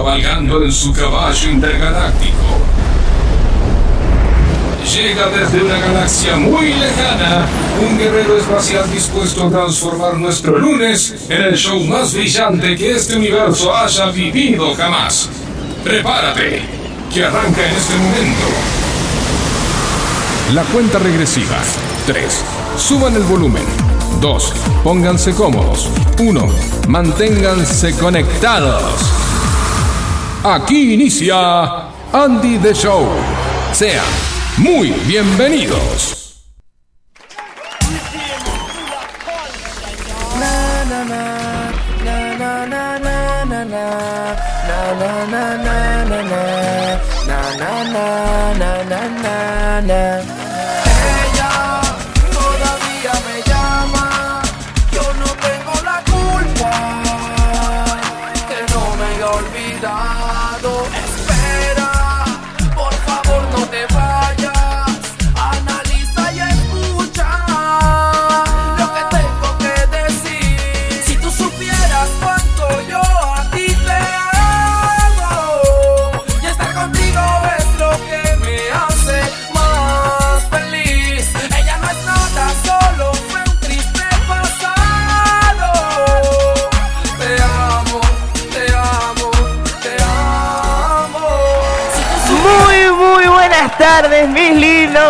cabalgando en su caballo intergaláctico. Llega desde una galaxia muy lejana un guerrero espacial dispuesto a transformar nuestro lunes en el show más brillante que este universo haya vivido jamás. Prepárate, que arranca en este momento. La cuenta regresiva. 3. Suban el volumen. 2. Pónganse cómodos. 1. Manténganse conectados. Aquí inicia Andy the Show. Sean muy bienvenidos.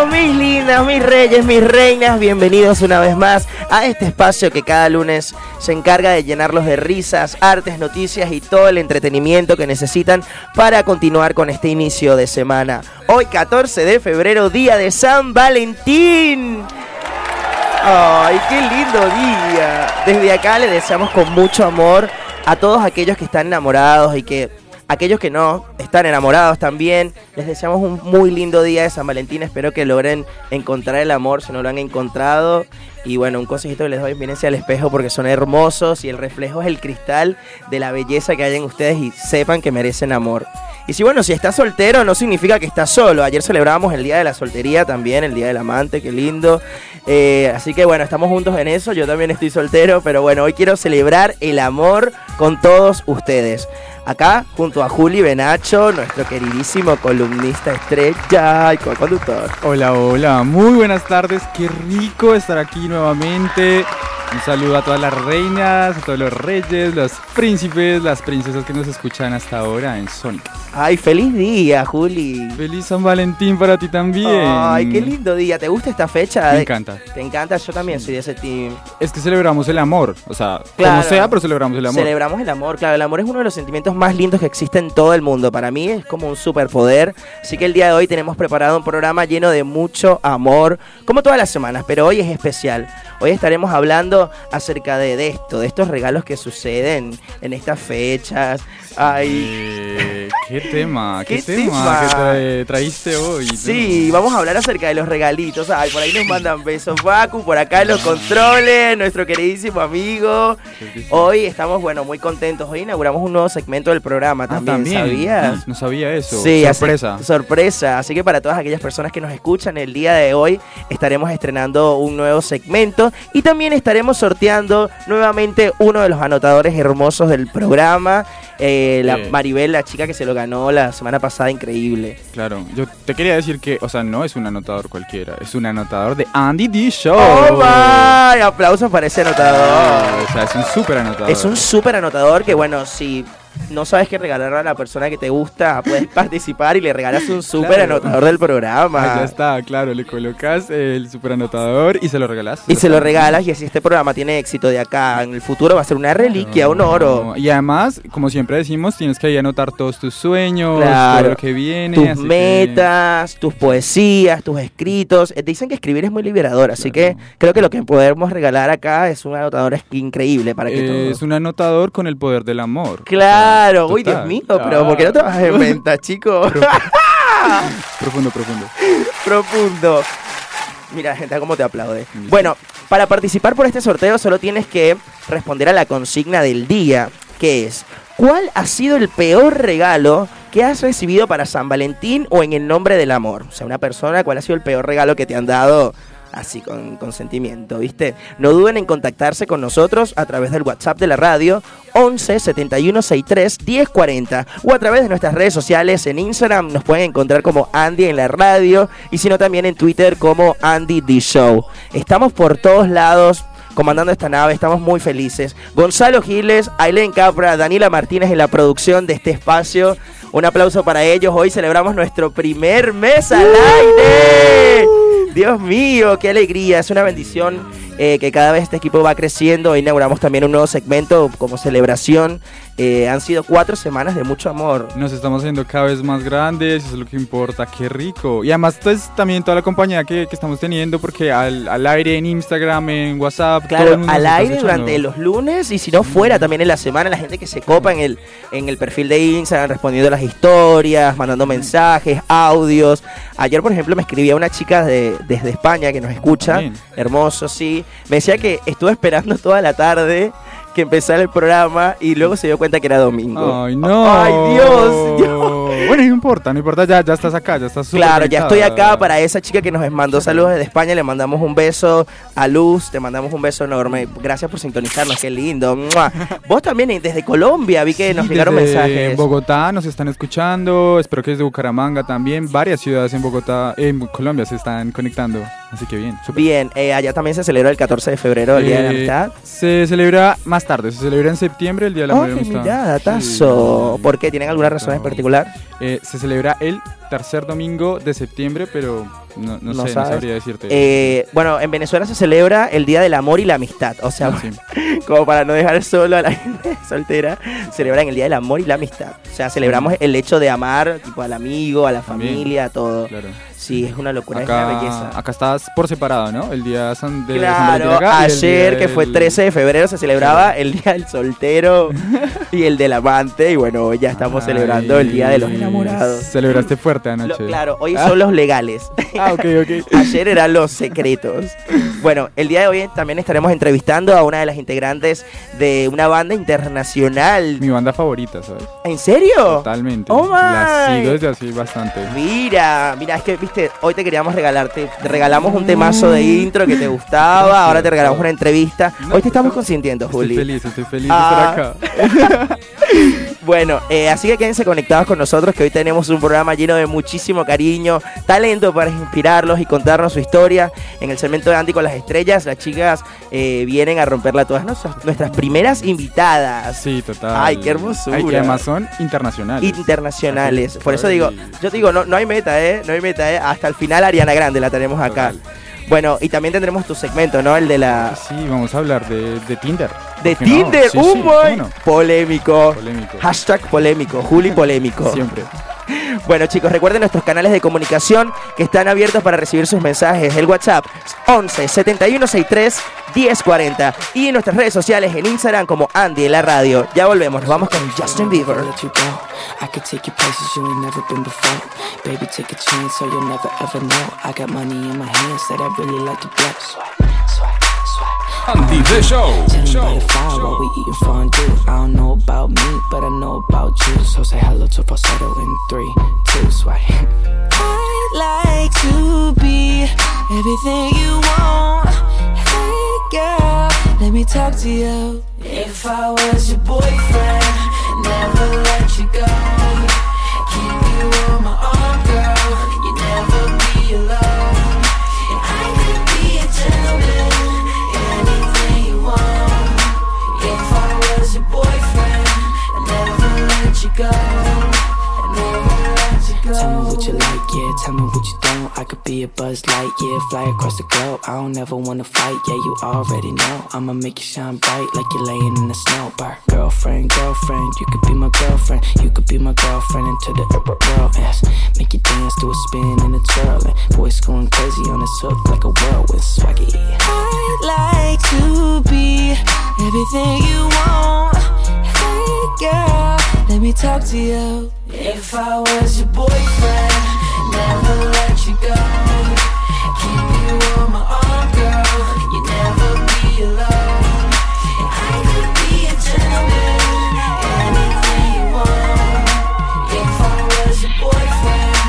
Mis lindas, mis reyes, mis reinas. Bienvenidos una vez más a este espacio que cada lunes se encarga de llenarlos de risas, artes, noticias y todo el entretenimiento que necesitan para continuar con este inicio de semana. Hoy 14 de febrero, día de San Valentín. Ay, qué lindo día. Desde acá le deseamos con mucho amor a todos aquellos que están enamorados y que aquellos que no están enamorados también. Les deseamos un muy lindo día de San Valentín. Espero que logren encontrar el amor si no lo han encontrado. Y bueno, un consejito que les doy, mírense al espejo porque son hermosos y el reflejo es el cristal de la belleza que hay en ustedes y sepan que merecen amor. Y si bueno, si estás soltero no significa que estás solo. Ayer celebrábamos el Día de la Soltería también, el Día del Amante, qué lindo. Eh, así que bueno, estamos juntos en eso. Yo también estoy soltero, pero bueno, hoy quiero celebrar el amor con todos ustedes. Acá, junto a Juli Benacho, nuestro queridísimo columnista estrella y co-conductor. Hola, hola, muy buenas tardes, qué rico estar aquí nuevamente. Un saludo a todas las reinas, a todos los reyes, los príncipes, las princesas que nos escuchan hasta ahora en Sonic. Ay, feliz día, Juli. Feliz San Valentín para ti también. Ay, qué lindo día. ¿Te gusta esta fecha? Me encanta. ¿Te encanta? Yo también soy de ese team. Es que celebramos el amor, o sea, Claro. como sea, pero celebramos el amor. Celebramos el amor, claro, el amor es uno de los sentimientos más lindos que existe en todo el mundo. Para mí es como un superpoder. Así que el día de hoy tenemos preparado un programa lleno de mucho amor, como todas las semanas, pero hoy es especial. Hoy estaremos hablando acerca de, esto, de estos regalos que suceden en estas fechas. Ay, Eh, qué tema, qué, ¿Qué tema, tema? que traíste hoy. ¿no? Sí, vamos a hablar acerca de los regalitos. Ay, por ahí nos mandan besos, Facu, por acá en los controles, nuestro queridísimo amigo. Hoy estamos, bueno, muy contentos. Hoy inauguramos un nuevo segmento del programa Ah, también, también. ¿sabías? No, no sabía eso. Sí, así- sorpresa. sorpresa. Así que para todas aquellas personas que nos escuchan el día de hoy, estaremos estrenando un nuevo segmento y también estaremos sorteando nuevamente uno de los anotadores hermosos del programa, eh, la Eh. Maribel, la chica que se lo ganó la semana pasada, increíble. Claro, yo te quería decir que, o sea, no es un anotador cualquiera, es un anotador de Andy D. Show. ¡Oh, my! Aplausos para ese anotador. O sea, es un súper anotador. Es un súper anotador que, bueno, si no sabes qué regalar a la persona que te gusta, puedes participar y le regalas un Claro. anotador del programa. Ah, ya está, claro, le colocas el super anotador y se lo regalas. Y se lo regalas y así este programa tiene éxito de acá en el futuro va a ser una reliquia, un oro. Y además, como siempre decimos, tienes que ahí anotar todos tus sueños, Claro. todo lo que viene. Tus así que- metas, tus poesías, tus escritos. Eh, Dicen que escribir es muy liberador, así que creo que lo que podemos regalar acá es un anotador increíble para que Eh, todos... es un anotador con el poder del amor. Claro, O sea, uy, Dios mío, pero ¿por qué no trabajas en venta, chico? Profundo, profundo. Profundo. Mira, gente, cómo te aplaude. Bueno, para participar por este sorteo solo tienes que responder a la consigna del día, que es, ¿cuál ha sido el peor regalo que has recibido para San Valentín o en el nombre del amor? O sea, una persona, ¿cuál ha sido el peor regalo que te han dado así con consentimiento, ¿viste? No duden en contactarse con nosotros a través del WhatsApp de la radio 11 71 63 1040 o a través de nuestras redes sociales en Instagram nos pueden encontrar como Andy en la radio y si no también en Twitter como Andy The Show. Estamos por todos lados comandando esta nave, estamos muy felices. Gonzalo Giles, Aileen Capra, Daniela Martínez en la producción de este espacio. Un aplauso para ellos. Hoy celebramos nuestro primer mes al aire. Dios mío, qué alegría. Es una bendición eh, que cada vez este equipo va creciendo. Inauguramos también un nuevo segmento como celebración. Eh, han sido cuatro semanas de mucho amor. Nos estamos haciendo cada vez más grandes, eso es lo que importa, qué rico. Y además, pues también toda la compañía que, que estamos teniendo, porque al, al, aire en Instagram, en WhatsApp, todo el Claro, mundo al aire durante los lunes y si no fuera también en la semana, la gente que se copa en el, en el perfil de Instagram respondiendo las historias, mandando mensajes, audios. Ayer, por ejemplo, me escribía una chica de, desde España que nos escucha, Bien. hermoso, sí. Me decía que estuvo esperando toda la tarde que empezara el programa y luego se dio cuenta que era domingo. Ay, no. Ay, Dios, Dios. Bueno, no importa, no importa, ya, ya estás acá, ya estás Claro, ya estoy acá para esa chica que nos mandó saludos desde España. Le mandamos un beso a Luz, te mandamos un beso enorme. Gracias por sintonizarnos, qué lindo. ¡Mua! Vos también desde Colombia, vi que Sí, nos llegaron mensajes. Bogotá nos están escuchando, espero que desde Bucaramanga también, varias ciudades en Bogotá, en Colombia se están conectando, así que bien, súper. Bien, eh, allá también se celebró el 14 de febrero, el Día de la Eh, Amistad. Se celebra más tarde, se celebra en septiembre el Día de la la Amistad. mira, datazo. Sí. ¿Por qué? ¿Tienen alguna razón en particular? Eh, se celebra el tercer domingo de septiembre, pero no, no No sé, no sabes. sabría decirte. Eh, bueno, en Venezuela se celebra el Día del Amor y la Amistad. O sea, Ah, sí. como para no dejar solo a la gente soltera, celebran el Día del Amor y la Amistad. O sea, celebramos el hecho de amar tipo al amigo, a la familia, a todo. Claro. Sí, es una locura, es una Acá, belleza. acá estás por separado, ¿no? El día San de San Claro, Valentín acá ayer que fue del- 13 de febrero se celebraba el Día del Soltero y el del amante y bueno, ya estamos celebrando el Día de los Enamorados. Celebraste fuerte Lo- anoche. claro, hoy son los legales. Ah, ok, ok. Ayer eran los secretos. Bueno, el día de hoy también estaremos entrevistando a una de las integrantes de una banda internacional. Mi banda favorita, ¿sabes? ¿En serio? Totalmente. Oh, La my. sigo desde así bastante. Mira, mira, es que, viste, hoy te queríamos regalarte, te regalamos un temazo de intro que te gustaba, ahora te regalamos una entrevista. Hoy te estamos consintiendo, Estoy Juli. feliz, estoy feliz Ah. de estar acá. Bueno, eh, así que quédense conectados con nosotros que hoy tenemos un programa lleno de muchísimo cariño, talento para inspirarlos y contarnos su historia. En el segmento de Andy con las estrellas, las chicas eh, vienen a romperla todas nuestras, nuestras primeras invitadas Sí, total. Ay, qué hermosura. Ay, que además son internacionales. internacionales. Por eso digo, yo te digo, no, no hay meta, ¿eh? No hay meta, ¿eh? Hasta el final Ariana Grande la tenemos acá. Total. Bueno, y también tendremos tu segmento, ¿no? El de la... Sí, vamos a hablar de, de Tinder. De ¿Por qué no? Tinder, Sí. Polémico. Polémico. Hashtag polémico, Juli polémico. Siempre. Bueno chicos, recuerden nuestros canales de comunicación que están abiertos para recibir sus mensajes. El WhatsApp 11 71 63 1040 y en nuestras redes sociales en Instagram como Andy en la radio. Ya volvemos, nos vamos con Justin Bieber. Andy the Show. Chillin' by Show. the fire while we eating fondue. I don't know about me, but I know about you. So say hello to falsetto in three, two, swipe. I'd like to be everything you want. Hey girl, let me talk to you. If I was your boyfriend, never let you go. Keep you on my arm, girl. You never be alone. Go. I'd let you go. Tell me what you like, yeah. Tell me what you don't. I could be a buzz light, yeah. Fly across the globe. I don't ever wanna fight, yeah. You already know. I'ma make you shine bright like you're laying in the snow. Bar. Girlfriend, girlfriend, you could be my girlfriend. You could be my girlfriend into the world ends. Make you dance to a spin and a twirl. And voice going crazy on this hook like a whirlwind swaggy. I'd like to be everything you want. Girl, let me talk to you. If I was your boyfriend, never let you go. Keep you on my arm, girl. You never be alone. I could be a gentleman, anything you want. If I was your boyfriend,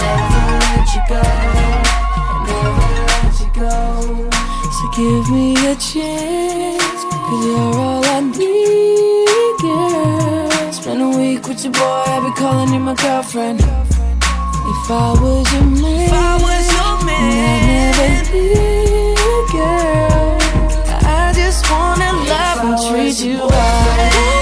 never let you go. Never let you go. So give me a chance. Cause you're all I need, with your boy, I'd be calling you my girlfriend. If I was your man, if I was your man, I'd never leave, girl. I just wanna love and treat you right.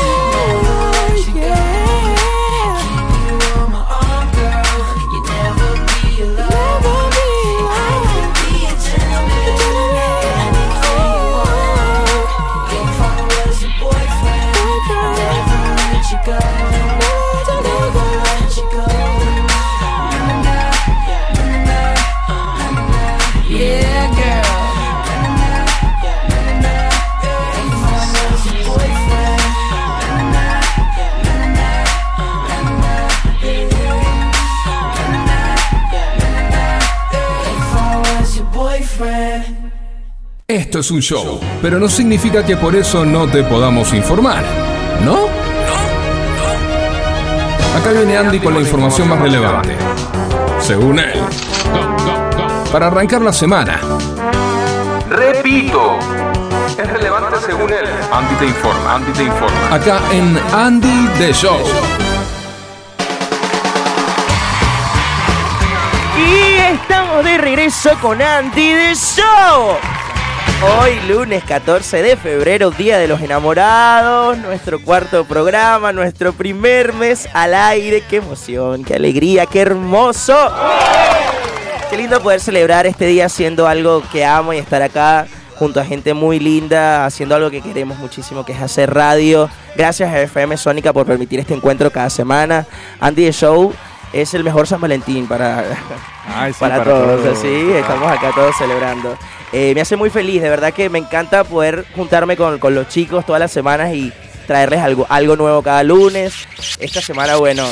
Esto es un show, pero no significa que por eso no te podamos informar, ¿no? Acá viene Andy con la información más relevante, según él. Para arrancar la semana. Repito, es relevante según él. Andy te informa, Andy te informa. Acá en Andy The Show. Y estamos de regreso con Andy de Show. Hoy lunes 14 de febrero, Día de los Enamorados, nuestro cuarto programa, nuestro primer mes al aire. Qué emoción, qué alegría, qué hermoso. Qué lindo poder celebrar este día haciendo algo que amo y estar acá junto a gente muy linda, haciendo algo que queremos muchísimo, que es hacer radio. Gracias a FM Sónica por permitir este encuentro cada semana. Andy The Show es el mejor San Valentín para, Ay, sí, para, para todos. todos. Así, estamos acá todos celebrando. Eh, me hace muy feliz, de verdad que me encanta poder juntarme con, con los chicos todas las semanas y traerles algo, algo nuevo cada lunes. Esta semana, bueno.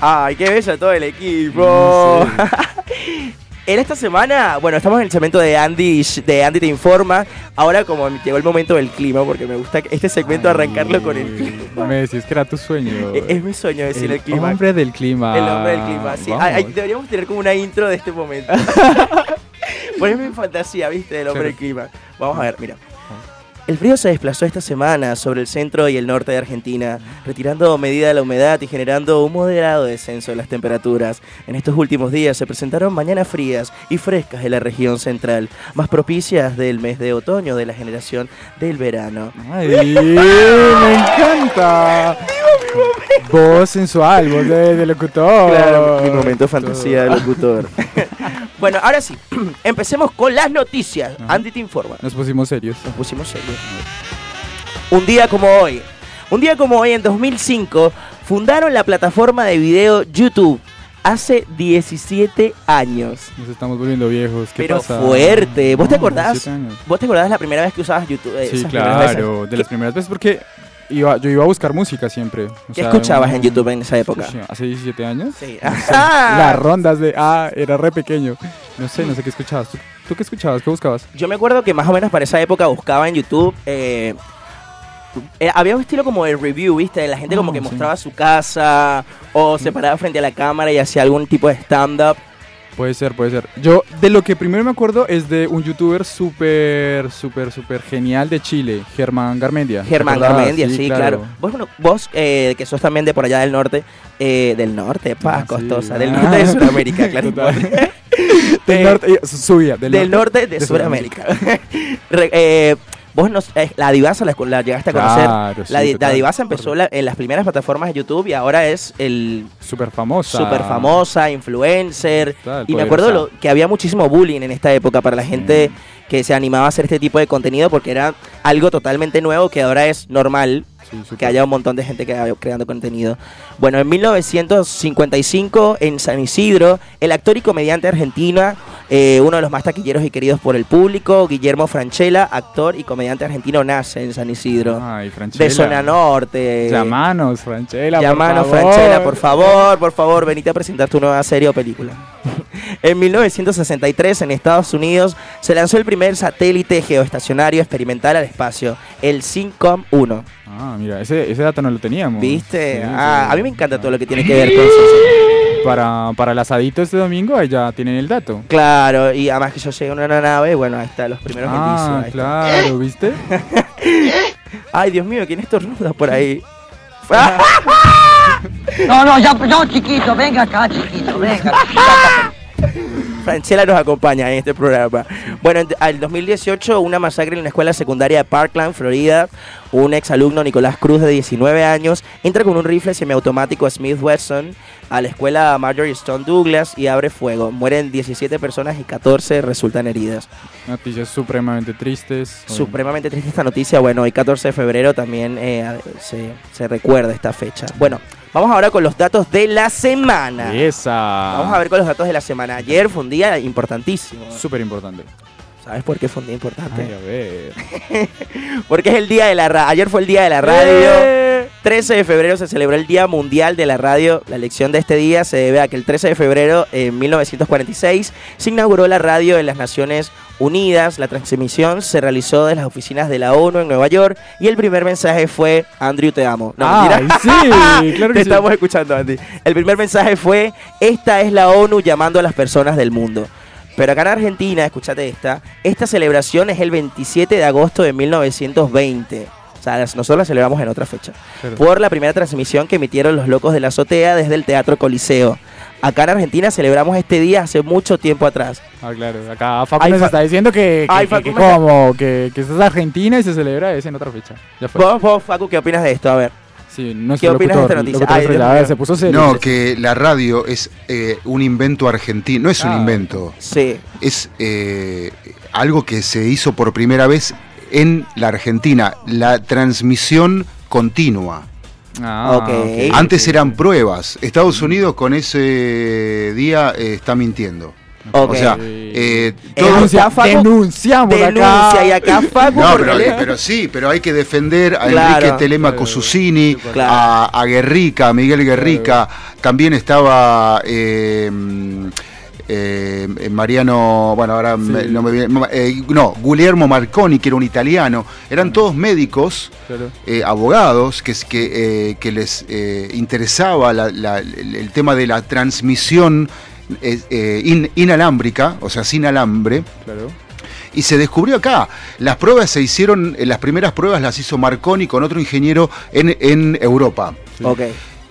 Ay, qué bello todo el equipo. En esta semana, bueno, estamos en el segmento de Andy, de Andy te informa. Ahora como llegó el momento del clima, porque me gusta este segmento arrancarlo con el clima. Me decís que era tu sueño. Es, es mi sueño decir el, clima. hombre del clima. El hombre del clima, sí. Ay, ay, deberíamos tener como una intro de este momento. Poneme mi fantasía, ¿viste? Del hombre del clima. Vamos a ver, mira. El frío se desplazó esta semana sobre el centro y el norte de Argentina, retirando medida de la humedad y generando un moderado descenso de las temperaturas. En estos últimos días se presentaron mañanas frías y frescas en la región central, más propicias del mes de otoño de la generación del verano. Ay, me encanta. Voz sensual, voz de, de locutor. Claro, mi momento fantasía de locutor. bueno, ahora sí, empecemos con las noticias. Ajá. Andy te informa. Nos pusimos serios. Nos pusimos serios. Un día como hoy. Un día como hoy, en 2005, fundaron la plataforma de video YouTube. Hace 17 años. Nos estamos volviendo viejos. ¿Qué Pero pasa? fuerte. ¿Vos te acordás? 17 años. ¿Vos te acordás la primera vez que usabas YouTube? Eh, Sí, claro. De ¿Qué, las primeras veces porque iba, yo iba a buscar música siempre. O qué sea, escuchabas un- en YouTube en esa época? Hace 17 años. Sí. Las rondas de. Ah, era re pequeño. No sé, no sé qué escuchabas. ¿Tú, tú qué escuchabas? ¿Qué buscabas? Yo me acuerdo que más o menos para esa época buscaba en YouTube. eh, eh, había un estilo como de review, ¿viste? La gente como Ah, que sí. mostraba su casa o se paraba frente a la cámara y hacía algún tipo de stand-up. Puede ser, puede ser. Yo de lo que primero me acuerdo es de un youtuber súper, súper, súper genial de Chile, Germán Garmendia. ¿Te Germán? Garmendia, sí, claro. Vos, bueno, vos eh, que sos también de por allá del norte, eh, del norte, paz, Ah, sí. costosa, del Ah. norte de Sudamérica, claro. Del norte, eh, subía, del, del norte de, de Sudamérica. Re- eh, vos nos, eh, la Divasa la, la llegaste a conocer. Claro, sí, la, di- la total. Divasa empezó la- en las primeras plataformas de YouTube y ahora es el Súper famosa. súper famosa, influencer. Total, Y me acuerdo lo- que había muchísimo bullying en esta época para la gente que se animaba a hacer este tipo de contenido porque era algo totalmente nuevo que ahora es normal Sí, que haya un montón de gente que haya creando contenido. Bueno, en 1955 en San Isidro, el actor y comediante argentino, eh, uno de los más taquilleros y queridos por el público, Guillermo Franchella, actor y comediante argentino, nace en San Isidro. Ay, Franchella. de zona norte. Llamanos, Franchella. Llamanos, por favor. Franchella, por favor, por favor, venite a presentar tu nueva serie o película. En 1963, en Estados Unidos, se lanzó el primer satélite geoestacionario experimental al espacio, el SYNCOM 1. Ah, mira, ese, ese dato no lo teníamos. ¿Viste? Sí, ah, sí. a mí me encanta todo lo que tiene que ver con ciencia. para, para el asadito este domingo, ahí ya tienen el dato. Claro, y además que yo llegué en una nave, bueno, ahí está, los primeros indicios. Ah, ahí está. claro, ¿viste? Ay, Dios mío, ¿quién estornuda por ahí? No, no, ya, no, chiquito, venga acá, chiquito, venga. Franchella nos acompaña en este programa. Bueno, en al 2018, una masacre en una escuela secundaria de Parkland, Florida. Un exalumno, Nicolás Cruz, de 19 años, entra con un rifle semiautomático Smith Wesson a la escuela Marjorie Stone Douglas y abre fuego. Mueren 17 personas y 14 resultan heridas. Noticias supremamente tristes. Supremamente triste esta noticia. Bueno, hoy 14 de febrero también eh, se, se recuerda esta fecha. Bueno, vamos ahora con los datos de la semana. Esa. Vamos a ver con los datos de la semana. Ayer fue un día importantísimo. Súper importante. ¿Sabes por qué fue un día importante? Ay, a ver. Porque es el día de la radio. Ayer fue el día de la radio. 13 de febrero se celebró el Día Mundial de la Radio. La elección de este día se debe a que el 13 de febrero en 1946 se inauguró la radio en las Naciones Unidas. La transmisión se realizó desde las oficinas de la ONU en Nueva York y el primer mensaje fue Andrew te amo. No, mentira. sí, claro que Te sí. estamos escuchando, Andy. El primer mensaje fue esta es la ONU llamando a las personas del mundo. Pero acá en Argentina, escúchate esta, esta celebración es el 27 de agosto de 1920. O sea, nosotros la celebramos en otra fecha. Claro. Por la primera transmisión que emitieron los locos de la azotea desde el Teatro Coliseo. Acá en Argentina celebramos este día hace mucho tiempo atrás. Ah, claro. Acá Facu nos Fa- está diciendo que, que, Ay, que- que como, que, que esta es Argentina y se celebra es en otra fecha. Ya fue. Vos, vos, Facu, ¿qué opinas de esto? A ver. Sí, nuestro ¿Qué opinas de esta noticia? Ay, Dios mío. se puso serio. No, que la radio es eh, un invento argentino. No es un Ah. invento. Sí. Es eh, algo que se hizo por primera vez en la Argentina. La transmisión continua. Ah, Ok. Antes eran pruebas. Estados Unidos con ese día eh, está mintiendo. O sea, eh, Eh, Denuncia, denunciamos Denuncia acá. y acá Facu. No, pero, le- pero sí, pero hay que defender a Claro. Enrique Telemaco. Susini, Claro. a, a Guerrica, a Miguel Guerrica. También estaba eh, eh, Mariano, bueno, ahora me- no me viene, eh, no, Guillermo Marconi, que era un italiano. Eran todos médicos, Claro. eh, abogados, que, es- que, eh, que les eh, interesaba la- la- el, el tema de la transmisión eh, eh, in- inalámbrica, o sea, sin alambre Claro. y se descubrió acá. Las pruebas se hicieron, eh, las primeras pruebas las hizo Marconi con otro ingeniero en, en Europa. Ok.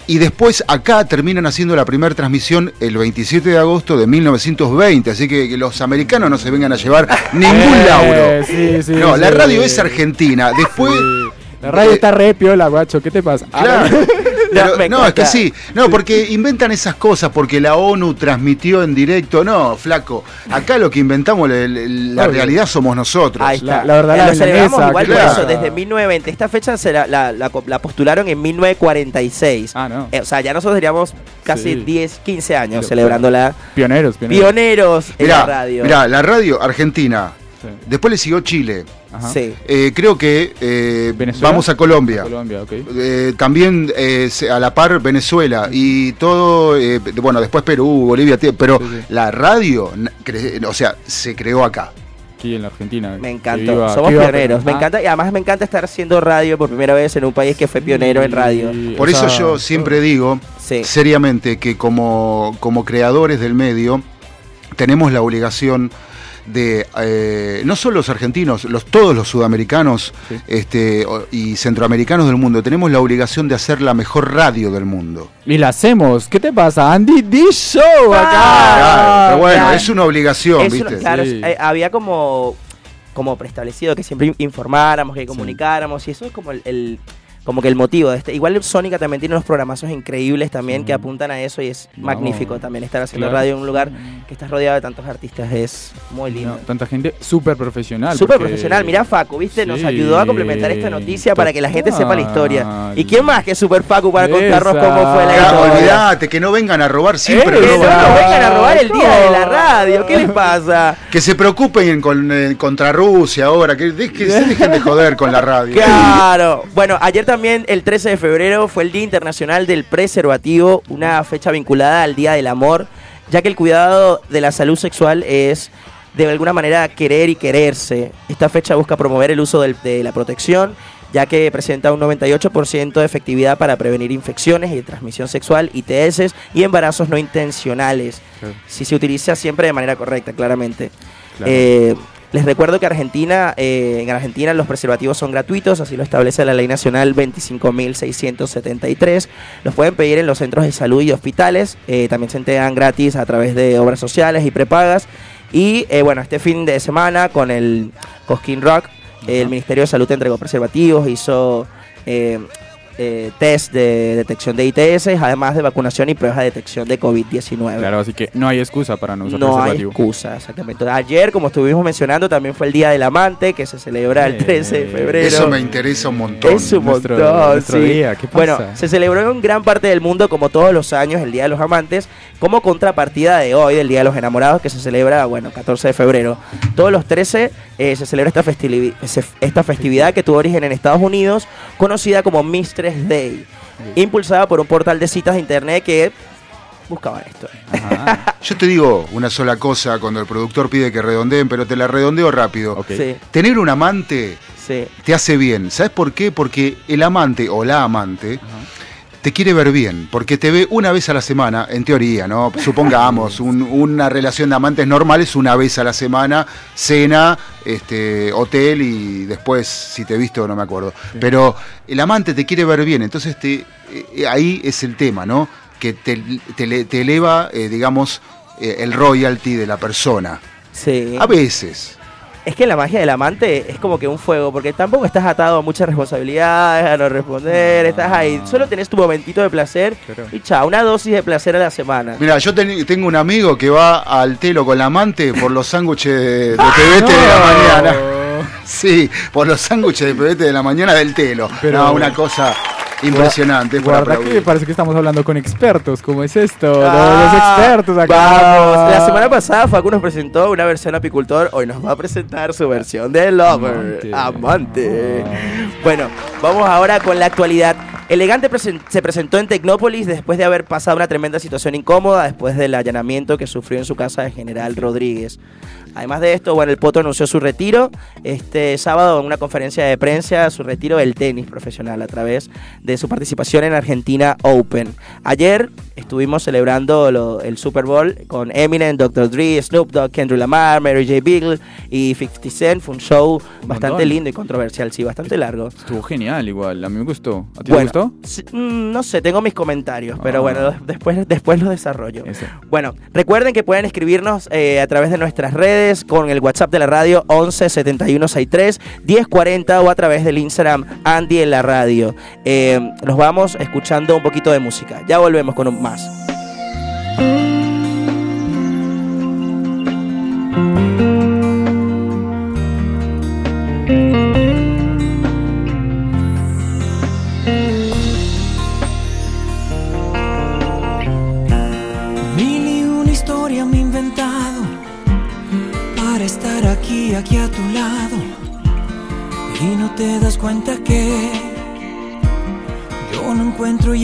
Y después acá terminan haciendo la primera transmisión el 27 de agosto de 1920, así que, que los americanos no se vengan a llevar ningún Eh, lauro. sí, sí, no, la sí. radio es argentina. Después... Sí. La radio Eh, está re piola, guacho. ¿Qué te pasa? Ah, Claro. Pero- me no, es que sí. No, porque inventan esas cosas, porque la ONU transmitió en directo. No, flaco. Acá lo que inventamos, la, la- la realidad somos nosotros. Ahí La- está. la verdad, la lo celebramos igual por claro. eso, desde 1920. Esta fecha se la, la- la la postularon en 1946. Ah, no. Eh, o sea, ya nosotros teníamos casi Sí. 10, 15 años Pero, celebrándola. Pioneros, pioneros. Pioneros en Mirá, la radio. mirá, la radio argentina. Sí. Después le siguió Chile. Ajá. Sí. Eh, creo que eh, vamos a Colombia. Eh, también eh, a la par Venezuela y todo, eh, bueno, después Perú, Bolivia, pero Sí, sí. la radio, o sea, se creó acá. Aquí en la Argentina. Me encantó. viva- Somos pioneros. Me encanta. Y además me encanta estar haciendo radio por primera vez en un país que fue pionero en radio. Por eso sea, yo siempre digo, Sí. seriamente, que como, como creadores del medio, tenemos la obligación de, eh, no solo los argentinos, los, todos los sudamericanos Sí. este, y centroamericanos del mundo, tenemos la obligación de hacer la mejor radio del mundo. Y la hacemos. ¿Qué te pasa? Andy D Show acá. Ah, Claro, pero bueno, claro. es una obligación, Es ¿viste? una- claro, Sí. eh, había como, como preestablecido que siempre informáramos, que comunicáramos, y eso es como el, el- como que el motivo de este. Igual Sónica también tiene unos programazos increíbles también que apuntan a eso y es Vamos. magnífico también estar haciendo Claro. radio en un lugar que estás rodeado de tantos artistas es muy lindo. No, tanta gente súper profesional. Súper porque- profesional, mirá Facu, ¿viste? Nos ayudó a complementar esta noticia para que la gente sepa la historia. ¿Y quién más que Super Facu para contarnos Esa. cómo fue la historia? olvídate, que no vengan a robar siempre. Que no nos vengan a robar el día de la radio, ¿qué les pasa? Que se preocupen con, eh, contra Rusia ahora, que, de- que se dejen de joder con la radio. Claro. Bueno, ayer también, el 13 de febrero, fue el Día Internacional del Preservativo, una fecha vinculada al Día del Amor, ya que el cuidado de la salud sexual es de alguna manera querer y quererse. Esta fecha busca promover el uso de la protección ya que presenta un 98% de efectividad para prevenir infecciones y de transmisión sexual, ITS y embarazos no intencionales, si se utiliza siempre de manera correcta, claramente. Claro. Eh, les recuerdo que Argentina, eh, en Argentina los preservativos son gratuitos, así lo establece la Ley Nacional 25.673. Los pueden pedir en los centros de salud y hospitales. eh, también se entregan gratis a través de obras sociales y prepagas. Y eh, bueno, este fin de semana con el Cosquín Rock, el Ministerio de Salud entregó preservativos, hizo eh, eh, test de detección de ITS, además de vacunación y pruebas de detección de COVID-19. Claro, así que no hay excusa para no usar No hay excusa, exactamente. Ayer, como estuvimos mencionando, también fue el Día del Amante, que se celebra el Eh, 13de febrero. Eso me interesa un montón. Es un Nuestro- montón, nuestro sí. día, ¿qué pasa? Bueno, se celebró en gran parte del mundo, como todos los años, el Día de los Amantes, como contrapartida de hoy, del Día de los Enamorados, que se celebra, bueno, 14 de febrero. Todos los 13 eh, se celebra esta, festivi- esta festividad que tuvo origen en Estados Unidos, conocida como Mistress Day, impulsada por un portal de citas de internet que buscaba esto. Ajá. Yo te digo una sola cosa cuando el productor pide que redondeen, pero te la redondeo rápido. Sí, Tener un amante sí. te hace bien. ¿Sabes por qué? Porque el amante o la amante te quiere ver bien, porque te ve una vez a la semana, en teoría, ¿no? Supongamos, un- una relación de amantes normal es una vez a la semana, cena, este, hotel y después, si te he visto, no me acuerdo. Pero el amante te quiere ver bien, entonces te, eh, ahí es el tema, ¿no? Que te, te le- te eleva, eh, digamos, eh, el royalty de la persona. sí. A veces. Es que la magia del amante es como que un fuego, porque tampoco estás atado a muchas responsabilidades, a no responder, estás ahí. Solo tenés tu momentito de placer y chao, una dosis de placer a la semana. Mira, yo ten- tengo un amigo que va al telo con la amante por los sándwiches de, de pebete de la mañana. Sí, por los sándwiches de pebete de la mañana del telo. Pero- no, una cosa impresionante. Guarda que parece que estamos hablando con expertos. ¿Cómo es esto? Ah, los expertos acá. Vamos, la semana pasada Facu nos presentó una versión apicultor, hoy nos va a presentar su versión de Lover, Amante. amante. Bueno, vamos ahora con la actualidad. Elegante presen- se presentó en Tecnópolis después de haber pasado una tremenda situación incómoda después del allanamiento que sufrió en su casa de General Rodríguez. Además de esto, bueno, el Poto anunció su retiro este sábado en una conferencia de prensa, su retiro del tenis profesional a través de su participación en Argentina Open. Ayer estuvimos celebrando lo- el Super Bowl con Eminem, Dr. Dre, Snoop Dogg, Kendrick Lamar, Mary J. Beagle y 50 Cent. Fue un show bastante montón. lindo y controversial, sí, bastante largo. Estuvo genial igual, a mí me gustó. ¿A ti Bueno, gustó? sí, mm, no sé, tengo mis comentarios, pero Ah. bueno, después, después los desarrollo. Eso. Bueno, recuerden que pueden escribirnos eh, a través de nuestras redes con el WhatsApp de la radio 11 71 63 1040 o a través del Instagram Andy en la radio. Eh, nos vamos escuchando un poquito de música. Ya volvemos con un más.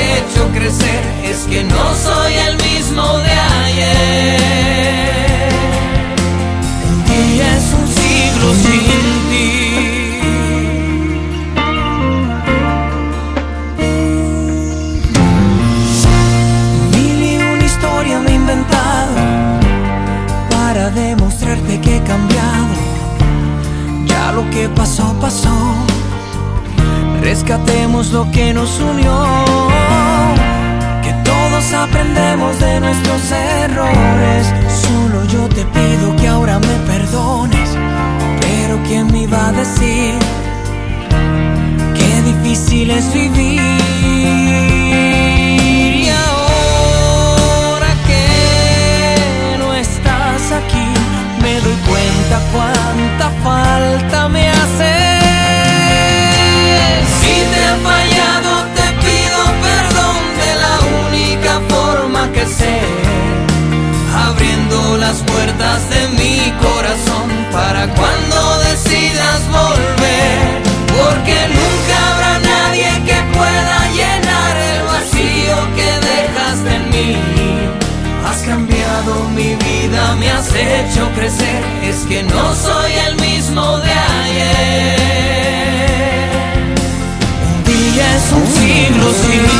Hecho crecer. Es que no soy el mismo de ayer. Es un siglo sin ti. Mil y una historia me he inventado para demostrarte que he cambiado. Ya lo que pasó, pasó. Rescatemos lo que nos unió aprendemos de nuestros errores. Solo yo te pido que ahora me perdones. Pero ¿quién me iba a decir qué difícil es vivir? Y ahora que no estás aquí, me doy cuenta cuánta falta me hace. Las puertas de mi corazón para cuando decidas volver, porque nunca habrá nadie que pueda llenar el vacío que dejaste en mí. Has cambiado mi vida, me has hecho crecer, es que no soy el mismo de ayer. Un día es un siglo sin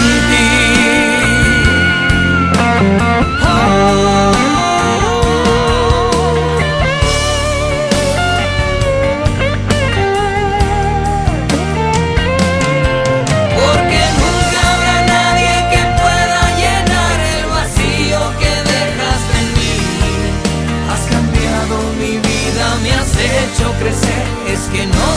que no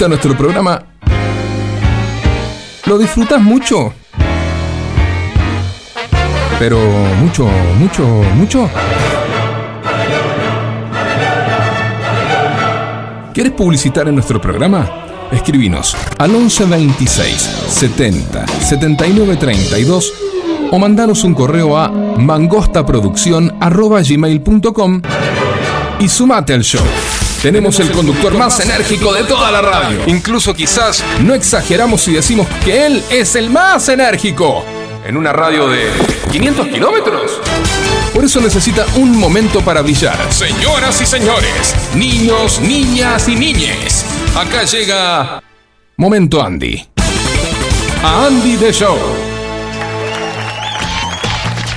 gusta nuestro programa? ¿Lo disfrutas mucho? Pero mucho, mucho, mucho. ¿Quieres publicitar en nuestro programa? Escribinos al 11 26 70 79 32 o mandanos un correo a mangostaproducción@gmail.com y sumate al show. Tenemos el conductor más enérgico de toda la radio. Incluso quizás no exageramos si decimos que él es el más enérgico. En una radio de 500 kilómetros. Por eso necesita un momento para brillar. Señoras y señores, niños, niñas y niñes. Acá llega Momento Andy. A Andy The Show.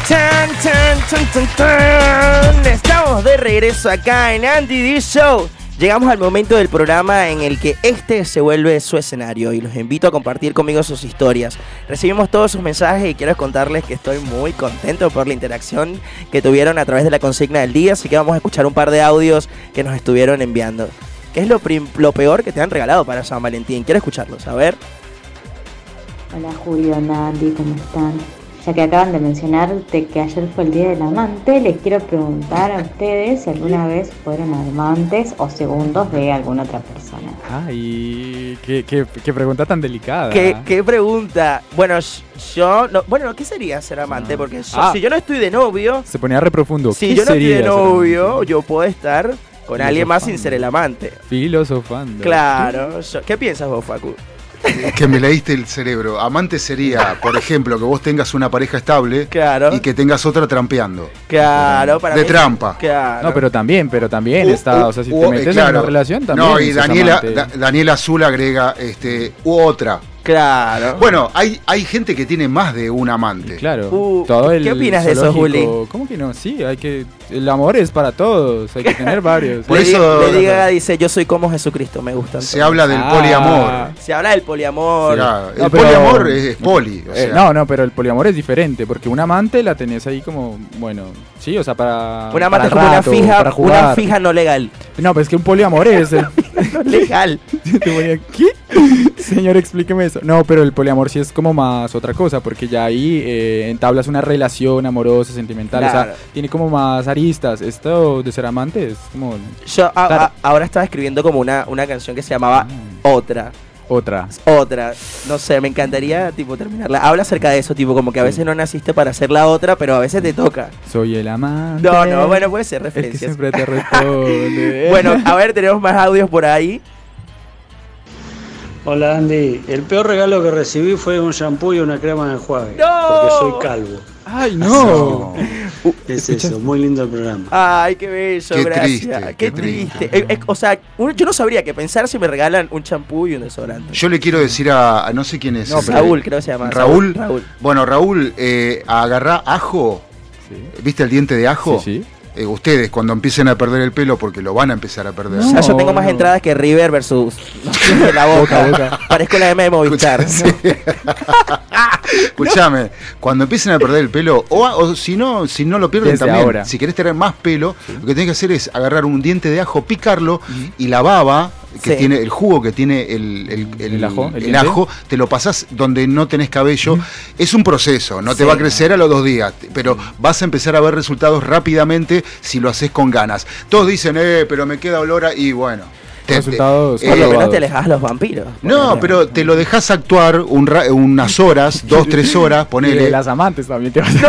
Chan, chan, chan, chan, chan. De regreso acá en Andy D Show. Llegamos al momento del programa en el que este se vuelve su escenario y los invito a compartir conmigo sus historias. Recibimos todos sus mensajes y quiero contarles que estoy muy contento por la interacción que tuvieron a través de la consigna del día, así que vamos a escuchar un par de audios que nos estuvieron enviando. ¿Qué es lo, lo peor que te han regalado para San Valentín? Quiero escucharlos, a ver. Hola Julio, Nandi, ¿cómo están? Ya que acaban de mencionar de que ayer fue el Día del Amante, les quiero preguntar a ustedes si alguna vez fueron amantes o segundos de alguna otra persona. Ay, qué, qué- qué pregunta tan delicada. ¿Qué, qué pregunta? Bueno, yo. No, bueno, ¿qué sería ser amante? Porque yo- Ah. si yo no estoy de novio, Se ponía re profundo. si ¿Qué yo no estoy de novio, yo puedo estar con alguien más sin ser el amante. Filosofando. Claro. yo- ¿Qué piensas vos, Facu? Que me leíste el cerebro. Amante sería, por ejemplo, que vos tengas una pareja estable Claro. y que tengas otra trampeando. Claro, para De mí- trampa. Claro. No, pero también, pero también está, o sea, si te eh, metes claro. en una relación también. No, y Daniela. Da- Daniela Azul agrega este, u otra. Claro. Bueno, hay, hay gente que tiene más de un amante. Claro. Uh, todo ¿qué el opinas de eso, Juli? ¿Cómo que no? Sí, hay que. El amor es para todos, hay que tener varios. Por eso- Lady Gaga dice: Yo soy como Jesucristo, me gusta. Se habla del Ah. poliamor. Se habla del poliamor. El No, pero- poliamor es, es poli. o Eh, no, no, pero el poliamor es diferente, porque un amante la tenés ahí como, bueno, sí, o sea, para. Una para amante es como una fija, para una fija no legal. No, pero es que un poliamor es. el- No legal. Te voy a- ¿Qué? Señor, explíqueme eso. No, pero el poliamor sí es como más otra cosa, porque ya ahí eh, entablas una relación amorosa, sentimental, o sea, tiene como más Esto de ser amante es como... Yo a- Claro. a- ahora estaba escribiendo como una, una canción que se llamaba Mm. Otra. Otra. otra. No sé, me encantaría tipo terminarla. Habla acerca de eso, tipo como que a veces no naciste para hacer la otra, pero a veces te toca. Soy el amante. No, no, bueno, puede ser El que referencias. siempre te responde. Bueno, a ver, tenemos más audios por ahí. Hola Andy, el peor regalo que recibí fue un shampoo y una crema de enjuague. ¡No! Porque soy calvo. ¡Ay, no! Es eso, muy lindo el programa. Ay, qué bello, Qué gracias. triste, qué, qué triste. Eh, eh, o sea, uno- yo no sabría qué pensar si me regalan un champú y un desodorante. Yo le quiero decir a, a no sé quién es. No, Raúl, creo que se llama. Raúl. Raúl. Bueno, Raúl, eh, agarrá ajo. ¿Viste el diente de ajo? Sí, sí. Eh, ustedes, cuando empiecen a perder el pelo, porque lo van a empezar a perder. O sea, yo tengo más no. entradas que River versus la boca. Boca, boca. Parezco la M de Movistar. Sí. Escúchame, cuando empiecen a perder el pelo, o, o si no, si no lo pierden Desde también, ahora. si querés tener más pelo, lo que tenés que hacer es agarrar un diente de ajo, picarlo y la baba que Sí. tiene el jugo que tiene el, el, ¿El ajo? ¿El ajo, te lo pasás donde no tenés cabello. Es un proceso, no te va a crecer a los dos días, pero vas a empezar a ver resultados rápidamente si lo haces con ganas. Todos dicen, eh, pero me queda olor a... Y bueno. te- Resultados te- Por lo menos te alejas a los vampiros. no, pero te lo dejas actuar un ra- unas horas, dos, tres horas, Y ponele. de las amantes también te vas a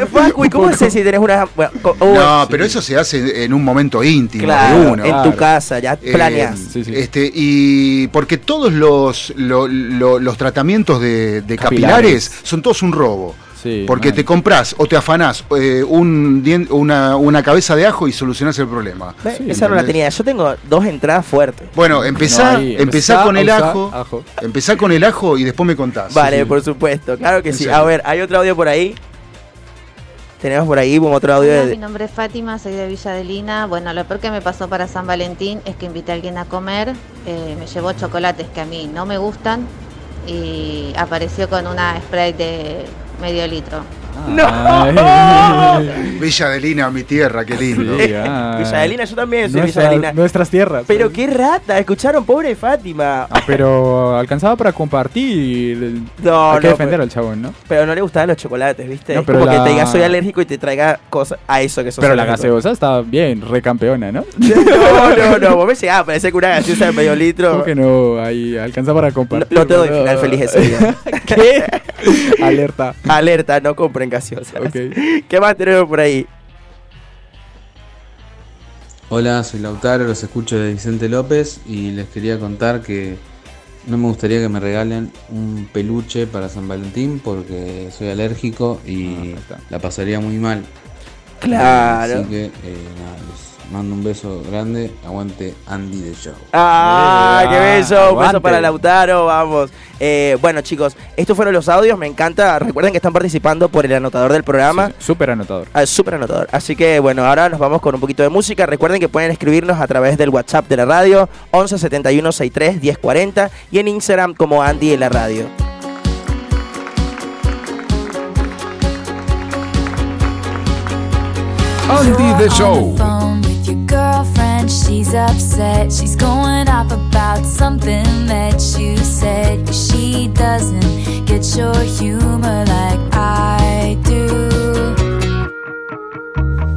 No, Facu, ¿y cómo sé si tenés una. bueno, uy, No, pero eso se hace en un momento íntimo claro, de uno. en tu casa, ya Eh, planeas. Sí, sí. Este, y porque todos los, lo- lo- los tratamientos de, de Capilares. capilares. son todos un robo. Sí, porque mal. te compras o te afanás eh, un una, una cabeza de ajo y solucionás el problema. Sí, Esa no la tenía. Yo tengo dos entradas fuertes. Bueno, empezá, No, ahí, empezá empezá con a el ajo, ajo. Empezá con el ajo y después me contás. Vale, Sí, por supuesto. Claro que sí. A ver, hay otro audio por ahí. Tenemos por ahí otro audio Hola, de. mi nombre es Fátima, soy de Villa Adelina. Bueno, lo peor que me pasó para San Valentín es que invité a alguien a comer, eh, me llevó chocolates que a mí no me gustan y apareció con una spray de medio litro. Ay. Villa de Lina, mi tierra, qué lindo. Sí. Villa Adelina, yo también soy Nuestra- Villa Adelina. Nuestras tierras. Pero qué rata, escucharon, pobre Fátima. Ah, pero alcanzaba para compartir. No, Hay que no, defender pero- al chabón, ¿no? Pero no le gustaban los chocolates, ¿viste? No, Es pero como la- que te diga soy alérgico y te traiga cosas a eso que sos Pero la gaseosa está bien, recampeona, ¿no? No, no, no, vos me llegás, parece que una gaseosa de medio litro. ¿Cómo que no? Ahí alcanza para compartir. No, no te doy final feliz ese día. ¿Qué? Alerta. Alerta, no compren gaseosas. Ok. ¿Qué más tenemos por ahí? Hola, soy Lautaro, los escucho de Vicente López y les quería contar que no me gustaría que me regalen un peluche para San Valentín porque soy alérgico y Ah, la pasaría muy mal. Claro. Así que eh, nada, les mando un beso grande, aguante Andy de Show. ¡Ah, qué bello! Un beso para Lautaro, vamos. Eh, bueno, chicos, estos fueron los audios, me encanta. Recuerden que están participando por el anotador del programa. Sí, sí, Súper anotador. Ah, súper anotador. Así que bueno, ahora nos vamos con un poquito de música. Recuerden que pueden escribirnos a través del WhatsApp de la radio 11 71 63 1040 y en Instagram como Andy en la radio. Andy the Show. Your girlfriend. She's upset. She's going off about something that you said. she doesn't get your humor like I do.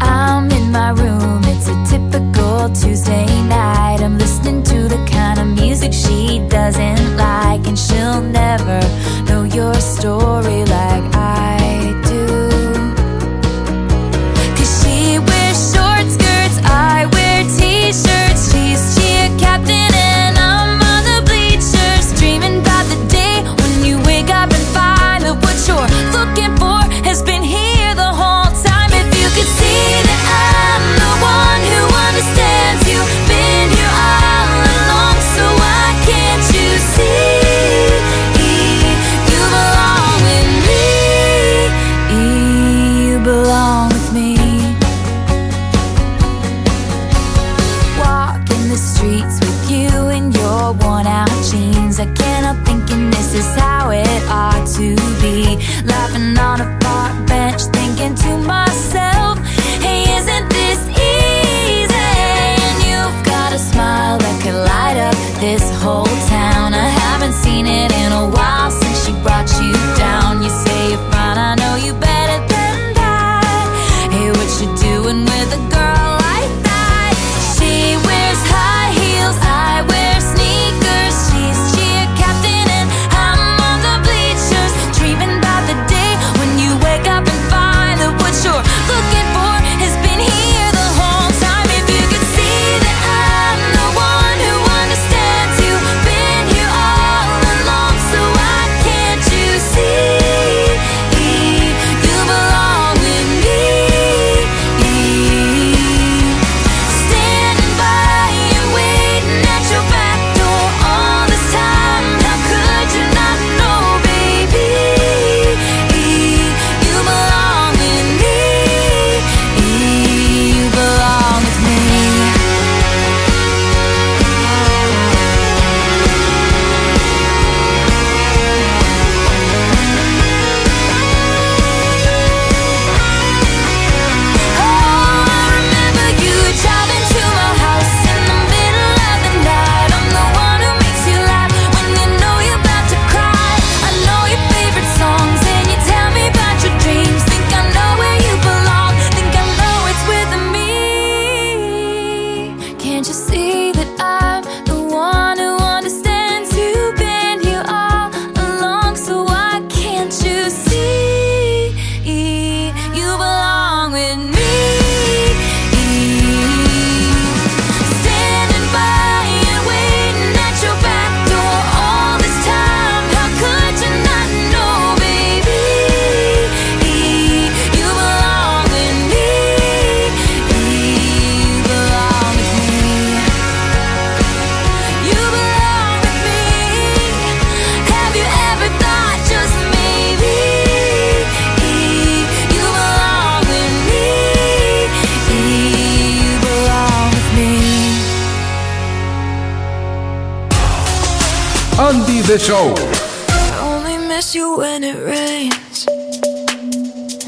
I'm in my room. It's a typical Tuesday night. I'm listening to the kind of music she doesn't like, and she'll never know your story like I only miss you when it rains.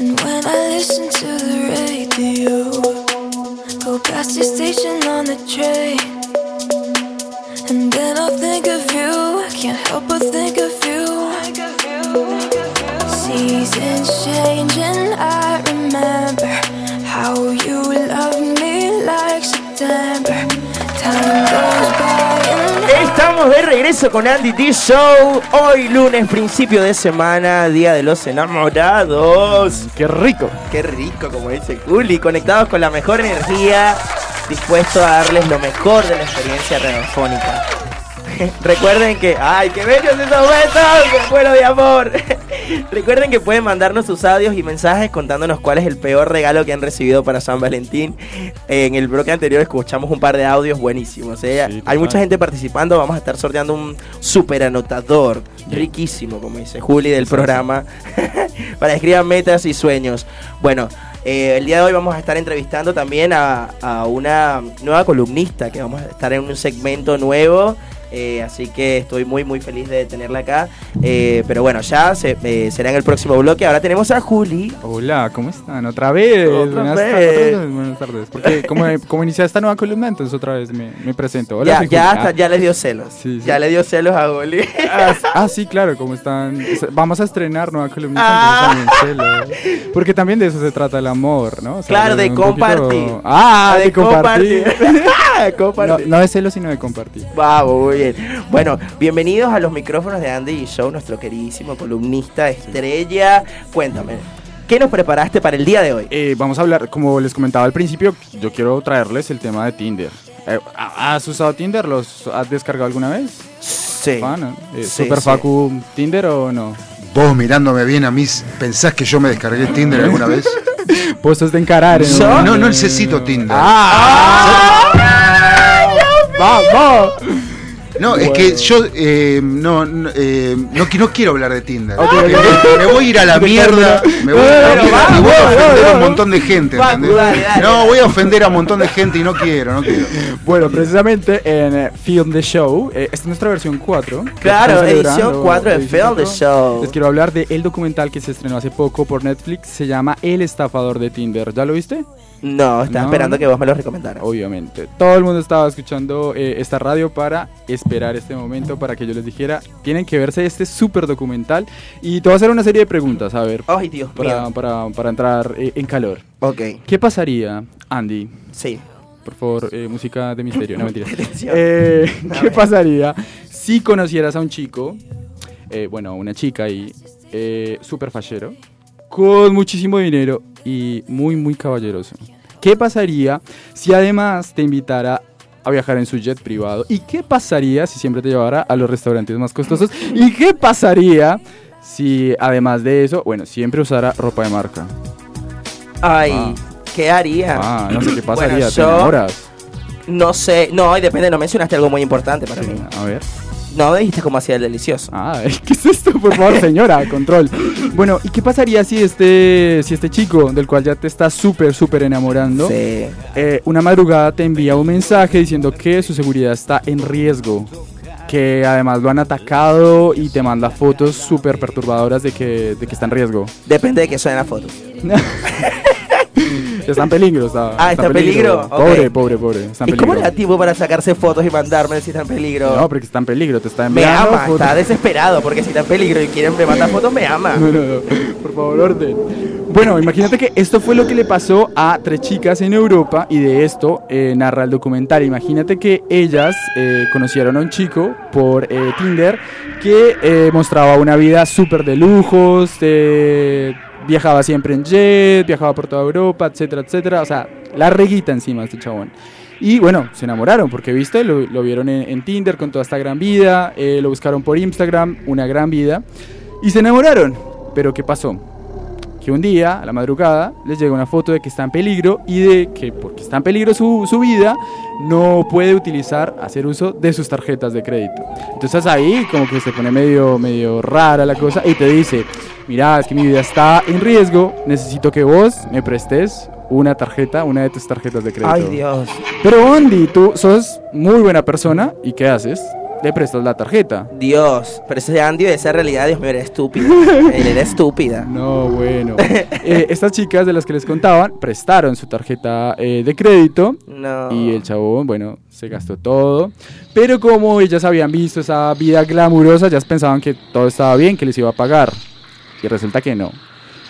And when I listen to the radio, go past your station on the train. And then I'll think of you. I can't help but think of you. Seasons change, and I remember how you loved me like September. Time goes by, Estamos de regreso con Andy T Show. Hoy lunes, principio de semana, Día de los Enamorados. ¡Qué rico! Qué rico, como dice Juli. Conectados con la mejor energía, dispuesto a darles lo mejor de la experiencia radiofónica. Recuerden que. ¡Ay, qué bellos esos besos! ¡Qué bueno de amor! Recuerden que pueden mandarnos sus audios y mensajes contándonos cuál es el peor regalo que han recibido para San Valentín. En el bloque anterior escuchamos un par de audios buenísimos. ¿eh? Hay mucha gente participando. Vamos a estar sorteando un super anotador. Riquísimo, como dice Juli del programa. para escriban metas y sueños. Bueno. eh, el día de hoy vamos a estar entrevistando también a, a una nueva columnista que vamos a estar en un segmento nuevo. Eh, así que estoy muy muy feliz de tenerla acá. Eh, pero bueno, ya se- eh, será en el próximo bloque. Ahora tenemos a Juli. Hola, ¿cómo están? Otra vez. Otra buenas, vez. tar- otra vez, buenas tardes. Porque como, como inicié esta nueva columna, entonces otra vez me, me presento. Hola, ya, soy ya, Juli. hasta- ya le dio celos. Sí, sí. Ya le dio celos a Juli. Ah, ah, sí, claro, como están. es- Vamos a estrenar nueva columna. Ah. también. Porque también de eso se trata el amor, ¿no? O sea, Claro, de poquito- compartir. Ah, De de, compartir. no, Compartir. no de celo, sino de compartir. Vamos, muy bien. Bueno, bienvenidos a los micrófonos de Andy y Show, nuestro queridísimo columnista estrella. Cuéntame, ¿qué nos preparaste para el día de hoy? Eh, vamos a hablar, como les comentaba al principio, yo quiero traerles el tema de Tinder. Eh, ¿Has usado Tinder? ¿Los has descargado alguna vez? Sí. Pana, eh, Sí, ¿Super sí. Facu Tinder o no? Vos mirándome bien a mí, ¿pensás que yo me descargué Tinder alguna vez? Puestos de encarar. ¿eh? No, no, no necesito Tinder. ¡Ah! ¡Vamos! No, es que yo eh, no, no, eh, no, qui- no quiero hablar de Tinder. Me, me voy a ir a la mierda. Me voy a, ir a la mierda y voy a ofender a un montón de gente. ¿entendés? No, voy a ofender a un montón de gente y no quiero, no quiero. Bueno, precisamente en eh, Film the Show, eh, esta es nuestra versión 4. que Claro, edición celebrando, 4 de Film the 4. Show. Les quiero hablar del documental que se estrenó hace poco por Netflix, se llama El estafador de Tinder. ¿Ya lo viste? No, estaba No. esperando que vos me lo recomendaras. Obviamente. Todo el mundo estaba escuchando eh, esta radio para esperar este momento para que yo les dijera, tienen que verse este súper documental y te voy a hacer una serie de preguntas, a ver, Ay, Dios para, mío. para, para entrar eh, en calor. Ok, ¿Qué pasaría, Andy? sí. Por favor, eh, música de misterio, no mentira. Eh, ¿Qué pasaría si conocieras a un chico, eh, bueno, a una chica y eh, súper fachero, con muchísimo dinero y muy, muy caballeroso? ¿Qué pasaría si además te invitara a viajar en su jet privado? ¿Y qué pasaría si siempre te llevara a los restaurantes más costosos? ¿Y qué pasaría si además de eso, bueno, siempre usara ropa de marca? Ay, Ah. ¿qué haría? Ah, no sé qué pasaría, Bueno, ¿te yo- enamoras? No sé, no, y depende, no mencionaste algo muy importante para mí. A ver. No dijiste cómo hacía el delicioso. Ah, ¿qué es esto? Por favor, señora, control. Bueno, ¿y qué pasaría si este, si este chico, del cual ya te estás súper, súper enamorando, Sí. eh, una madrugada te envía un mensaje diciendo que su seguridad está en riesgo? Que además lo han atacado y te manda fotos súper perturbadoras de que, de que está en riesgo. Depende de que suene la foto. Está en peligro. Está, Ah, está en peligro, ok. Pobre, pobre, pobre. Está en ¿Y cómo le peligro. da tiempo para sacarse fotos y mandarme si está en peligro? No, porque está en peligro, te está me enviando ama, fotos. está desesperado porque si está en peligro y quieren me manda fotos, me ama. No, no, no. Por favor, orden. Bueno, imagínate que esto fue lo que le pasó a tres chicas en Europa y de esto eh, narra el documental. Imagínate que ellas eh, conocieron a un chico por eh, Tinder que mostraba una vida súper de lujos, eh, viajaba siempre en jet, viajaba por toda Europa, etcétera, etcétera. O sea, la reguita encima de este chabón. Y bueno, se enamoraron porque, viste, lo, vieron en, en Tinder con toda esta gran vida, eh, lo buscaron por Instagram, una gran vida, y se enamoraron. Pero ¿qué pasó? Que un día, a la madrugada, les llega una foto de que está en peligro y de que porque está en peligro su, su vida, no puede utilizar, hacer uso de sus tarjetas de crédito. Entonces ahí como que se pone medio, medio rara la cosa y te dice, mira, es que mi vida está en riesgo, necesito que vos me prestes una tarjeta, una de tus tarjetas de crédito. Ay, Dios. Pero Andy, tú sos muy buena persona y ¿qué haces? Le prestas la tarjeta. Dios, pero ese Andy de esa realidad, Dios mío, era estúpida. Era estúpida. No, bueno. Eh, estas chicas de las que les contaban prestaron su tarjeta eh, de crédito No. y el chabón, bueno, se gastó todo. Pero como ellas habían visto esa vida glamurosa, ellas pensaban que todo estaba bien, que les iba a pagar. Y resulta que no.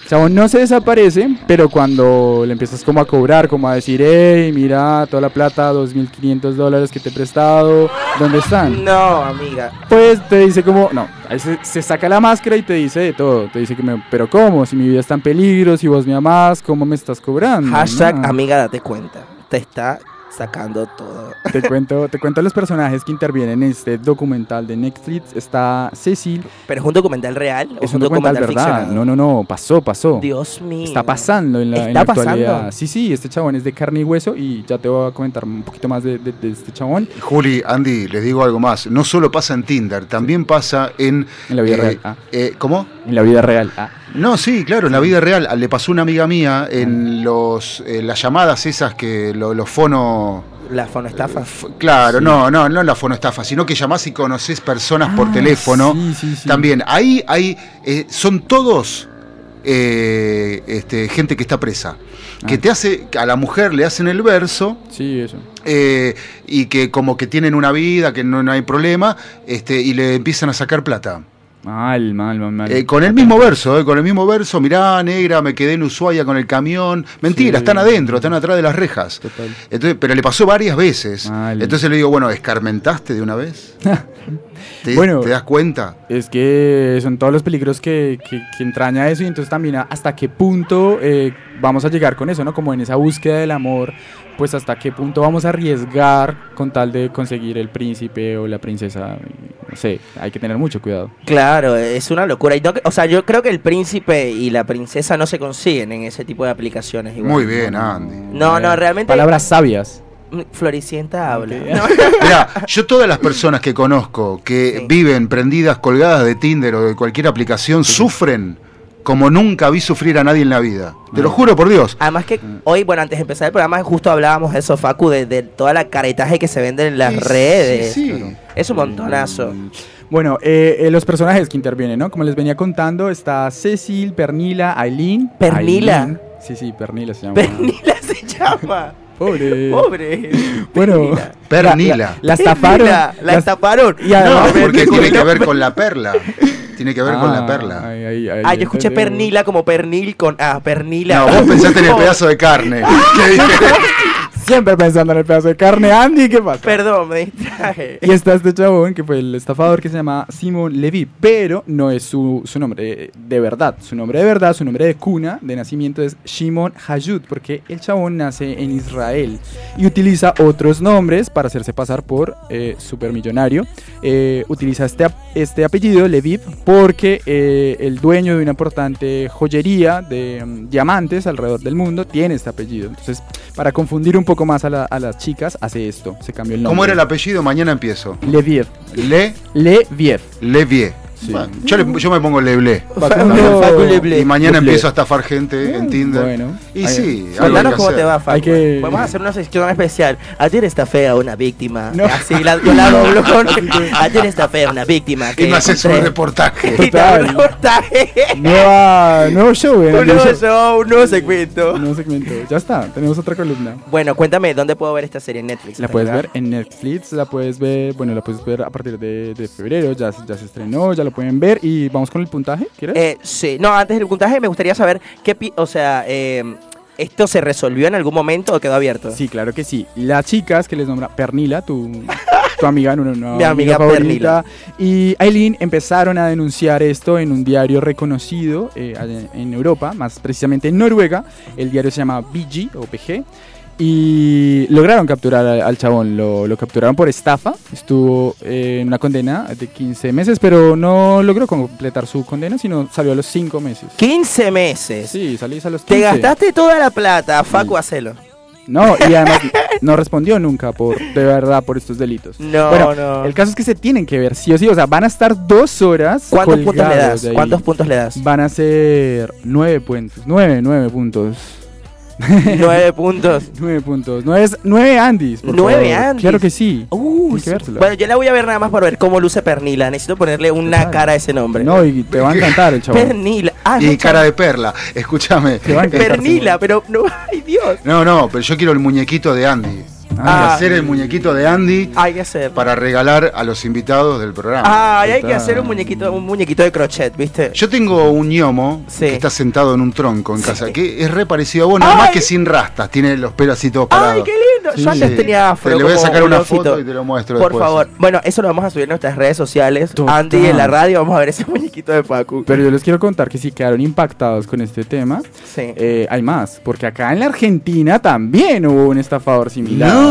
Chabón no se desaparece, pero cuando le empiezas como a cobrar, como a decir, hey, mira, toda la plata, 2.500 dólares que te he prestado, ¿dónde están? No, amiga. Pues te dice como, no, ahí se, se saca la máscara y te dice de todo. Te dice que me, pero ¿cómo? Si mi vida está en peligro, si vos me amás, ¿cómo me estás cobrando? Hashtag No. amiga, date cuenta. Te está sacando todo. Te cuento, te cuento los personajes que intervienen en este documental de Netflix. Está Cecil. ¿Pero es un documental real o Es un documental, verdad. ficcionado? No, no, no, pasó, pasó. Dios mío. Está pasando en la, en ¿Está la actualidad. pasando? Sí, sí, este chabón es de carne y hueso y ya te voy a comentar un poquito más de, de- de este chabón. Juli, Andy, les digo algo más. No solo pasa en Tinder, también pasa en. En la vida eh, real. Ah. eh, ¿Cómo? En la vida real. Ah. No, sí, claro, en la vida real. Le pasó una amiga mía en los eh, las llamadas esas que lo- los fono. La fonoestafa. Claro, no, no, no la fonoestafa, sino que llamás y conoces personas por Ah, teléfono. sí, sí, sí. También, ahí hay, eh, son todos eh, este, gente que está presa. Que Ah. te hace, a la mujer le hacen el verso. Sí, eso. eh, y que como que tienen una vida, que no, no hay problema, este, y le empiezan a sacar plata. Mal, mal, mal, mal. Eh, con el mismo verso, eh, con el mismo verso, mirá, negra, me quedé en Ushuaia con el camión. Mentira, Sí. están adentro, están atrás de las rejas. Total. Entonces, pero le pasó varias veces. Mal. Entonces le digo, bueno, ¿escarmentaste de una vez? ¿Te, Bueno. ¿Te das cuenta? Es que son todos los peligros que, que, que entraña eso y entonces también hasta qué punto eh, vamos a llegar con eso, ¿no? Como en esa búsqueda del amor, pues hasta qué punto vamos a arriesgar con tal de conseguir el príncipe o la princesa. No sé, hay que tener mucho cuidado. Claro, es una locura. Y no que- o sea, yo creo que el príncipe y la princesa no se consiguen en ese tipo de aplicaciones. Igual. Muy bien, Andy. No, no, realmente. Palabras sabias. Mm, Floricienta habla. No. Mira, yo todas las personas que conozco que Sí. viven prendidas, colgadas de Tinder o de cualquier aplicación, sufren como nunca vi sufrir a nadie en la vida. Te lo juro por Dios. Además que hoy, bueno, antes de empezar el programa, justo hablábamos de eso, Facu, de, de toda la caretaje que se vende en las Sí, redes. sí, sí. Es un montonazo. Bueno, eh, eh, los personajes que intervienen, ¿no? Como les venía contando, está Cecil, Pernila, Aileen. ¿Pernila? Aileen. Sí, sí, Pernila se llama. Pernila se llama. Pobre. Pobre. Bueno, Pernila. La, la estafaron. La la- estafaron. Y además- No, porque tiene que ver con la perla. Tiene que ver con la Ah, perla. ahí, ahí, ahí Ah, yo escuché pernila como pernil con. Ah, pernila. No, vos pensaste en el pedazo de carne. Qué diferente. Siempre pensando en el pedazo de carne, Andy, ¿qué pasa? Perdón, me distraje. Y está este chabón que fue el estafador que se llama Simon Levy, pero no es su, su nombre de verdad. Su nombre de verdad, su nombre de cuna, de nacimiento es Shimon Hayut, porque el chabón nace en Israel y utiliza otros nombres para hacerse pasar por eh, supermillonario. Eh, utiliza este, este apellido, Leviv, porque eh, el dueño de una importante joyería de mm, diamantes alrededor del mundo tiene este apellido. Entonces, para confundir un poco más a, la- a las chicas, hace esto, se cambió el nombre. ¿Cómo era el apellido? Mañana empiezo. Leviev. Le Leviev. Levier. Bueno, yo, le- yo me pongo Leble. Y mañana Leble. empiezo a estar gente en Tinder. Bueno. Y sí, algo hay Contanos que cómo te hacer. va, Facu. Hay que- Podemos hacer una sección especial. Ayer está fea una víctima. No. Así la, yo la doblo con. Ayer está fea una víctima. Y que me haces un reportaje. Y te un reportaje. Nueva, nuevo show, ¿eh? Un nuevo show, un nuevo segmento. Un nuevo segmento. Ya está, tenemos otra columna. Bueno, cuéntame, ¿dónde puedo ver esta serie en Netflix? La puedes ver en Netflix, la puedes ver, bueno, la puedes ver a partir de, de febrero, ya, se- ya se estrenó, ya lo pueden ver y vamos con el puntaje, ¿quieres? Eh, sí, no, antes del puntaje me gustaría saber qué, pi- o sea, eh, ¿esto se resolvió en algún momento o quedó abierto? Sí, claro que sí. Las chicas que les nombra Pernila, tu, tu amiga, una, una Mi amiga favorita, y Aileen empezaron a denunciar esto en un diario reconocido eh, en Europa, más precisamente en Noruega. El diario se llama BG o PG. Y lograron capturar al, al chabón, lo, lo capturaron por estafa, estuvo eh, en una condena de 15 meses, pero no logró completar su condena, sino salió a los 5 meses. 15 meses. Sí, salís a los 15. Te gastaste toda la plata, Facu, hacelo. No, y además no respondió nunca por, de verdad, por estos delitos. No, bueno, no. el caso es que se tienen que ver sí o sí, o sea, van a estar dos horas ¿Cuántos puntos le das? ¿Cuántos puntos le das? Van a ser nueve puntos, nueve, nueve puntos. Nueve puntos. Nueve puntos, nueve, nueve Andis, por Nueve favor. Andis. Claro que sí. Tienen que. Bueno, yo la voy a ver nada más por ver cómo luce Pernila. Necesito ponerle una cara a ese nombre. No, y te va a encantar el chabón. Pernila. Ah, Y no, cara de perla, escúchame. Te va a encantar, Pernila, pero no, ay Dios. No, no, pero yo quiero el muñequito de Andy. Hay que Ah. hacer el muñequito de Andy Hay que hacer. para regalar a los invitados del programa. Ay, hay que hacer un muñequito, un muñequito de crochet, ¿viste? Yo tengo un ñomo Sí. que está sentado en un tronco en casa, que es re parecido a vos, nada más que sin rastas, tiene los pelos así todos parados. Ay, qué lindo. Yo antes tenía afro. Te le voy a sacar una foto y te lo muestro Por después. favor. Bueno, eso lo vamos a subir en nuestras redes sociales. Total. Andy en la radio, vamos a ver ese muñequito de Pacu. Pero yo les quiero contar que si quedaron impactados con este tema, Sí. eh, hay más. Porque acá en la Argentina también hubo un estafador similar. No,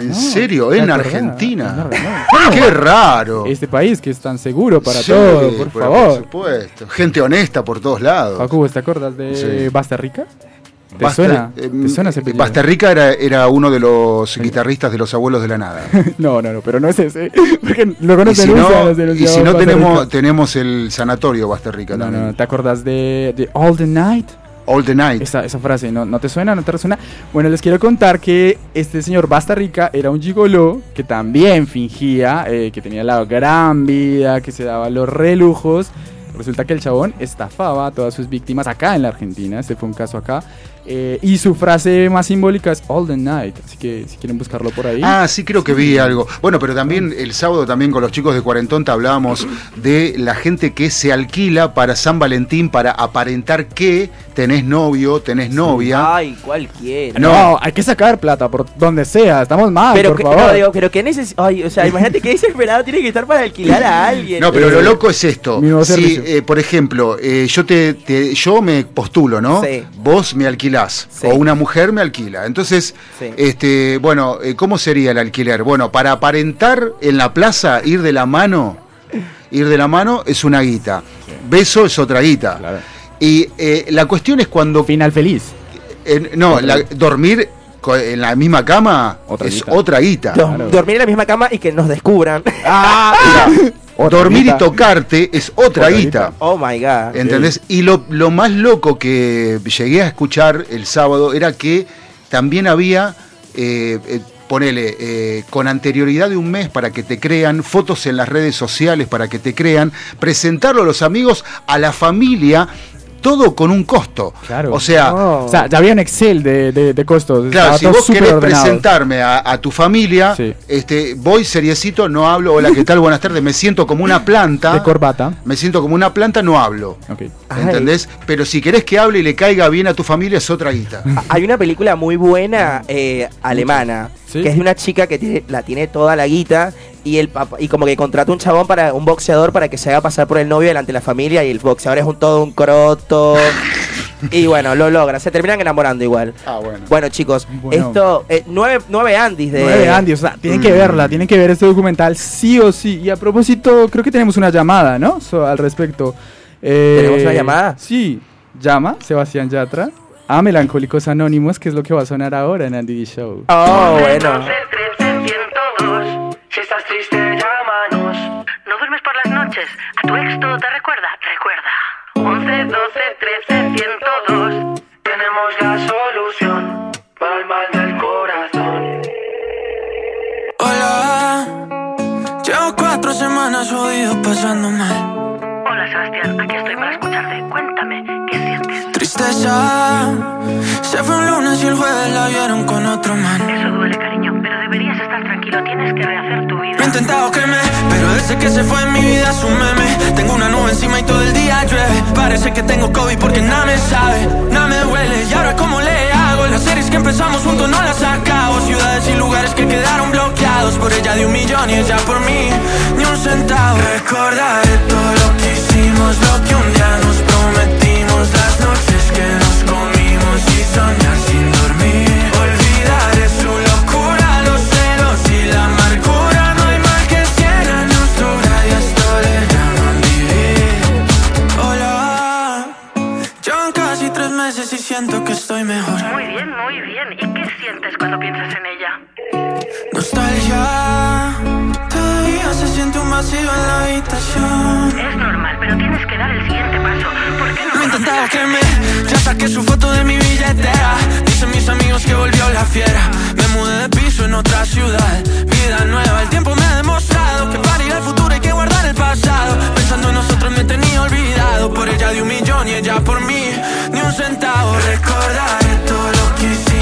en serio, ¿te en acordás? Argentina. En Argentina. Qué raro. Este país que es tan seguro para Sí, todo, por pero favor. supuesto. Gente honesta por todos lados. Pacu, ¿te acuerdas de Sí. Basta Rica? ¿Te Basta- suena? eh, ¿Te suena ese apellido? Basterrica era, era uno de los guitarristas de los abuelos de la nada. No, no, no, pero no es ese. Porque luego y nos si no, nos y si no Basta tenemos, Rica. tenemos el sanatorio Basterrica No, también. no, ¿te acordás de, de All the Night? All the Night. Esa, esa frase, ¿no, ¿no te suena? ¿No te resuena? Bueno, les quiero contar que este señor Basta Rica era un gigoló que también fingía eh, que tenía la gran vida, que se daba los relujos. Resulta que el chabón estafaba a todas sus víctimas acá en la Argentina. Este fue un caso acá. Eh, y su frase más simbólica es All the Night. Así que si quieren buscarlo por ahí. Ah, sí, creo que vi algo. Bueno, pero también el sábado también con los chicos de Cuarentonta hablábamos de la gente que se alquila para San Valentín para aparentar que tenés novio, tenés novia. Ay, cualquiera. no, no. hay que sacar plata por donde sea. Estamos mal, Pero por que, favor. no, digo, pero que neces Ay, o sea, imagínate que desesperado tiene que estar para alquilar a alguien. No, pero Eh, lo loco es esto. Si, eh, por ejemplo, eh, yo te, te- yo me postulo, ¿no? Sí. Vos me alquilás Sí. o una mujer me alquila. Entonces, Sí. este, bueno, eh, ¿cómo sería el alquiler? Bueno, para aparentar en la plaza ir de la mano, ir de la mano es una guita. Beso es otra guita. Claro. Y eh, la cuestión es cuando Final feliz. eh, no, la- dormir en la misma cama Otra es guita. otra guita. Claro. Dormir en la misma cama y que nos descubran. Otra Dormir guita. y tocarte es otra, Otra guita. guita. oh my god. ¿Entendés? Y lo, lo más loco que llegué a escuchar el sábado era que también había, eh, eh, ponele, eh, con anterioridad de un mes para que te crean, fotos en las redes sociales para que te crean, presentarlo a los amigos, a la familia, todo con un costo. Claro. O sea. O sea, ya había un Excel de, de, de costos. Claro, estaba si vos querés ordenado. presentarme a, a tu familia, Sí. este, voy seriecito, no hablo, hola, ¿qué tal? Buenas tardes, me siento como una planta. De corbata. Me siento como una planta, no hablo. Ok. Ay. ¿Entendés? Pero si querés que hable y le caiga bien a tu familia, es otra guita. Hay una película muy buena eh, alemana Sí. que es de una chica que tiene- la tiene toda la guita y el papá, y como que contrata un chabón para un boxeador para que se haga pasar por el novio delante de la familia y el boxeador es un todo un croto y bueno lo logra se terminan enamorando igual Ah, bueno. bueno chicos Bueno. esto eh, nueve, nueve Andis de Nueve Andy, o sea, tienen que verla, tienen que ver este documental sí o sí. Y a propósito, creo que tenemos una llamada, ¿no? So, al respecto. Eh, ¿Tenemos una llamada? Sí, llama Sebastián Yatra a Melancólicos Anónimos, que es lo que va a sonar ahora en Andy Show. oh bueno Si estás triste, llámanos. ¿No duermes por las noches? ¿A tu ex todo te recuerda? Recuerda. 11, 12, 13, 102. Tenemos la solución para el mal del corazón. Hola, llevo cuatro semanas jodido pasando mal. Tristeza, se fue un lunes y el jueves la vieron con otro man. Eso duele, cariño, pero deberías estar tranquilo. Tienes que rehacer tu vida. Lo he intentado que me, pero desde que se fue en mi vida es un meme. Tengo una nube encima y todo el día llueve. Parece que tengo COVID porque nada me sabe, nada me huele. Y ahora cómo le hago, las series que empezamos juntos no las acabo. Ciudades y lugares que quedaron bloqueados por ella de un millón y ella por mí ni un centavo. Recordaré todo lo que hicimos, lo que un día nos prometimos, noches que nos comimos y soñar sin dormir. Olvidaré su locura, los celos y la amargura. No hay mal que cien años dura y esto le llaman vivir. Hola, llevan casi tres meses y siento que estoy mejor. Muy bien, muy bien. ¿Y qué sientes cuando piensas en ella? Nostalgia, se siente un vacío en la habitación. Es normal, pero tienes que dar el siguiente paso. ¿Por qué no? Lo intentaba, créeme. Ya saqué su foto de mi billetera. Dicen mis amigos que volvió la fiera. Me mudé de piso en otra ciudad. Vida nueva, el tiempo me ha demostrado que para ir al futuro hay que guardar el pasado. Pensando en nosotros me tenía olvidado. Por ella de un millón y ella por mí. Ni un centavo. Recordaré todo lo que hice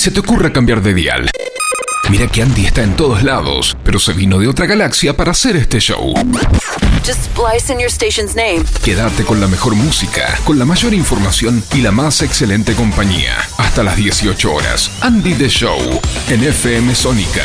se te ocurra cambiar de dial. Mira que Andy está en todos lados, pero se vino de otra galaxia para hacer este show. Just splice in your station's name. Quédate con la mejor música, con la mayor información y la más excelente compañía. Hasta las 18 horas. Andy The Show en FM Sónica.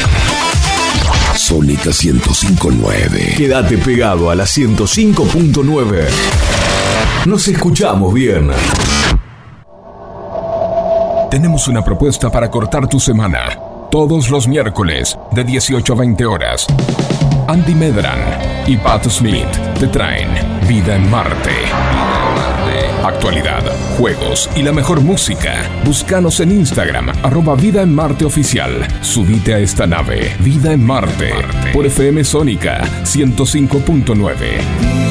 Sónica 1059. Quédate pegado a la 105.9. Nos escuchamos bien. Tenemos una propuesta para cortar tu semana. Todos los miércoles, de 18 a 20 horas. Andy Medran y Pat Smith te traen Vida en Marte. Actualidad, juegos y la mejor música. Búscanos en Instagram, arroba Vida en Marte Oficial. Subite a esta nave, Vida en Marte, por FM Sónica 105.9.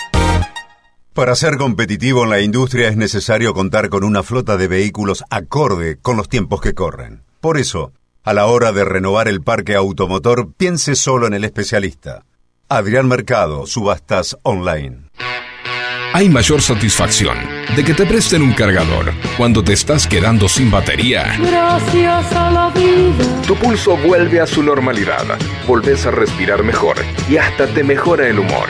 Para ser competitivo en la industria es necesario contar con una flota de vehículos acorde con los tiempos que corren. Por eso, a la hora de renovar el parque automotor, piense solo en el especialista. Adrián Mercado, Subastas Online. Hay mayor satisfacción de que te presten un cargador cuando te estás quedando sin batería. Gracias a la vida. Tu pulso vuelve a su normalidad, volvés a respirar mejor y hasta te mejora el humor.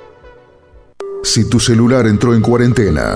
Si tu celular entró en cuarentena,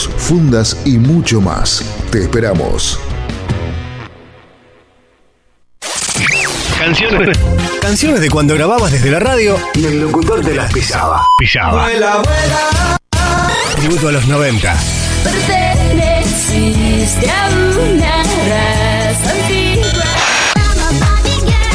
fundas y mucho más. Te esperamos. Canciones, canciones de cuando grababas desde la radio y el locutor te las pisaba. Pisaba. Tributo a los 90. Perteneciste a una raza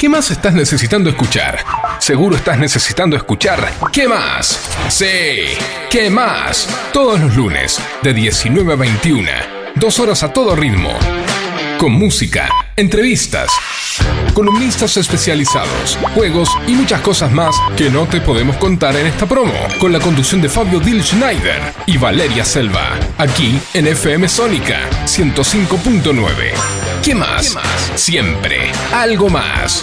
¿Qué más estás necesitando escuchar? Seguro estás necesitando escuchar ¿Qué más? Sí, ¿qué más? Todos los lunes, de 19 a 21. Dos horas a todo ritmo. Con música, entrevistas, columnistas especializados, juegos y muchas cosas más que no te podemos contar en esta promo. Con la conducción de Fabio Dil Schneider y Valeria Selva. Aquí en FM Sónica 105.9. ¿Qué más? Siempre. Algo más.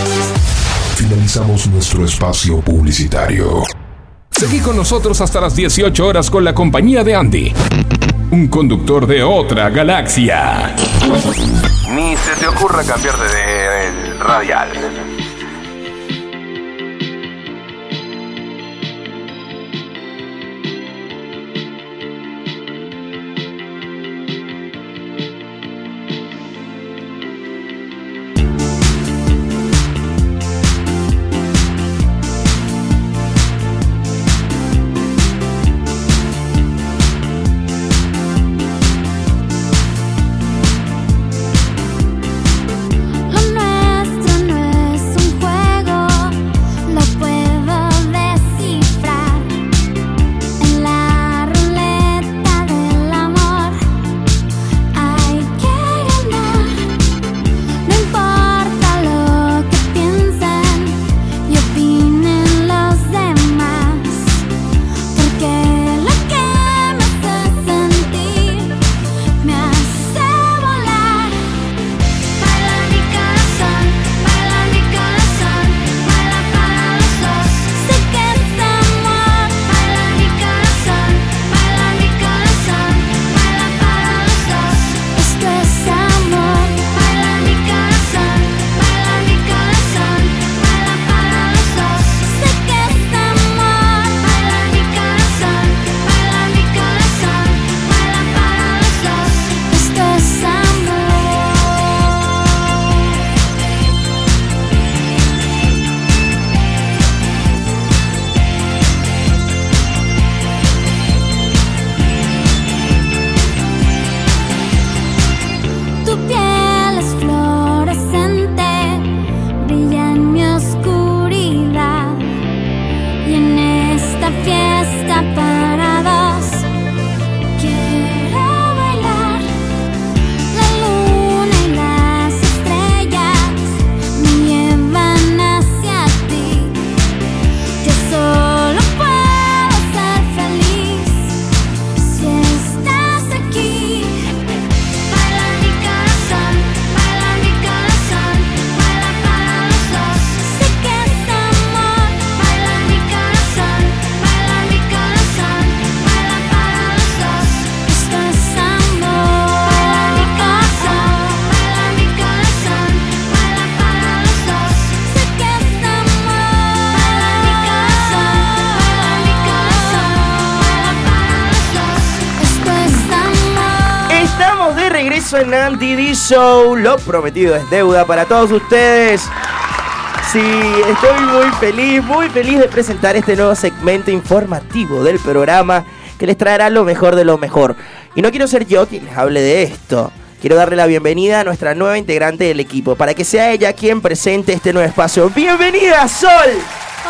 Finalizamos nuestro espacio publicitario. Seguí con nosotros hasta las 18 horas con la compañía de Andy. Un conductor de otra galaxia. Ni se te ocurra cambiar de, de radial. Regreso en Anti D Show. Lo prometido es deuda para todos ustedes. Sí, estoy muy feliz, muy feliz de presentar este nuevo segmento informativo del programa que les traerá lo mejor de lo mejor. Y no quiero ser yo quien les hable de esto. Quiero darle la bienvenida a nuestra nueva integrante del equipo para que sea ella quien presente este nuevo espacio. ¡Bienvenida, Sol!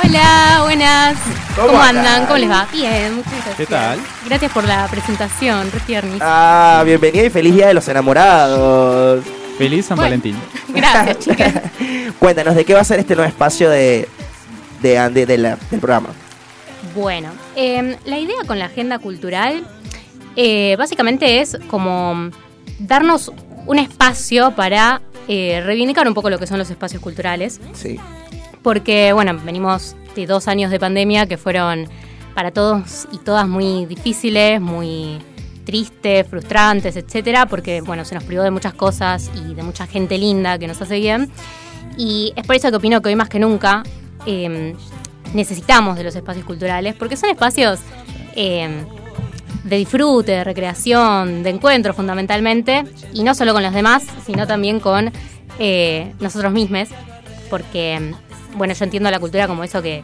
Hola, buenas. ¿Cómo ¿Cómo, andan? ¿Cómo les va? Bien, muchas gracias. ¿Qué tal? Gracias por la presentación, re tiernis. Ah, bienvenida y feliz día de los enamorados. Feliz San Bueno. Valentín. Gracias, chicas. Cuéntanos, ¿de qué va a ser este nuevo espacio de, de, Ande- de la- del programa? Bueno, eh, la idea con la agenda cultural eh, básicamente es como darnos un espacio para eh, reivindicar un poco lo que son los espacios culturales. Sí. Porque, bueno, venimos dos años de pandemia que fueron para todos y todas muy difíciles, muy tristes, frustrantes, etcétera, porque, bueno, se nos privó de muchas cosas y de mucha gente linda que nos hace bien. Y es por eso que opino que hoy más que nunca eh, necesitamos de los espacios culturales, porque son espacios eh, de disfrute, de recreación, de encuentro fundamentalmente, y no solo con los demás, sino también con eh, nosotros mismos, porque, bueno, yo entiendo la cultura como eso que,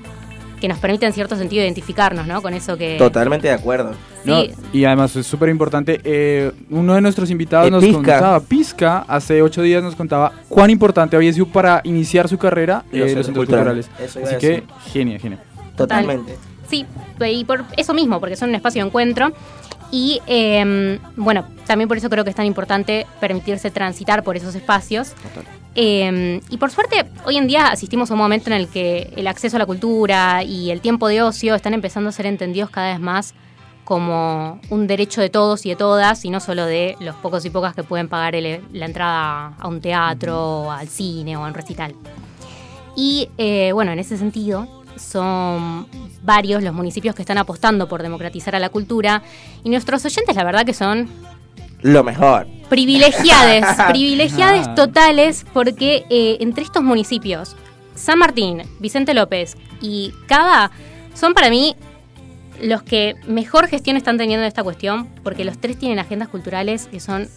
que nos permite en cierto sentido identificarnos, ¿no? Con eso que... Totalmente de acuerdo. No, Sí. y además es súper importante, eh, uno de nuestros invitados Eh, nos Pizca. contaba, Pizca, hace ocho días nos contaba cuán importante había sido para iniciar su carrera Los eh, los centros culturales. Eso Así que, decir. genia, genia. Totalmente. Sí, y por eso mismo, porque son un espacio de encuentro. Y eh, bueno, también por eso creo que es tan importante permitirse transitar por esos espacios. Eh, y por suerte, hoy en día asistimos a un momento en el que el acceso a la cultura y el tiempo de ocio están empezando a ser entendidos cada vez más como un derecho de todos y de todas, y no solo de los pocos y pocas que pueden pagar el- la entrada a un teatro, o al cine o a un recital. Y eh, bueno, en ese sentido, son varios los municipios que están apostando por democratizar a la cultura, y nuestros oyentes, la verdad que son Lo mejor. privilegiades, privilegiades Ah. totales, porque eh, entre estos municipios, San Martín, Vicente López y Cava, son para mí los que mejor gestión están teniendo en esta cuestión, porque los tres tienen agendas culturales que son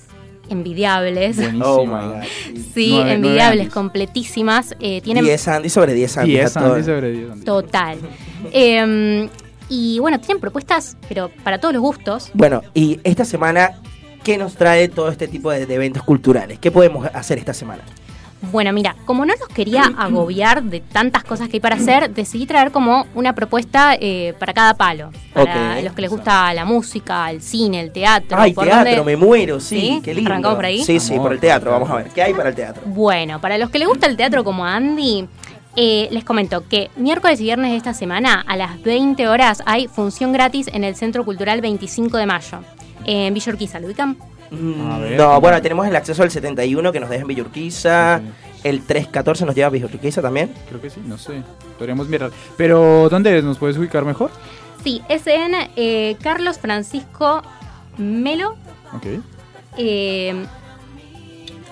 envidiables. Oh my God. Sí, Nueve- envidiables, completísimas. Eh, tienen 10 Andy sobre 10 Andy. 10 a todo. Andy sobre 10 Andy. Total. Eh, y bueno, tienen propuestas, pero para todos los gustos. Bueno, y esta semana, ¿qué nos trae todo este tipo de, de eventos culturales? ¿Qué podemos hacer esta semana? Bueno, mira, como no nos quería agobiar de tantas cosas que hay para hacer, decidí traer como una propuesta eh, para cada palo. Para Ok. los que les gusta la música, el cine, el teatro. Ay, por teatro, me muero, sí, ¿Sí? qué lindo. ¿Arrancamos por ahí? Sí, sí, por el teatro, vamos a ver. ¿Qué hay para el teatro? Bueno, para los que les gusta el teatro como Andy, eh, les comento que miércoles y viernes de esta semana a las 20 horas hay función gratis en el Centro Cultural 25 de Mayo, en Villa Urquiza, ¿lo ubican? Mm, no, bueno, tenemos el acceso al 71 que nos deja en Villurquiza. El 314 nos lleva a Villurquiza también. Creo que sí, no sé. Podríamos mirar. Pero, ¿dónde es? ¿Nos puedes ubicar mejor? Sí, es en eh, Carlos Francisco Melo. Ok. eh,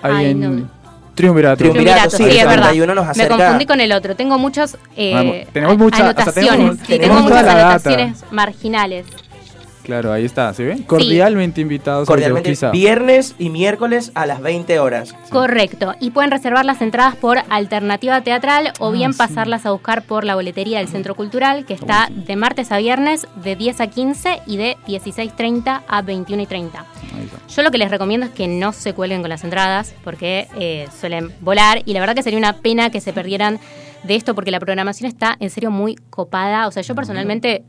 Ahí Ay, en no. Triunvirato. Triunvirato, sí, es verdad. nos Me confundí con el otro. Tengo muchos eh, Vamos, tenemos a- mucha- hasta anotaciones. tenemos- sí, muchas data. anotaciones marginales. Claro, ahí está, ¿se ve? Cordialmente invitados Cordialmente, a viernes y miércoles a las 20 horas. Correcto. Y pueden reservar las entradas por alternativa teatral o bien pasarlas a buscar por la boletería del Centro Cultural, que está de martes a viernes de 10 a 15 y de 16.30 a 21 y 30. Yo lo que les recomiendo es que no se cuelguen con las entradas porque eh, suelen volar y la verdad que sería una pena que se perdieran de esto porque la programación está en serio muy copada. O sea, yo personalmente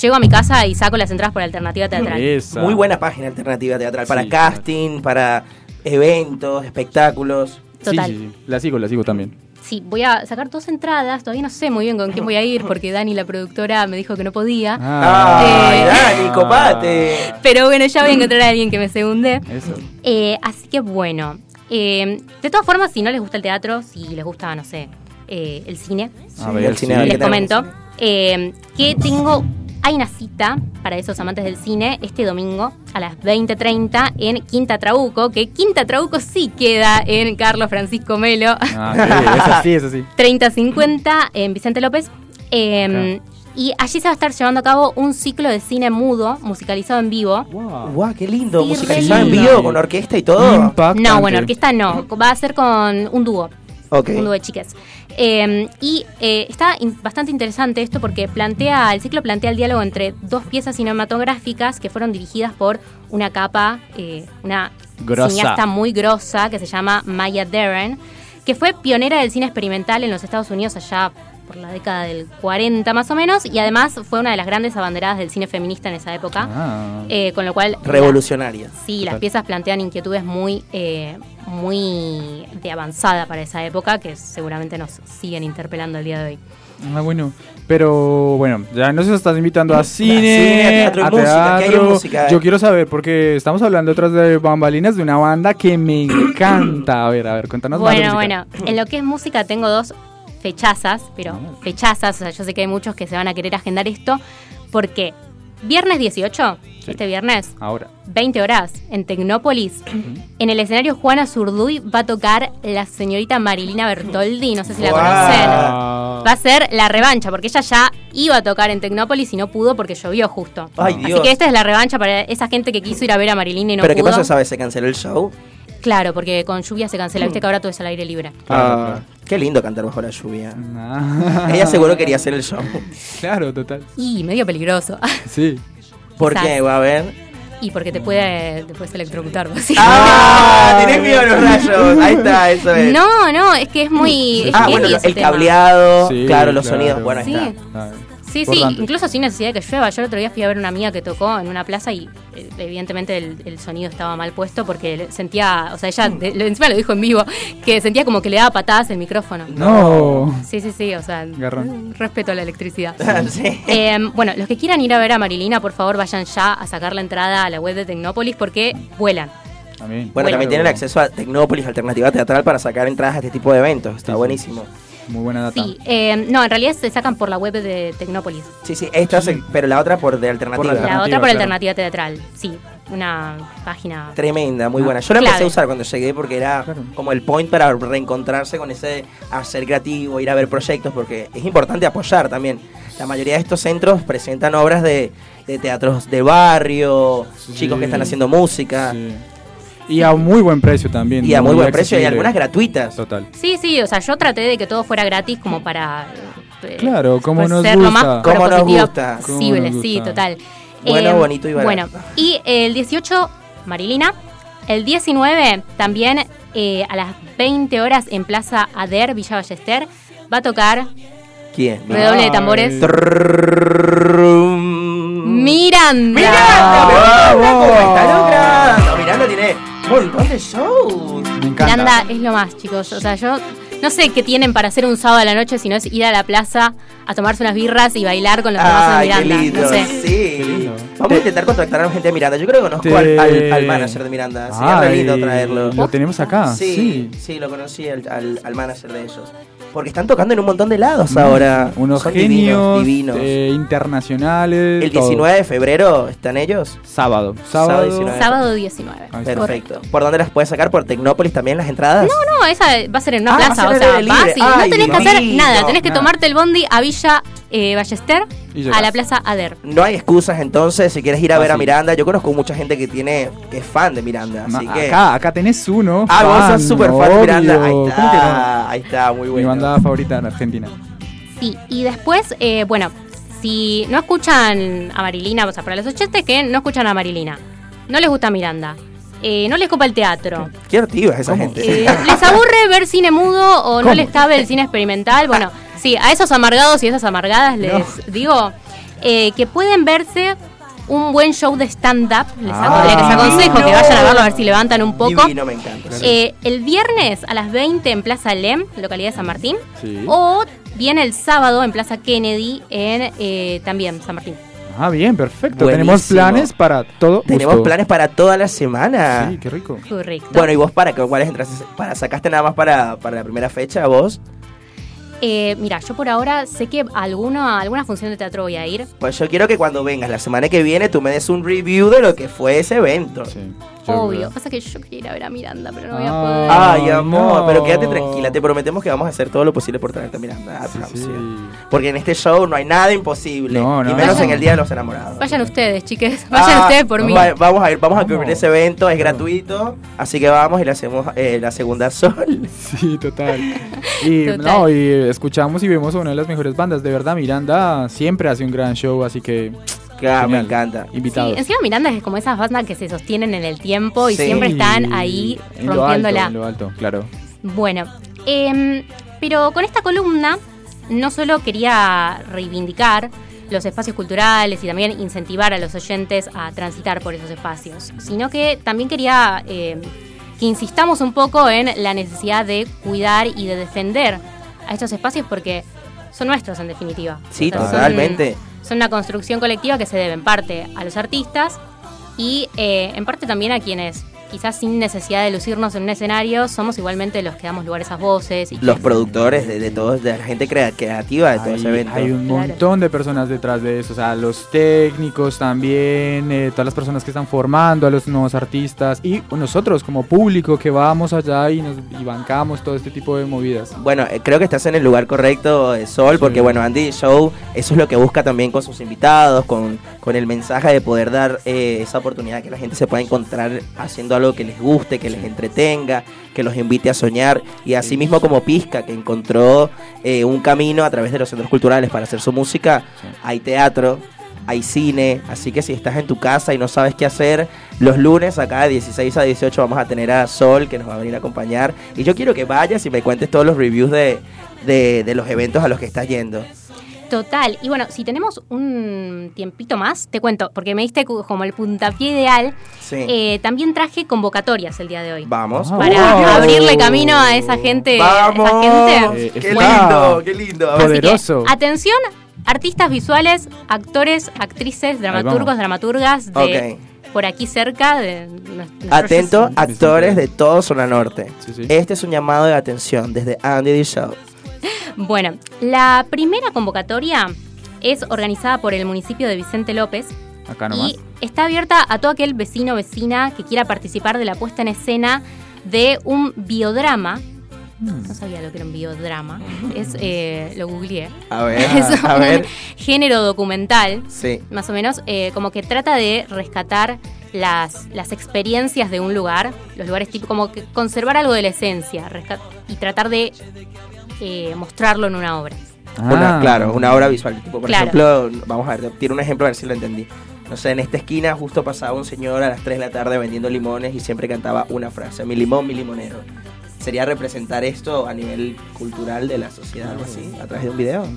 llego a mi casa y saco las entradas por alternativa teatral. Muy buena página alternativa teatral para Sí, casting, para eventos, espectáculos. Total. Sí, sí, sí. La sigo, la sigo también. Sí, voy a sacar dos entradas. Todavía no sé muy bien con quién voy a ir porque Dani, la productora, me dijo que no podía. Ah. ¡Ay, Eh, Dani, copate! Pero bueno, ya voy a encontrar a alguien que me segunde. Eso. Eh, así que bueno. eh, de todas formas, si no les gusta el teatro, si les gusta, no sé, eh, el cine, A ver, el cine, les comento eh, que tengo. Hay una cita para esos amantes del cine este domingo a las 20.30 en Quinta Trabuco, que Quinta Trabuco sí queda en Carlos Francisco Melo. Ah, sí, es así, es así. 3050 en Vicente López. Eh, Y allí se va a estar llevando a cabo un ciclo de cine mudo, musicalizado en vivo. Guau, qué lindo. Sí, Musicalizado en vivo con orquesta y todo. No, bueno, orquesta no. Va a ser con un dúo. Ok. Un dúo de chiques. Eh, y eh, está in- bastante interesante esto porque plantea, el ciclo plantea el diálogo entre dos piezas cinematográficas que fueron dirigidas por una capa, eh, una Grosa. cineasta muy grosa que se llama Maya Deren, que fue pionera del cine experimental en los Estados Unidos allá por la década del 40 más o menos, y además fue una de las grandes abanderadas del cine feminista en esa época. Ah. Eh, con lo cual Revolucionaria. Sí, las piezas plantean inquietudes muy, eh, muy de avanzada para esa época que seguramente nos siguen interpelando el día de hoy. Ah, bueno. Pero bueno, ya nos estás invitando a cine, cine, a teatro a música, ¿qué hay en teatro. música? Yo quiero saber, porque estamos hablando otras de bambalinas de una banda que me encanta. A ver, a ver, cuéntanos más. de Bueno, bueno, en lo que es música tengo dos fechazas, pero fechazas, o sea, yo sé que hay muchos que se van a querer agendar esto, porque viernes 18, este viernes, Ahora. 20 horas, en Tecnópolis, en el escenario Juana Zurduy va a tocar la señorita Marilina Bertoldi, no sé si la conocen. Va a ser la revancha, porque ella ya iba a tocar en Tecnópolis y no pudo porque llovió justo. Ay, Así Dios. que esta es la revancha para esa gente que quiso ir a ver a Marilina y no ¿Pero qué pudo. pasó esa vez? ¿Se canceló el show? Claro, porque con lluvia se cancela, viste que ahora todo es al aire libre. Ah, qué lindo cantar bajo la lluvia. Ella seguro quería hacer el show. Claro, total. Y medio peligroso. Sí. ¿Por qué? Va a ver. Y porque te puede, te puedes electrocutar, ¡Ah! Tenés miedo a los rayos. Ahí está, eso es. No, no, es que es muy. es Ah, bueno, el tema. cableado, Sí, claro, los claro. sonidos. Bueno, ahí Sí. está. Sí, sí, incluso sin necesidad de que llueva. Yo el otro día fui a ver una amiga que tocó en una plaza y eh, evidentemente el, el sonido estaba mal puesto porque sentía, o sea, ella de- lo- encima lo dijo en vivo, que sentía como que le daba patadas el micrófono. No. Sí, sí, sí, o sea, Garrón. respeto a la electricidad. Sí. Eh, bueno, los que quieran ir a ver a Marilina, por favor vayan ya a sacar la entrada a la web de Tecnópolis porque vuelan. También. Bueno, también tienen acceso a Tecnópolis, Alternativa Teatral, para sacar entradas a este tipo de eventos. Está buenísimo. Muy buena data. Sí, eh, no, en realidad se sacan por la web de Tecnópolis. Sí, sí, esta, se- pero la otra por de Alternativa. La otra por alternativa teatral, sí. Una página. Tremenda, muy Ah, buena. Yo la empecé a usar cuando llegué porque era como el point para reencontrarse con ese hacer creativo, ir a ver proyectos, porque es importante apoyar también. La mayoría de estos centros presentan obras de, de teatros de barrio, chicos que están haciendo música. Y a muy buen precio también. Y a muy buen precio y algunas gratuitas. Total. Sí, sí, o sea, yo traté de que todo fuera gratis como para. eh, Claro, como pues, nos ser lo gusta. más Como nos gusta. posible, Como nos sí, gusta. total. Bueno, Eh, bonito y barato. Bueno, y el 18, Marilina. El 19, también eh, a las 20 horas en Plaza Ader, Villa Ballester, va a tocar ¿Quién? Redoble de tambores. Miranda. Miranda. ¿Cómo está logrando? Miranda tiene montón de shows. Me encanta. Miranda es lo más, chicos. O sea, yo no sé qué tienen para hacer un sábado a la noche si no es ir a la plaza a tomarse unas birras y bailar con los demás de Ay, qué Miranda. lindo. No sé. Sí. Vamos a intentar contactar a la gente de Miranda. Yo creo que conozco al, al, al manager de Miranda. Sería re Ay, lindo traerlo. Lo tenemos acá. Sí, Sí. sí, lo conocí al, al, al manager de ellos. Porque están tocando en un montón de lados ahora. Unos Son genios divinos, divinos. eh, internacionales. El todo. 19 de febrero están ellos. Sábado. Sábado Sábado. 19. Sábado 19. Ahí está. Perfecto. ¿Por dónde las puedes sacar? ¿Por Tecnópolis también las entradas? No, no, esa va a ser en una Ah, plaza. O sea, vas y no tenés que hacer nada. Tenés que tomarte el bondi a Villa eh, Ballester, a la Plaza Ader. No hay excusas entonces si quieres ir a ver a. Miranda. Yo conozco mucha gente que tiene que es fan de Miranda. Así Ma- que. Acá, acá tenés uno. Ah, vos sos súper fan de Miranda. Ahí está. Ahí está, muy Mi bueno. banda favorita en Argentina. Sí, y después, eh, bueno, si no escuchan a Marilina, o sea, para los oyentes que no escuchan a Marilina, no les gusta Miranda, eh, no les copa el teatro, Qué activa es esa gente. eh, les aburre ver cine mudo o no les cabe el cine experimental, bueno, sí, a esos amargados y esas amargadas les digo eh, que pueden verse un buen show de stand-up, les, Ah, aco- les aconsejo que vayan a verlo a ver si levantan un poco. Divino, me encanta. Eh, el viernes a las 20 en Plaza Lem, localidad de San Martín. Sí. O bien el sábado en Plaza Kennedy en eh, también San Martín. Ah, bien, perfecto. Buenísimo. Tenemos planes para todo. Tenemos gusto. planes para toda la semana. Sí, qué rico. Correcto. Bueno, ¿y vos para qué- cuáles entradas para sacaste nada más para, para la primera fecha vos? Eh, mira, yo por ahora sé que alguna, alguna función de teatro voy a ir. Pues yo quiero que cuando vengas la semana que viene tú me des un review de lo que fue ese evento. Obvio. Pasa que yo quería ir a ver a Miranda, pero no voy a Ah. poder. Ay, amor, no. pero quédate tranquila, te prometemos que vamos a hacer todo lo posible por traerte a Miranda. Porque en este show no hay nada imposible, No, y no. menos Vayan. en el Día de los Enamorados. Vayan ustedes, chiques. Vayan Ah, ustedes por mí. va- Vamos a ir, vamos a cubrir ese evento, es gratuito, así que vamos y le hacemos eh, la segunda sol. Sí, total. Y, Total. No, y escuchamos y vemos a una de las mejores bandas. De verdad, Miranda siempre hace un gran show, así que. Claro, me encanta. Invitados. Sí, encima Miranda es como esas bandas que se sostienen en el tiempo y Sí. siempre están ahí En lo alto, rompiéndola. en lo alto, claro. Bueno, em, pero con esta columna no solo quería reivindicar los espacios culturales y también incentivar a los oyentes a transitar por esos espacios, sino que también quería em, que insistamos un poco en la necesidad de cuidar y de defender a estos espacios porque son nuestros en definitiva. Sí, O sea, son- totalmente. Son, una construcción colectiva que se debe en parte a los artistas y eh, en parte también a quienes quizás sin necesidad de lucirnos en un escenario somos igualmente los que damos lugar a esas voces y Los productores de, de todos, de la gente crea- creativa de todo ese Hay, evento. hay un montón de personas detrás de eso, o sea, los técnicos también, eh, todas las personas que están formando a los nuevos artistas y nosotros como público que vamos allá y nos y bancamos todo este tipo de movidas. Bueno, eh, creo que estás en el lugar correcto, eh, Sol, porque bueno, Andy Show, eso es lo que busca también con sus invitados, con, con el mensaje de poder dar eh, esa oportunidad que la gente se pueda encontrar haciendo algo que les guste, que les entretenga, que los invite a soñar. Y así mismo como Pizca, que encontró eh, un camino a través de los centros culturales para hacer su música, hay teatro. Hay cine, así que si estás en tu casa y no sabes qué hacer, los lunes acá de 16 a 18 vamos a tener a Sol que nos va a venir a acompañar. Y yo quiero que vayas y me cuentes todos los reviews de, de, de los eventos a los que estás yendo. Total. Y bueno, si tenemos un tiempito más, te cuento, porque me diste como el puntapié ideal. Sí. Eh, también traje convocatorias el día de hoy. Vamos. Para Wow. abrirle camino a esa gente. Vamos. Esa gente. Eh, Qué lindo, qué lindo. Que, Poderoso. atención, artistas visuales, actores, actrices, dramaturgos, dramaturgas de Ok. por aquí cerca de nuestro- Atento, actores de todo Zona Norte. Este es un llamado de atención desde Andy the Show. Bueno, la primera convocatoria es organizada por el municipio de Vicente López Acá nomás. y está abierta a todo aquel vecino o vecina que quiera participar de la puesta en escena de un biodrama. Mm. No sabía lo que era un biodrama. Es, eh, lo googleé. A ver, Es a un ver. género documental, Sí. más o menos, eh, como que trata de rescatar las, las experiencias de un lugar, los lugares tipo, como que conservar algo de la esencia y tratar de eh, mostrarlo en una obra. Una, claro, una obra visual. Tipo, por Claro. ejemplo, vamos a ver, tiene un ejemplo a ver si lo entendí. No sé, en esta esquina justo pasaba un señor a las 3 de la tarde vendiendo limones y siempre cantaba una frase, mi limón, mi limonero. ¿Sería representar esto a nivel cultural de la sociedad, algo así, a través de un video?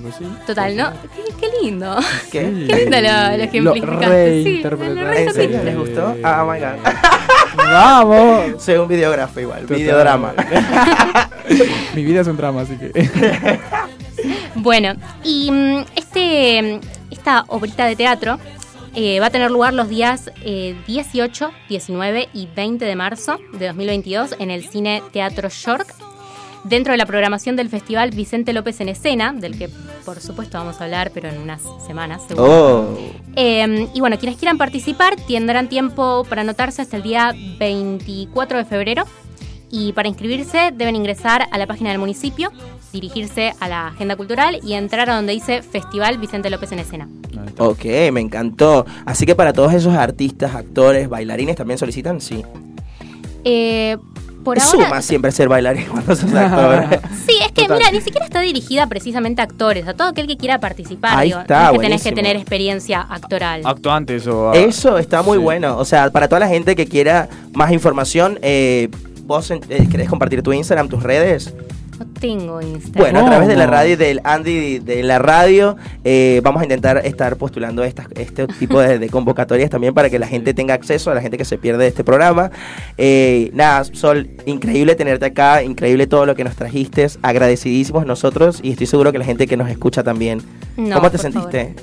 Total, ¿no? Qué, qué lindo. ¿Qué? Qué lindo lo, lo ejemplificaste. Sí, lo ¿En serio les gustó? Ah, oh my god. ¡Vamos! Soy un videógrafo igual, Total. videodrama. Mi vida es un drama, así que. Bueno, y mm, este, esta obrita de teatro eh, va a tener lugar los días eh, 18, 19 y 20 de marzo de 2022 en el Cine Teatro York, dentro de la programación del Festival Vicente López en Escena, del que por supuesto vamos a hablar, pero en unas semanas seguro. Oh. Eh, y bueno, quienes quieran participar tendrán tiempo para anotarse hasta el día 24 de febrero. Y para inscribirse deben ingresar a la página del municipio, dirigirse a la agenda cultural y entrar a donde dice Festival Vicente López en Escena. Ok, me encantó. Así que para todos esos artistas, actores, bailarines, ¿también solicitan? Sí. Eh, por Es ahora... Suma siempre ser bailarín cuando sos actor. Sí, es que Total. mira, ni siquiera está dirigida precisamente a actores, a todo aquel que quiera participar. Ahí digo, está, no es que tenés que tener experiencia actoral. Actuantes o. Eso está muy bueno. O sea, para toda la gente que quiera más información, eh, ¿vos eh, querés compartir tu Instagram, tus redes? No tengo Instagram. Bueno, a través de la radio del Andy de la radio, eh, vamos a intentar estar postulando estas, este tipo de, de convocatorias también para que la gente tenga acceso, a la gente que se pierde de este programa. Eh, nada, Sol, increíble tenerte acá, increíble todo lo que nos trajiste, agradecidísimos nosotros y estoy seguro que la gente que nos escucha también. No, ¿Cómo te sentiste?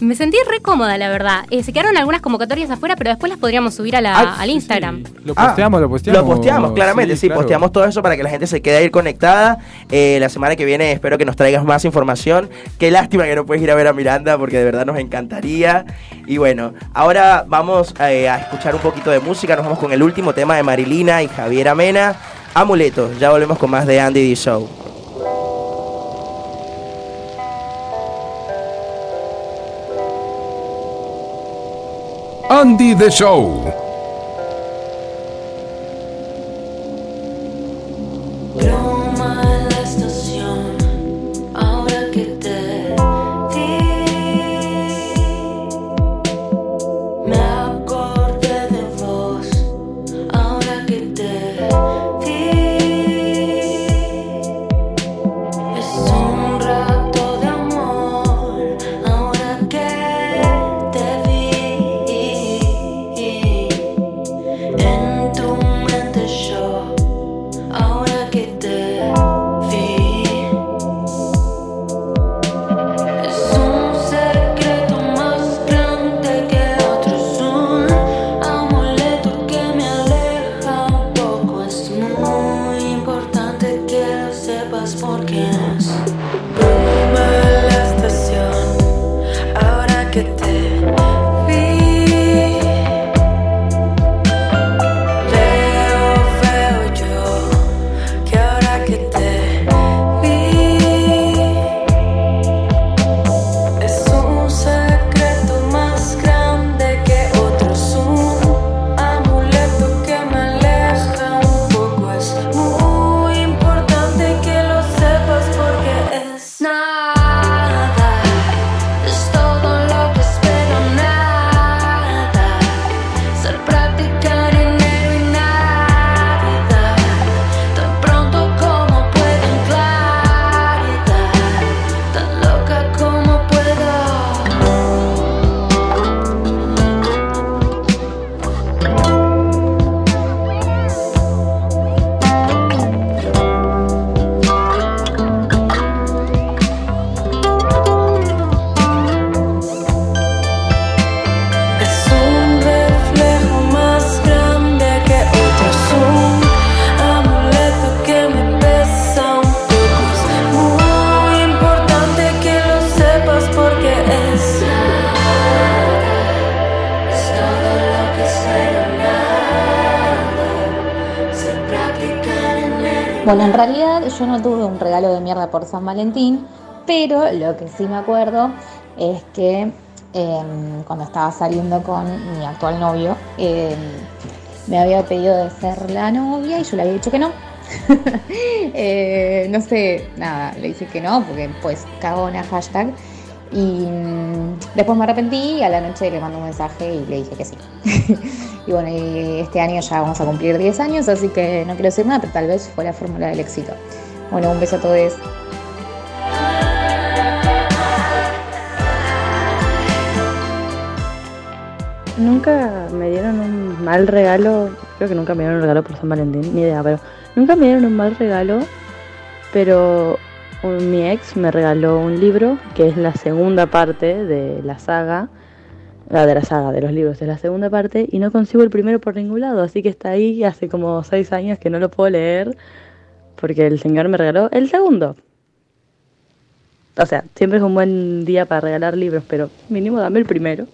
Me sentí re cómoda, la verdad. Eh, se quedaron algunas convocatorias afuera, pero después las podríamos subir a la- Ah, al Instagram. Lo posteamos, lo posteamos. Lo posteamos, claramente, sí, claro. posteamos todo eso para que la gente se quede ahí conectada. Eh, la semana que viene espero que nos traigas más información. Qué lástima que no puedes ir a ver a Miranda porque de verdad nos encantaría. Y bueno, ahora vamos eh, a escuchar un poquito de música. Nos vamos con el último tema de Marilina y Javier Amena. Amuletos. Ya volvemos con más de Andy D Show. Andy The Show. Bueno, en realidad yo no tuve un regalo de mierda por San Valentín, pero lo que sí me acuerdo es que em, cuando estaba saliendo con mi actual novio, em, me había pedido de ser la novia y yo le había dicho que no. Eh, no sé, nada, le dije que no, porque pues cagona hashtag. Y mm, después me arrepentí y a la noche le mandé un mensaje y le dije que sí. y bueno, este año ya vamos a cumplir 10 años, así que no quiero decir nada, pero tal vez fue la fórmula del éxito. Bueno, un beso a todos. Nunca me dieron un mal regalo, creo que nunca me dieron un regalo por San Valentín, ni idea, pero nunca me dieron un mal regalo, pero mi ex me regaló un libro que es la segunda parte de la saga, la de la saga de los libros, es la segunda parte y no consigo el primero por ningún lado, así que está ahí hace como seis años que no lo puedo leer porque el señor me regaló el segundo. O sea, siempre es un buen día para regalar libros, pero mínimo dame el primero.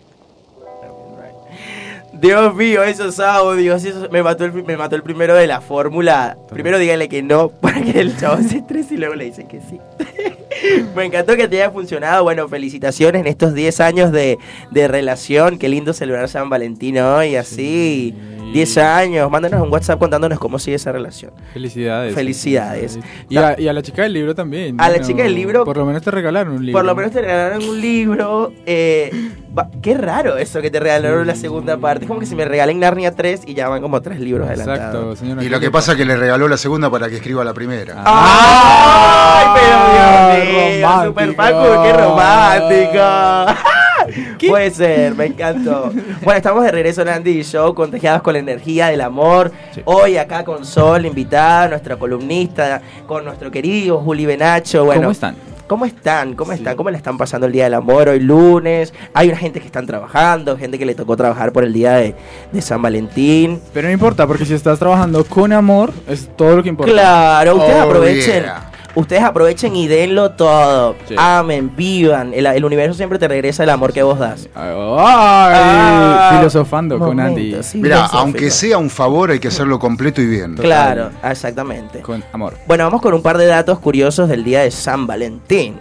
Dios mío, esos audios, eso me mató el, me mató el primero de la fórmula. Primero díganle que no, para que el chavo se estrese y luego le dicen que sí. me encantó que te haya funcionado. Bueno, felicitaciones en estos 10 años de, de relación. Qué lindo celebrar San Valentín hoy, así. 10 años. Mándanos un WhatsApp contándonos cómo sigue esa relación. Felicidades. Felicidades. Y a, y a la chica del libro también. A la chica del libro- Por lo menos te regalaron un libro. Por lo menos te regalaron un libro. eh, va- qué raro eso que te regalaron la segunda parte. Es como que si me regalen Narnia 3 y ya van como tres libros adelantados. Exacto, señora. Y lo que pasa es que le regaló la segunda para que escriba la primera. ¡Ay, pero Dios mío! romántico. ¡Super Facu, qué romántico! Puede ser, me encantó. Bueno, estamos de regreso en Andy Show, contagiados con la energía del amor. Hoy acá con Sol, invitada, nuestra columnista, con nuestro querido Juli Benacho. Bueno, ¿Cómo están? ¿Cómo están? ¿Cómo están? ¿Cómo le están pasando el Día del Amor hoy lunes? Hay una gente que están trabajando, gente que le tocó trabajar por el Día de, de San Valentín. Pero no importa, porque si estás trabajando con amor, es todo lo que importa. Claro, ustedes Oh, aprovechen. yeah. Ustedes aprovechen y denlo todo. Sí. Amen, vivan. El, el universo siempre te regresa el amor que vos das. Ay, Ah, filosofando con Andy. sí, Mira, aunque sea un favor, hay que hacerlo completo y bien. Claro, exactamente. Con amor. Bueno, vamos con un par de datos curiosos del día de San Valentín.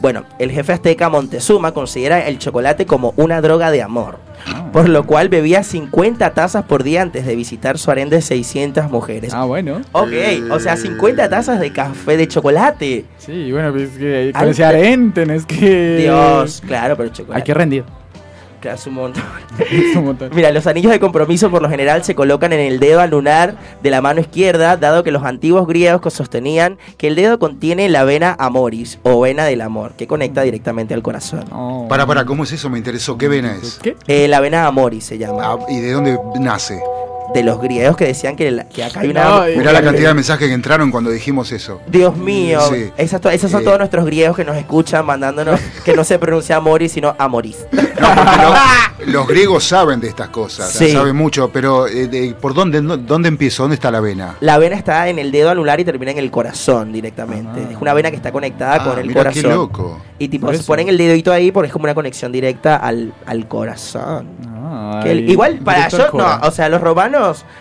Bueno, el jefe azteca Montezuma considera el chocolate como una droga de amor, Ah. por lo cual bebía 50 tazas por día antes de visitar su harén de 600 mujeres. Ah, bueno. Ok, o sea, 50 tazas de café de chocolate. Sí, bueno, pues es que con Al- ese harén tenés que... Dios, claro, pero chocolate. Hay que rendir. Claro, es un montón. Es un montón. Mira, los anillos de compromiso por lo general se colocan en el dedo anular de la mano izquierda, dado que los antiguos griegos sostenían que el dedo contiene la vena amoris o vena del amor, que conecta directamente al corazón. Para, para, ¿cómo es eso? Me interesó. ¿Qué vena es? ¿Qué? Eh, la vena amoris se llama. Ah, ¿Y de dónde nace? De los griegos que decían que, la- que acá hay una... No, Mirá la cantidad de mensajes que entraron cuando dijimos eso. Dios mío, Sí. esas esos son Eh. todos nuestros griegos que nos escuchan mandándonos que no se pronuncia amoris, sino amoris. Los griegos saben de estas cosas, Sí. saben mucho, pero eh, de- ¿por dónde, no- dónde empiezo? ¿Dónde está la vena? La vena está en el dedo anular y termina en el corazón directamente. Es una vena que está conectada Ah, con el corazón. qué loco. Y tipo, Por se ponen el dedito ahí porque es como una conexión directa al, al corazón. Ah, Que el- ahí, igual para yo, no, o sea, los romanos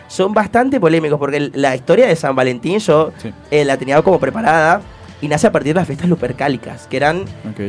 son bastante polémicos porque la historia de San Valentín yo Sí. eh, la tenía como preparada y nace a partir de las fiestas lupercálicas, que eran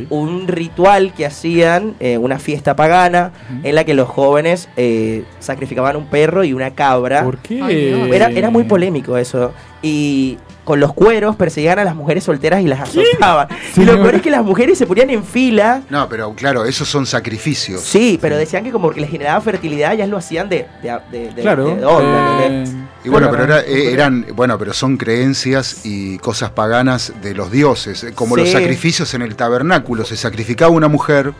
un ritual que hacían, eh, una fiesta pagana, en la que los jóvenes eh, sacrificaban un perro y una cabra. ¿Por qué? Ay. Era, era muy polémico eso. Y con los cueros perseguían a las mujeres solteras y las azotaban. Y lo peor es que las mujeres se ponían en fila. No, pero claro, esos son sacrificios. Sí, pero decían que como que les generaba fertilidad, ya lo hacían de, de, Claro. de onda, eh. Y bueno, claro. pero era- eh, eran, bueno, pero son creencias y cosas paganas de los dioses, eh, como los sacrificios en el tabernáculo, se sacrificaba una mujer,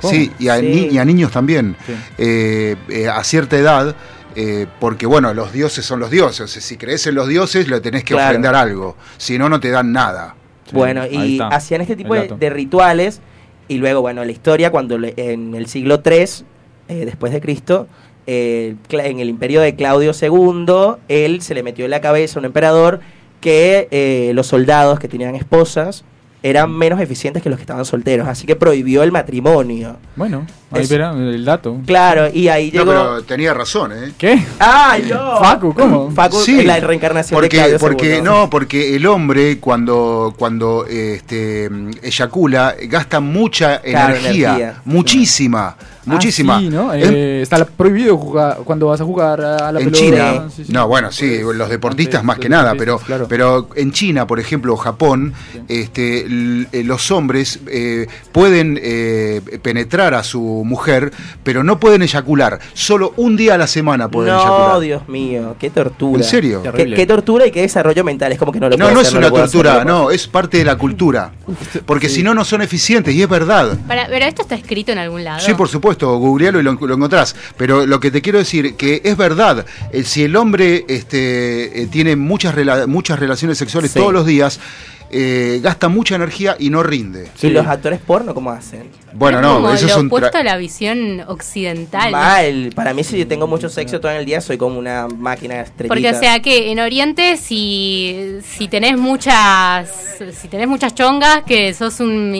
¿Cómo? sí, y a, Sí. ni- y a niños también, Sí. eh, eh, a cierta edad, eh, porque bueno, los dioses son los dioses, o sea, si crees en los dioses, le tenés que Claro. ofrendar algo, si no, no te dan nada. Sí, Bueno, y está, hacían este tipo de, rituales. Y luego, bueno, la historia, cuando le- en el siglo III, eh, después de Cristo, eh, en el imperio de Claudio II, él se le metió en la cabeza a un emperador que eh, los soldados que tenían esposas eran menos eficientes que los que estaban solteros. Así que prohibió el matrimonio. Bueno, ahí Es- verá el dato. Claro, y ahí No, llegó. pero tenía razón, ¿eh? ¿Qué? ¡Ay, no! Facu, ¿cómo? Facu, Sí, la reencarnación de porque, Claudio porque II. no, porque el hombre cuando cuando este eyacula gasta mucha Claro, energía, energía. muchísima, muchísima. Ah, sí, ¿no? En- Eh, está prohibido jugar cuando vas a jugar a la en pelota. China, Sí, sí. no, bueno, sí, los deportistas más que nada, pero, claro. pero en China, por ejemplo, o Japón, este, eh, los hombres eh, pueden eh, penetrar a su mujer, pero no pueden eyacular. Solo un día a la semana pueden No, eyacular. Dios mío, qué tortura. ¿En serio? Qué, tortura y qué desarrollo mental. Es como que no lo No, no hacer, es una tortura, no, es parte de la cultura. Porque si no, no son eficientes, y es verdad. Para, pero esto está escrito en algún lado. Sí, por supuesto, googlealo y lo, lo encontrás. Pero lo que te quiero decir, que es verdad, eh, si el hombre este, eh, tiene muchas, rela- muchas relaciones sexuales Sí. todos los días, eh, gasta mucha energía y no rinde. ¿Y los actores porno cómo hacen? Bueno, no, como eso lo es un... opuesto a la visión occidental. Mal. Para mí, si yo tengo mucho sexo todo el día, soy como una máquina estrellita. Porque, o sea, que en Oriente, si, si tenés muchas si tenés muchas chongas, que sos un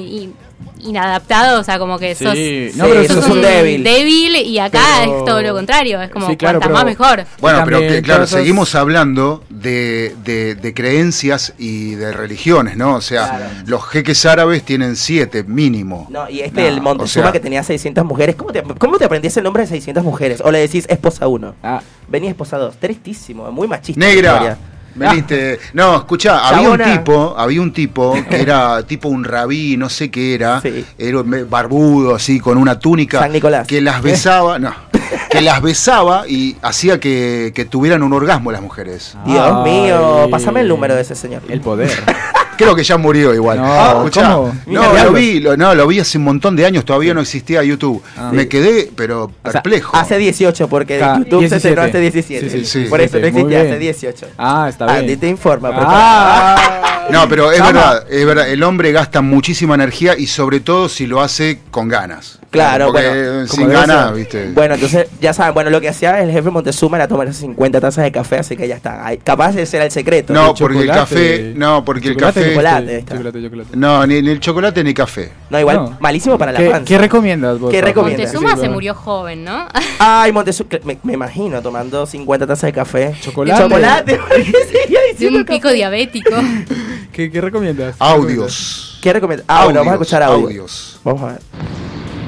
inadaptado, o sea, como que Sí, sos, no, pero sos sos un débil. y acá Pero- es todo lo contrario. Es como Sí, claro, cuanta pero- más mejor. Bueno, pero que, claro, seguimos hablando de, de- de creencias y de religiones, ¿no? O sea, Claro. los jeques árabes tienen siete mínimo. No, y este, No, el Montezuma o sea- que tenía 600 mujeres, ¿cómo te, ¿cómo te aprendías el nombre de 600 mujeres? O le decís esposa 1, Ah, venía esposa 2, tristísimo, muy machista. Negra. Veniste. No, escuchá, había un tipo, había un tipo que era tipo un rabí, no sé qué era, Sí. era barbudo, así, con una túnica, San Nicolás. que las besaba, no, que las besaba y hacía que, que tuvieran un orgasmo las mujeres. Dios Ay. mío, pásame el número de ese señor. el poder. Creo que ya murió igual. No, Ah, escuchá, ¿cómo? No, Mira, lo vi, lo, no, lo vi hace un montón de años, todavía no existía YouTube. Ah. Me quedé, pero sea, perplejo. Hace 18, porque Ca- YouTube se 17. estrenó hace 17. Sí, sí, sí. Por eso no 17, muy existía, hace 18. Ah, está bien. Andy te informa. Ah, No, pero es verdad, es verdad, el hombre gasta muchísima energía y sobre todo si lo hace con ganas. Claro, Porque bueno, sin ganas, viste. Bueno, entonces ya saben, bueno, lo que hacía el jefe Montezuma era tomarse 50 tazas de café, así que ya está. Ahí- Capaz ese era el secreto. No, porque el café, no, porque el café, chocolate, está. Chocolate, chocolate. no, ni, ni el chocolate ni café. No, igual, No. malísimo para la ¿Qué, panza. qué recomiendas vos? ¿Qué recomiendas? Montezuma se murió joven, ¿no? Ay, Montezuma, me, me imagino tomando 50 tazas de café. Chocolate. Chocolate. ¿por qué seguía De diciendo un pico diabético. ¿Qué, qué recomiendas? Audios. ¿Qué recomiendas? Ah, bueno, vamos a escuchar audio. audios. Vamos a ver.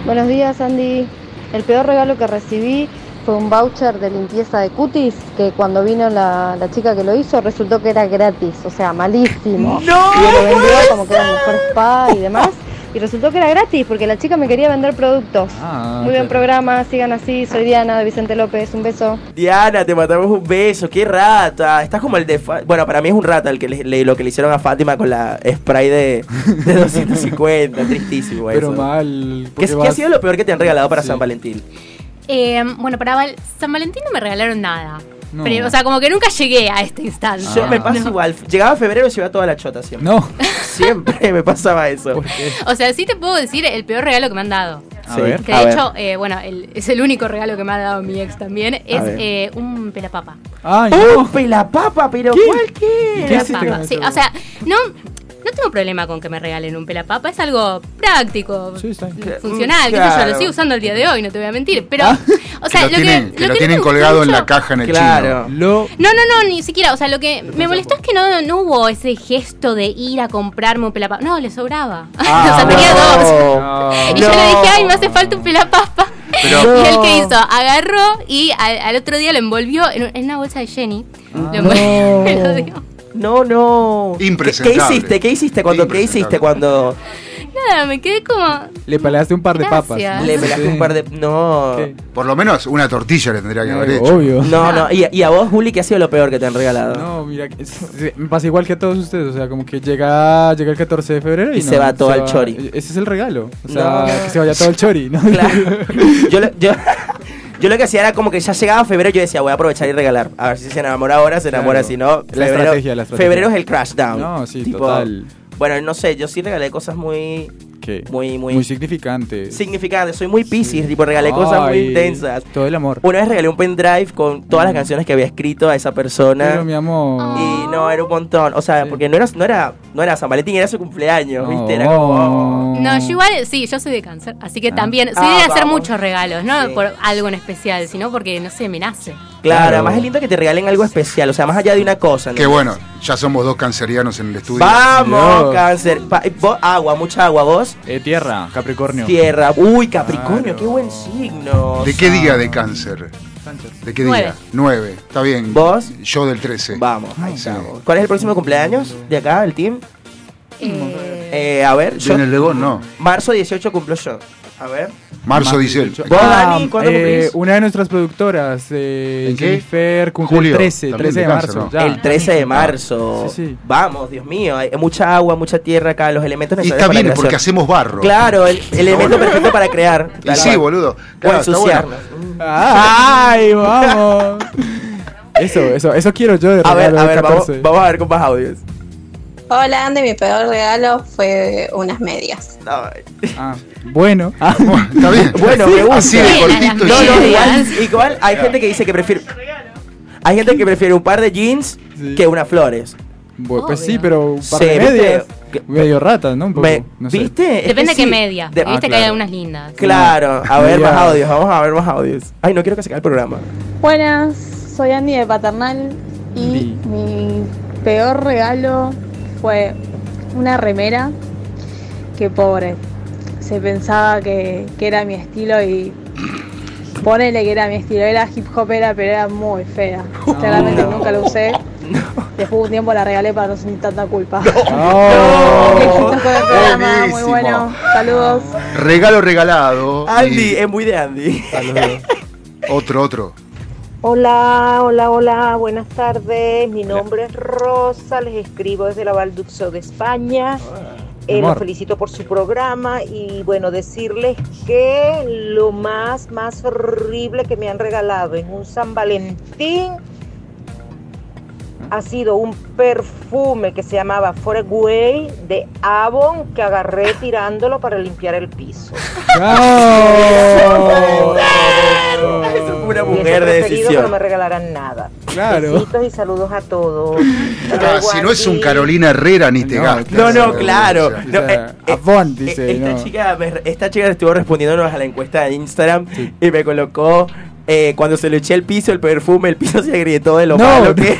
Buenos días, Andy. El peor regalo que recibí fue un voucher de limpieza de cutis que cuando vino la, la chica que lo hizo resultó que era gratis, o sea, malísimo. ¡No! Y lo vendió como que era el mejor spa y demás. Y resultó que era gratis porque la chica me quería vender productos. Ah, Muy buen programa, sigan así. Soy Diana de Vicente López. Un beso. Diana, te matamos un beso, qué rata. Estás como el de. Fa- Bueno, para mí es un rata el que le, le- lo que le hicieron a Fátima con la spray de, de 250. Tristísimo Pero eso. mal. ¿Qué, ha sido lo peor que te han regalado para Sí. San Valentín? Eh, bueno, para Val- San Valentín no me regalaron nada. No. Pero, o sea, como que nunca llegué a esta instancia. Yo me pasa No. igual. Llegaba febrero y se iba toda la chota siempre. No. Siempre me pasaba eso. O sea, sí te puedo decir el peor regalo que me han dado. A Sí, ver. Que a de ver. hecho, eh, bueno, el- es el único regalo que me ha dado mi ex también. Es eh, un pelapapa. Ay, ¡Oh, no. pelapapa! ¿Pero ¿Qué? cuál qué? ¿Qué Pelapapa. Sí, o sea, no, no tengo problema con que me regalen un pelapapa. Es algo práctico, funcional, qué sé yo. Claro. Lo sigo usando el día de hoy, no te voy a mentir. Pero, o sea, que lo lo tienen, que, que lo que tienen no colgado en la caja en el Claro. chino. Lo... no, no, no, ni siquiera. O sea, lo que me molestó es que no, no hubo ese gesto de ir a comprarme un pelapapa. No, le sobraba. o sea, tenía dos. Y yo le dije, ay, me hace falta un pelapapa. Pero- Y él que hizo, agarró y al, al otro día lo envolvió en, en una bolsa de Jenny. Lo envolvió, me lo dio. No, no. ¿Qué, qué Impresentable. hiciste? ¿Qué hiciste cuando qué hiciste cuando Nada, me quedé como. Le peleaste un par de papas. Le pelaste Sí. un par de no? ¿Qué? Por lo menos una tortilla le tendría que haber hecho. Obvio. No, no. ¿Y, y a vos, Juli, qué ha sido lo peor que te han regalado? No, mira, es- es- me pasa igual que a todos ustedes, o sea, como que llega, llega el 14 de febrero y, Y no, se va todo al chori. Ese es el regalo, o sea, No. que se vaya todo el chori, ¿no? Claro. Yo, lo- yo, yo lo que hacía era como que ya llegaba febrero, yo decía, voy a aprovechar y regalar. A ver si se enamora ahora, se enamora, Claro. si no. La febrero- estrategia, la estrategia. Febrero es el crash down. No, sí, Tipo, total. Bueno, no sé, yo sí regalé cosas muy ¿Qué? Muy, muy- Muy significante. significantes. Soy muy piscis, tipo, regalé cosas muy intensas. Todo el amor. Una vez regalé un pendrive con todas las canciones que había escrito a esa persona. Pero mi amor. Y no, era un montón. O sea, porque no era, no era, no era San Valentín, era su cumpleaños, ¿viste? Era como. oh. No, yo igual, sí, yo soy de cáncer, así que también, soy Ah, de hacer vamos. muchos regalos, no Sí. por algo en especial, sino porque, no sé, me nace. Claro, Claro. además es lindo que te regalen algo especial, o sea, más allá de una cosa. Qué ¿no? bueno, ya somos dos cancerianos en el estudio. Vamos, Dios. cáncer. Pa- vos- agua, mucha agua, vos. Eh, tierra, Capricornio. Tierra. Uy, Capricornio, qué buen signo. ¿De qué día de cáncer? ¿De qué día? Nueve. Está bien. ¿Vos? Yo del 13. Vamos, ahí estamos. ¿Cuál es el próximo cumpleaños de acá, el team? Eh, a ver, yo. En el Legón, no. Marzo 18 cumplo yo. A ver. Marzo Ma- 18. ¿Vos, Dani, cuándo eh, una de nuestras productoras, eh. Jennifer, cumple Julio, el 13, también 13 de, de cáncer, marzo. el 13 de marzo. Sí, sí. Vamos, Dios mío. Hay mucha agua, mucha tierra acá, los elementos Y necesarios está para bien porque hacemos barro. Claro, el, el elemento perfecto para crear. Y sí, cual. boludo. O Claro, está ensuciarnos. bueno. ¡Ay, vamos! Eso, eso, eso quiero yo de A ver, a ver, vamos, 14. vamos a ver con más audios. Hola, Andy, mi peor regalo fue unas medias. Ah, bueno. Ah, Está bien. Bueno, me gusta. Así de cortito y No, no, igual, igual hay gente que dice que prefiere. Hay gente que prefiere un par de jeans que unas flores. Pues sí, pero un par Sí, de ¿viste? medias. Medio ratas, ¿no? Un poco, Me- no sé. ¿Viste? Es que Depende de qué media, De- viste Ah, que hay algunas lindas. Claro, a ver más audios, vamos a ver más audios. Ay, no quiero que se caiga el programa. Buenas, soy Andy de Paternal y mi peor regalo fue una remera que pobre. Se pensaba que, que era mi estilo y ponele que era mi estilo. Era hip hopera, pero era muy fea. Claramente nunca lo usé. Después de un tiempo la regalé para no sentir tanta culpa. Programa, muy bueno. Saludos. Regalo regalado. Andy, Y es muy de Andy. Otro, otro. Hola, hola, hola, buenas tardes. Mi nombre es Rosa, les escribo desde la Valduxo de España. Eh, los felicito por su programa y bueno, decirles que lo más, más horrible que me han regalado en un San Valentín ha sido un perfume que se llamaba Foregway de Avon que agarré tirándolo para limpiar el piso. Eso fue una mujer de preferido que decisión. no me regalarán nada. Claro. Besitos y saludos a todos. Ah, si no es un Carolina Herrera ni te gastas. No, no, claro. No, eh, eh, Avon, eh, dice, esta, no. chica, me- esta chica estuvo respondiéndonos a la encuesta de Instagram y me colocó eh, cuando se le eché el piso, el perfume, el piso se agrietó de lo No, malo no. que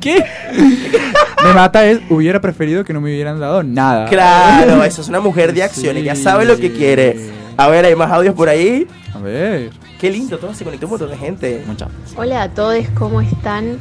¿Qué? Me mata es, hubiera preferido que no me hubieran dado nada. Claro, eso es una mujer de acción, ella sabe lo que quiere. A ver, hay más audios por ahí. A ver. Qué lindo, todo se conectó un montón de gente. Mucha. Hola a todos, ¿cómo están?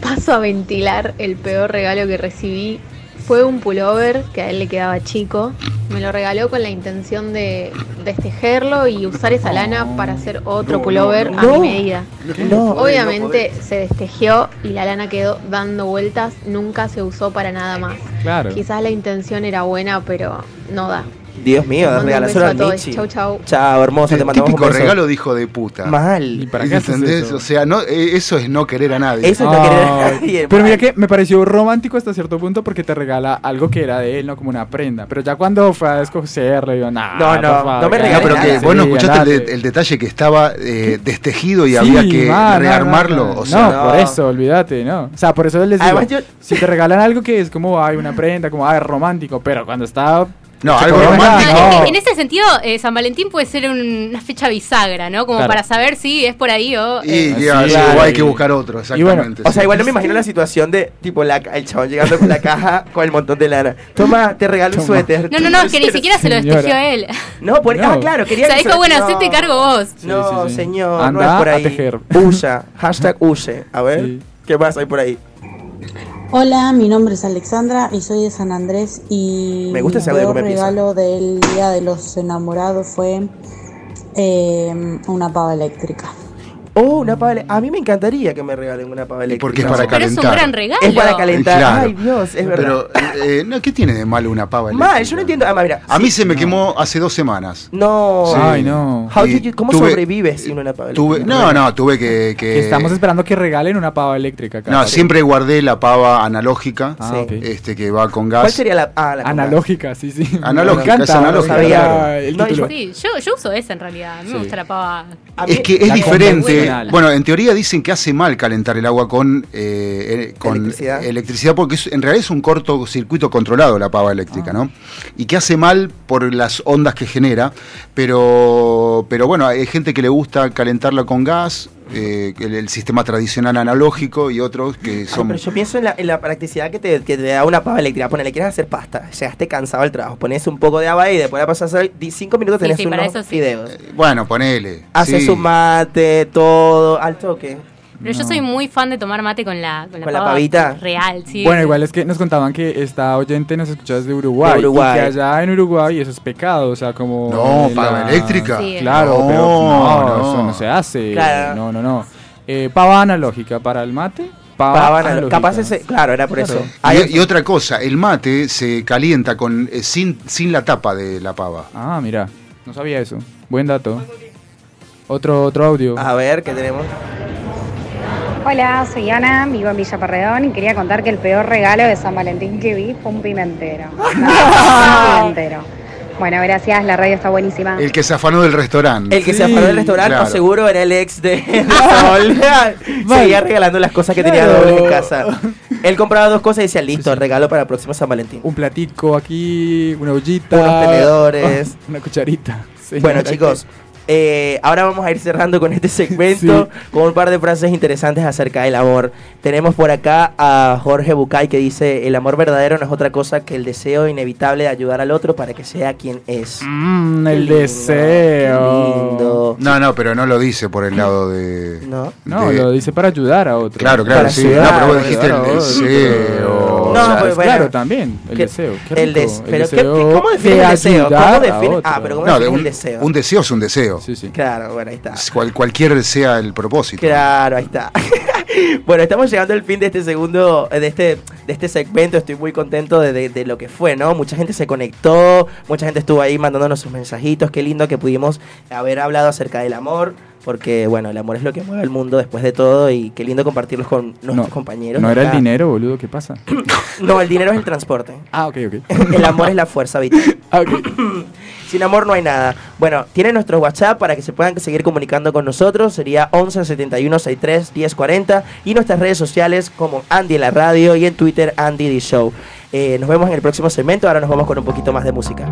Paso a ventilar el peor regalo que recibí. Fue un pullover que a él le quedaba chico. Me lo regaló con la intención de destejerlo y usar esa lana para hacer otro No, pullover no, a no. mi medida. No. Obviamente se destejió y la lana quedó dando vueltas. Nunca se usó para nada más. Claro. Quizás la intención era buena, pero no da. Dios mío, Mando un regalárselo beso a a todos. Michi. Chau, chau. Chao, hermosa, te mandamos un típico beso. regalo de hijo de puta. Mal. ¿Y para qué haces ¿Entendés? eso? O sea, no, eh, eso es no querer a nadie. Eso es no querer a nadie, Pero mal. mira que me pareció romántico hasta cierto punto porque te regala algo que era de él, no como una prenda. Pero ya cuando fue a escogerlo, yo, nah, No, no, no me ya, regales pero que sí, vos no escuchaste el, andate. de- el detalle que estaba eh, destejido y Sí, había que ma, no, rearmarlo. no, no. o sea, No, por eso, olvídate, ¿no? O sea, por eso les digo, Además, yo- si te regalan algo que es como, ay, una prenda, como, ay, romántico, pero cuando está... No, algo romántico. no. En, en ese sentido, eh, San Valentín puede ser un- una fecha bisagra, ¿no? Como Claro. para saber si es por ahí o... Y, eh, ya, Sí, sí, claro. o hay que buscar otro, exactamente. O sea, igual no me imagino la situación de, tipo, la, el chabón llegando con la caja con el montón de lana. Toma, te regalo un suéter. No, no, no, es que ni siquiera se lo destejió él. No, por, No. ah, claro, quería O sea, que dijo, bueno, no. hacete cargo vos. No, Sí, sí, sí. señor, no Anda es por a ahí. tejer. Huya, hashtag huye. A ver, ¿qué más hay por ahí? Hola, mi nombre es Alexandra y soy de San Andrés y Me gusta audio peor regalo del Día de los Enamorados fue eh, una pava eléctrica. Oh, una pava A mí me encantaría que me regalen una pava eléctrica. porque es para Pero es un calentar. gran regalo. Es para calentar. Claro. Ay, Dios, es verdad. Pero, eh, no, ¿qué tiene de malo una pava eléctrica? Mal, yo no entiendo. Ah, mira. A mí se me quemó hace dos semanas. No. Sí. Ay, no. How Y did you- ¿Cómo tuve- sobrevives sin una pava Tuve, eléctrica? no, no, tuve que... que- estamos esperando que regalen una pava eléctrica. acá. No, siempre guardé la pava analógica, Ah, este que va con gas. ¿Cuál sería la, ah, la Analógica, sí, sí. Analógica, Me encanta, es analógica, me encanta claro. el No, título. Sí, yo, yo uso esa en realidad. A mí me gusta la pava. Es que es diferente. Convencional. Bueno, en teoría dicen que hace mal calentar el agua con, eh, eh, con Electricidad. electricidad, porque es- en realidad es un cortocircuito controlado la pava eléctrica, ¿no? Y que hace mal por las ondas que genera, pero, pero bueno, hay gente que le gusta calentarla con gas, eh, el, el sistema tradicional analógico y otros que Ay, son... pero yo pienso en la, en la practicidad que te, que te da una pava eléctrica. Ponele, quieres hacer pasta, llegaste cansado al trabajo, pones un poco de agua y después la pasas a hacer 5 minutos Sí, tenés sí, para unos sí. fideos. Bueno, ponele. Haces sí. un mate, todo, al toque. Pero yo soy muy fan de tomar mate con la, con la, ¿Con la pava pavita? real, sí. Bueno, igual es que nos contaban que esta oyente nos escucha desde Uruguay. De Uruguay. Y que allá en Uruguay eso es pecado, o sea, como... No, la- pava eléctrica. Sí. Claro, No, pero no, no. eso no se hace. Claro. No, no, no. Eh, pava analógica para el mate. Pava, Pava. Capaz ese, claro, era por eso. Y otra cosa, el mate se calienta con eh, sin, sin la tapa de la pava. Ah, mira, no sabía eso. Buen dato. Otro, otro audio. A ver, ¿qué tenemos? Hola, soy Ana, vivo en Villa Parredón y quería contar que el peor regalo de San Valentín que vi fue un pimentero. No, un pimentero. Bueno, gracias, la radio está buenísima. El que se afanó del restaurante. El que se afanó del restaurante, claro. seguro era el ex de Sol. Seguía regalando las cosas que tenía dobles en casa. Él compraba dos cosas y decía, listo, regalo para el próximo San Valentín. Un platico aquí, una ollita. Unos tenedores. una cucharita. Bueno, chicos, eh, ahora vamos a ir cerrando con este segmento con un par de frases interesantes acerca del amor. Tenemos por acá a Jorge Bucay que dice, el amor verdadero no es otra cosa que el deseo inevitable de ayudar al otro para que sea quien es. Mm, el lindo, deseo. qué lindo. No, no, pero no lo dice por el lado de. ¿No? No, de- lo dice para ayudar a otro. Claro, claro, Para sí. ayudar, no, pero vos dijiste el deseo. No, O sea, pues, es bueno. claro, también. El ¿Qué- deseo. Qué el des- el pero ¿qué- deseo qué- ¿Cómo define de el deseo? ¿Cómo define? Ah, pero ¿cómo No, de define un, el deseo? un deseo es un deseo. Sí, sí. Claro, bueno, ahí está. Cual- cualquier sea el propósito. Claro, ahí está. bueno, estamos llegando al fin de este segundo, de este, de este segmento. Estoy muy contento de, de- de lo que fue, ¿no? Mucha gente se conectó, mucha gente estuvo ahí mandándonos sus mensajitos. Qué lindo que pudimos haber hablado acerca del amor. Porque bueno, el amor es lo que mueve el mundo después de todo y qué lindo compartirlos con nuestros No, compañeros. no era el dinero, boludo, ¿qué pasa? No, el dinero es el transporte. Ah, ok, ok. el amor es la fuerza vital. Sin amor no hay nada. Bueno, tienen nuestro WhatsApp para que se puedan seguir comunicando con nosotros. Sería 11 71 63 10 40. Y nuestras redes sociales como Andy en la radio y en Twitter Andy The Show. Eh, nos vemos en el próximo segmento. Ahora nos vamos con un poquito más de música.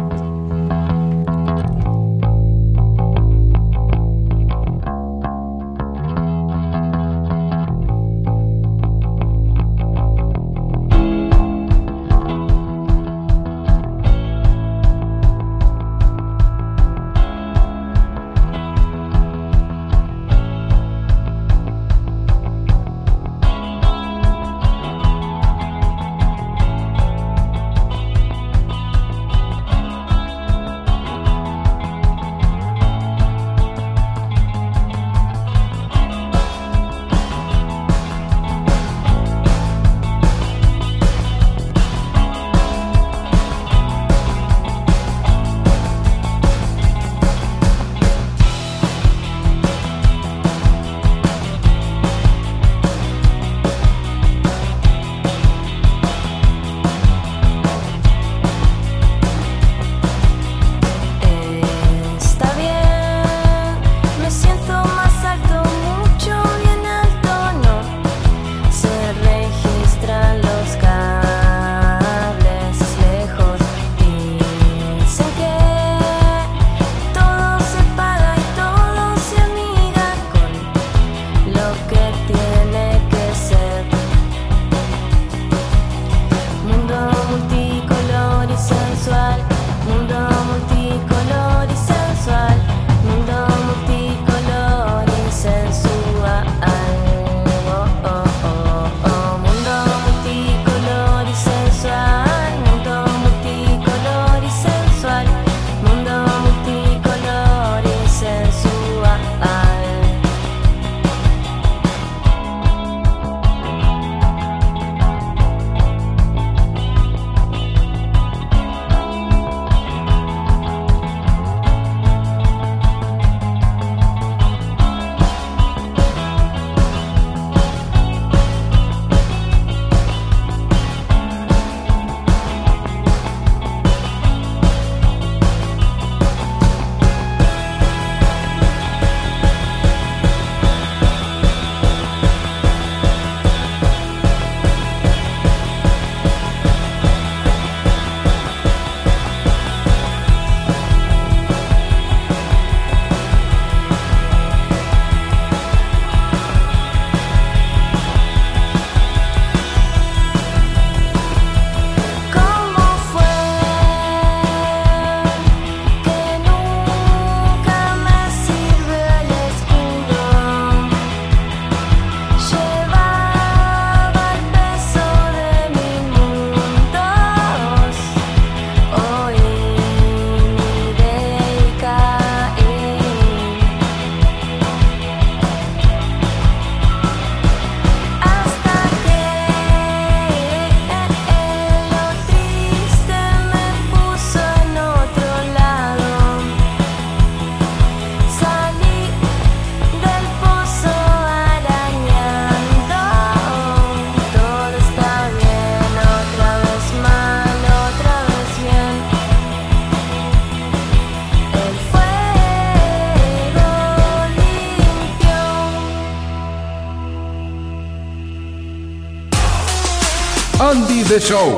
The Show.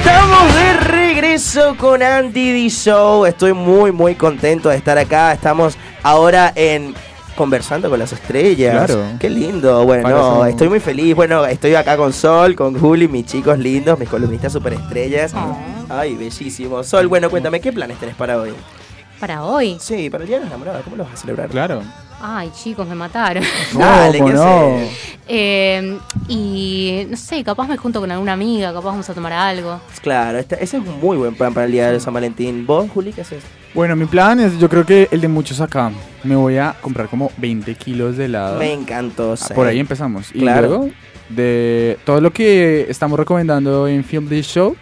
Estamos de regreso con Andy D Show. Estoy muy, muy contento de estar acá. Estamos ahora en conversando con las estrellas. Claro. Qué lindo. Bueno, eso- estoy muy feliz. Bueno, estoy acá con Sol, con Juli, mis chicos lindos, mis columnistas superestrellas. Ay, bellísimo. Sol, bueno, cuéntame, ¿qué planes tenés para hoy? ¿Para hoy? Sí, para el Día de los Enamorados. ¿Cómo lo vas a celebrar? Claro. Ay, chicos, me mataron. Dale, ¿qué no? Eh, y no sé, capaz me junto con alguna amiga, capaz vamos a tomar algo. Claro, este- ese es un muy buen plan para el Día de San Valentín. ¿Vos, Juli, qué haces? Bueno, mi plan es, yo creo que el de muchos acá. Me voy a comprar como 20 kilos de helado. Me encantó. Ah, sí. Por ahí empezamos. Y Claro. luego, de todo lo que estamos recomendando en Film This Show,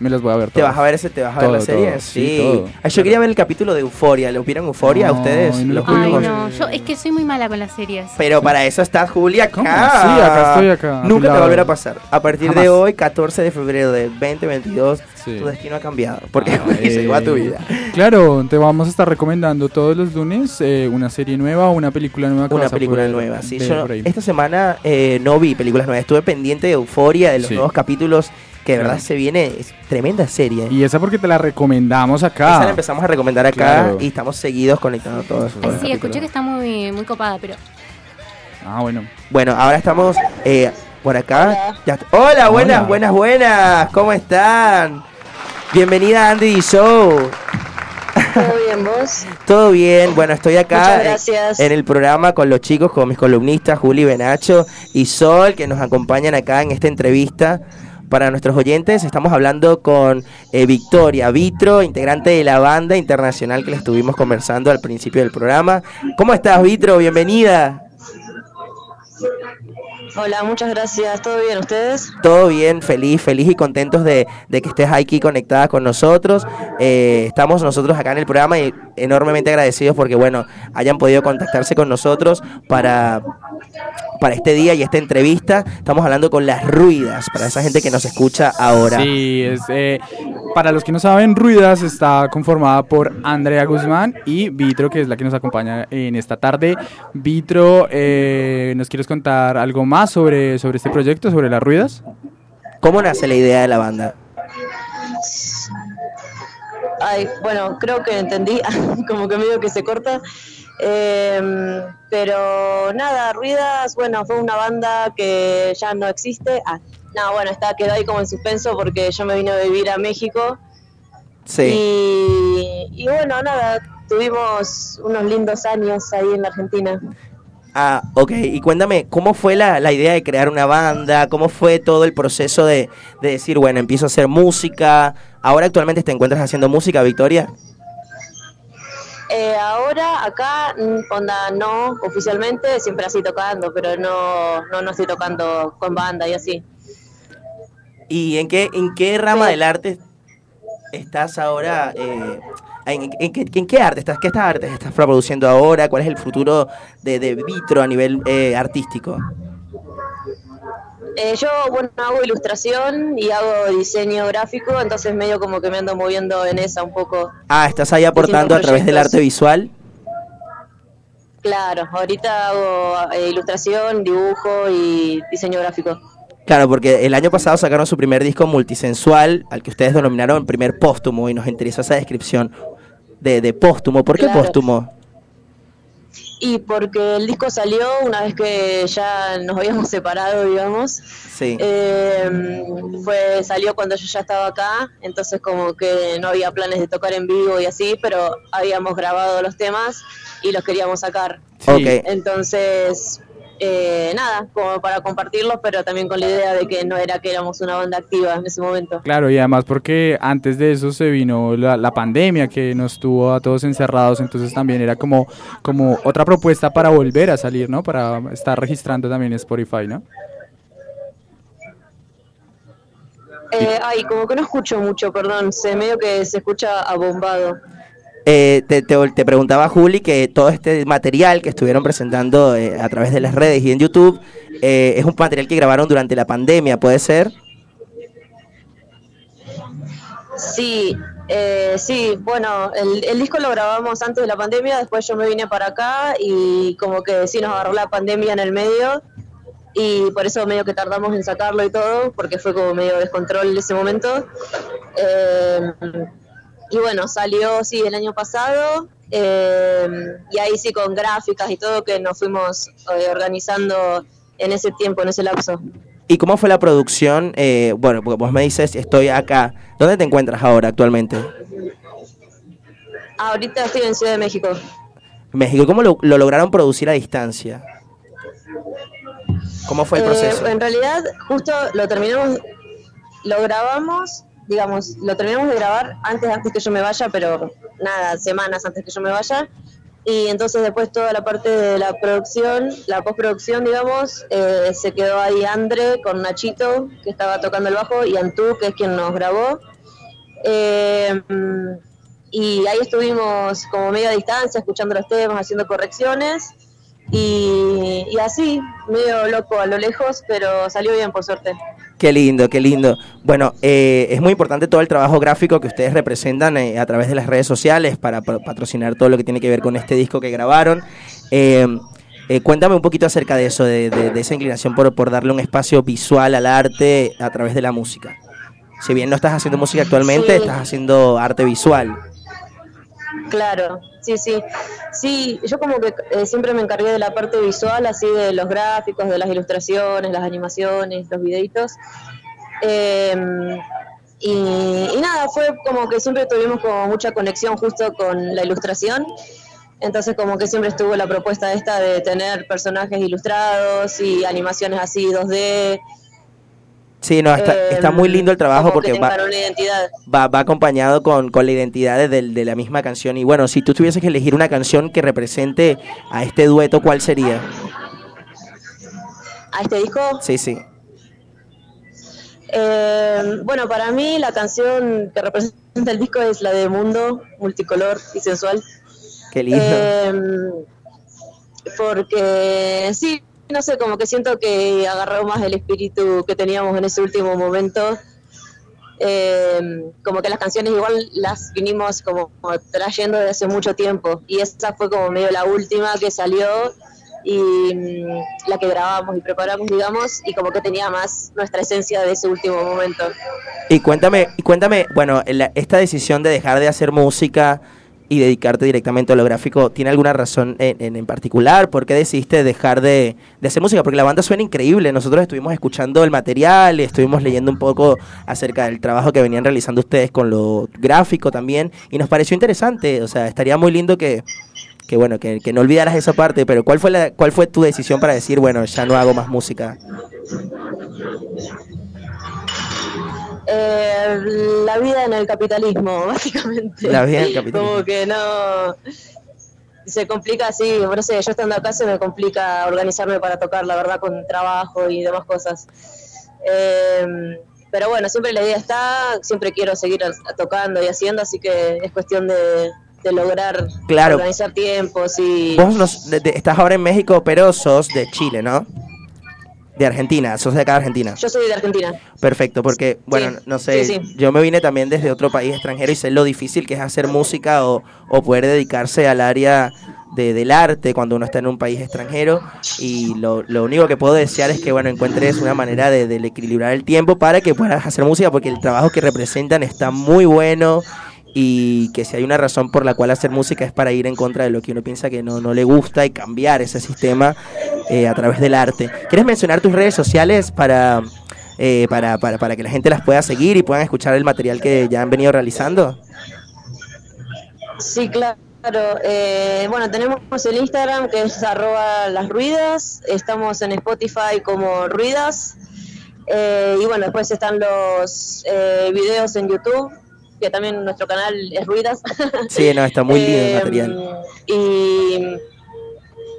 me los voy a ver ¿Te todas. vas a ver ese, te vas a ver la Todo, serie? todo, Sí. sí, todo. Ay, yo quería ver el capítulo de Euforia. ¿Lo vieron Euforia No, ustedes? no lo Los Ay, no, yo es que soy muy mala con las series. Pero para eso está Julia acá. ¿Cómo? Sí, acá estoy, acá, a Nunca te va a a pasar. A partir de Jamás. hoy, 14 de febrero de 2022, Sí. tu destino ha cambiado. Porque Ah, se va a tu eh, vida. Claro, te vamos a estar recomendando todos los lunes eh, una serie nueva o una película nueva que Una a película nueva, sí. Yo esta semana eh, no vi películas nuevas. Estuve pendiente de Euforia, de los Sí. nuevos capítulos, que de verdad Claro. se viene. Es tremenda serie. Y esa porque te la recomendamos acá. Esa la empezamos a recomendar acá Claro. y estamos seguidos conectando todos. Sí, escuché que está muy, muy copada, pero Ah, bueno. Bueno, ahora estamos eh, por acá. Ya- Hola, buenas, Hola. buenas, buenas. ¿Cómo están? Bienvenida a Andy Show. ¿Todo bien vos? Todo bien, bueno, estoy acá gracias. en el programa con los chicos, con mis columnistas, Juli Benacho y Sol, que nos acompañan acá en esta entrevista. Para nuestros oyentes, estamos hablando con eh, Victoria Vitro, integrante de la banda internacional que le estuvimos conversando al principio del programa. ¿Cómo estás, Vitro? Bienvenida. Hola, muchas gracias. ¿Todo bien ustedes? Todo bien, feliz, feliz y contentos de, de que estés aquí conectada con nosotros. Eh, estamos nosotros acá en el programa y enormemente agradecidos porque, bueno, hayan podido contactarse con nosotros para, para este día y esta entrevista. Estamos hablando con Las Ruidas, para esa gente que nos escucha ahora. Sí, es, eh, para los que no saben, Ruidas está conformada por Andrea Guzmán y Vitro, que es la que nos acompaña en esta tarde. Vitro, eh, ¿nos quieres contar algo más sobre, sobre este proyecto, sobre las Ruidas? ¿Cómo nace la idea de la banda? Ay, bueno, creo que entendí, como que medio que se corta. Eh, pero nada, Ruidas, bueno, fue una banda que ya no existe. Ah, no, bueno, está, quedó ahí como en suspenso porque yo me vine a vivir a México. Sí. Y, y bueno, nada, tuvimos unos lindos años ahí en la Argentina. Ah, ok. Y cuéntame, ¿cómo fue la, la idea de crear una banda? ¿Cómo fue todo el proceso de, de decir, bueno, empiezo a hacer música? Ahora actualmente te encuentras haciendo música, Victoria. Eh, ahora acá, mm, onda, no oficialmente, siempre así tocando, pero no, no, no estoy tocando con banda y así. ¿Y en qué, en qué rama del arte estás ahora? eh, en, en qué, en qué arte estás? ¿Qué estás arte estás produciendo ahora? ¿Cuál es el futuro de, de Vitro a nivel eh, artístico? Eh, yo, bueno, hago ilustración y hago diseño gráfico, entonces medio como que me ando moviendo en esa un poco. Ah, estás ahí aportando a través del arte visual. Claro, ahorita hago eh, ilustración, dibujo y diseño gráfico. Claro, porque el año pasado sacaron su primer disco multisensual, al que ustedes denominaron primer póstumo, y nos interesó esa descripción de, de póstumo. ¿Por qué Claro. póstumo? Y porque el disco salió una vez que ya nos habíamos separado, digamos. Sí. Eh, fue, salió cuando yo ya estaba acá, entonces como que no había planes de tocar en vivo y así, pero habíamos grabado los temas y los queríamos sacar. Ok. Entonces, eh, nada, como para compartirlos, pero también con la idea de que no era que éramos una banda activa en ese momento. Claro, y además porque antes de eso se vino la, la pandemia que nos tuvo a todos encerrados, entonces también era como, como otra propuesta para volver a salir, ¿no? Para estar registrando también Spotify, ¿no? Eh, ay, como que no escucho mucho, perdón, se medio que se escucha abombado. Eh, te, te- preguntaba Juli que todo este material que estuvieron presentando eh, a través de las redes y en YouTube eh, es un material que grabaron durante la pandemia, ¿puede ser? Sí, eh, sí, bueno, el, el disco lo grabamos antes de la pandemia, después yo me vine para acá y como que sí nos agarró la pandemia en el medio y por eso medio que tardamos en sacarlo y todo, porque fue como medio descontrol en ese momento. Y bueno, salió sí el año pasado eh, y ahí sí con gráficas y todo que nos fuimos eh, organizando en ese tiempo, en ese lapso. ¿Y cómo fue la producción? Eh, bueno, porque vos me dices, estoy acá. ¿Dónde te encuentras ahora actualmente? Ah, ahorita estoy en Ciudad de México. México. ¿Cómo lo, lo lograron producir a distancia? ¿Cómo fue el Eh, proceso? en realidad, justo lo terminamos, lo grabamos, digamos, lo terminamos de grabar antes, antes que yo me vaya, pero nada, semanas antes que yo me vaya. Y entonces después toda la parte de la producción, la postproducción, digamos, eh, se quedó ahí Andre con Nachito, que estaba tocando el bajo, y Antú, que es quien nos grabó. Eh, y ahí estuvimos como medio a distancia, escuchando los temas, haciendo correcciones. Y, y así, medio loco a lo lejos, pero salió bien por suerte. Qué lindo, qué lindo. Bueno, eh, es muy importante todo el trabajo gráfico que ustedes representan eh, a través de las redes sociales para pa- patrocinar todo lo que tiene que ver con este disco que grabaron. Eh, eh, cuéntame un poquito acerca de eso, de, de- de esa inclinación por, por darle un espacio visual al arte a través de la música. Si bien no estás haciendo música actualmente, Sí. estás haciendo arte visual. Claro, sí, sí. Sí, yo como que eh, siempre me encargué de la parte visual, así de los gráficos, de las ilustraciones, las animaciones, los videitos. Eh, y, y nada, fue como que siempre tuvimos como mucha conexión justo con la ilustración. Entonces como que siempre estuvo la propuesta esta de tener personajes ilustrados y animaciones así 2D. Sí, no, está, eh, está muy lindo el trabajo porque va, va, va acompañado con, con la identidad de, de la misma canción. Y bueno, si tú tuvieses que elegir una canción que represente a este dueto, ¿cuál sería? ¿A este disco? Sí, sí. Eh, bueno, para mí la canción que representa el disco es la de Mundo, multicolor y sensual. Qué lindo. Eh, porque sí, no sé, como que siento que agarró más el espíritu que teníamos en ese último momento. Eh, como que las canciones igual las vinimos como trayendo desde hace mucho tiempo y esa fue como medio la última que salió y mm, la que grabamos y preparamos digamos y como que tenía más nuestra esencia de ese último momento. Y cuéntame, y cuéntame, bueno, esta decisión de dejar de hacer música y dedicarte directamente a lo gráfico, ¿tiene alguna razón en, en, en particular? ¿Por qué decidiste dejar de, de hacer música? Porque la banda suena increíble. Nosotros estuvimos escuchando el material, estuvimos leyendo un poco acerca del trabajo que venían realizando ustedes con lo gráfico también, y nos pareció interesante. O sea, estaría muy lindo que, que bueno, que, que no olvidaras esa parte, pero ¿cuál fue, la, ¿cuál fue tu decisión para decir, bueno, ya no hago más música? Eh, la vida en el capitalismo, básicamente. La vida en el capitalismo. Como que no. Se complica así, no sé, yo estando acá se me complica organizarme para tocar, la verdad, con trabajo y demás cosas. Eh, pero bueno, siempre la idea está, siempre quiero seguir tocando y haciendo, así que es cuestión de, de lograr Claro. organizar tiempos y. Vos nos- de- de- estás ahora en México, pero sos de Chile, ¿no? De Argentina, sos de acá de Argentina. Yo soy de Argentina. Perfecto, porque, bueno, no sé, sí, sí. yo me vine también desde otro país extranjero y sé lo difícil que es hacer música o, o poder dedicarse al área de- del arte cuando uno está en un país extranjero y lo, lo único que puedo desear es que, bueno, encuentres una manera de, de equilibrar el tiempo para que puedas hacer música porque el trabajo que representan está muy bueno y que si hay una razón por la cual hacer música es para ir en contra de lo que uno piensa que no, no le gusta y cambiar ese sistema eh, a través del arte. ¿Quieres mencionar tus redes sociales para, eh, para, para, para que la gente las pueda seguir y puedan escuchar el material que ya han venido realizando? Sí, claro. Eh, bueno, tenemos el Instagram que es arroba las ruidas, estamos en Spotify como ruidas eh, y bueno, después están los eh, videos en YouTube, que también nuestro canal es ruidas. Sí, no, está muy lindo el Eh, material. Y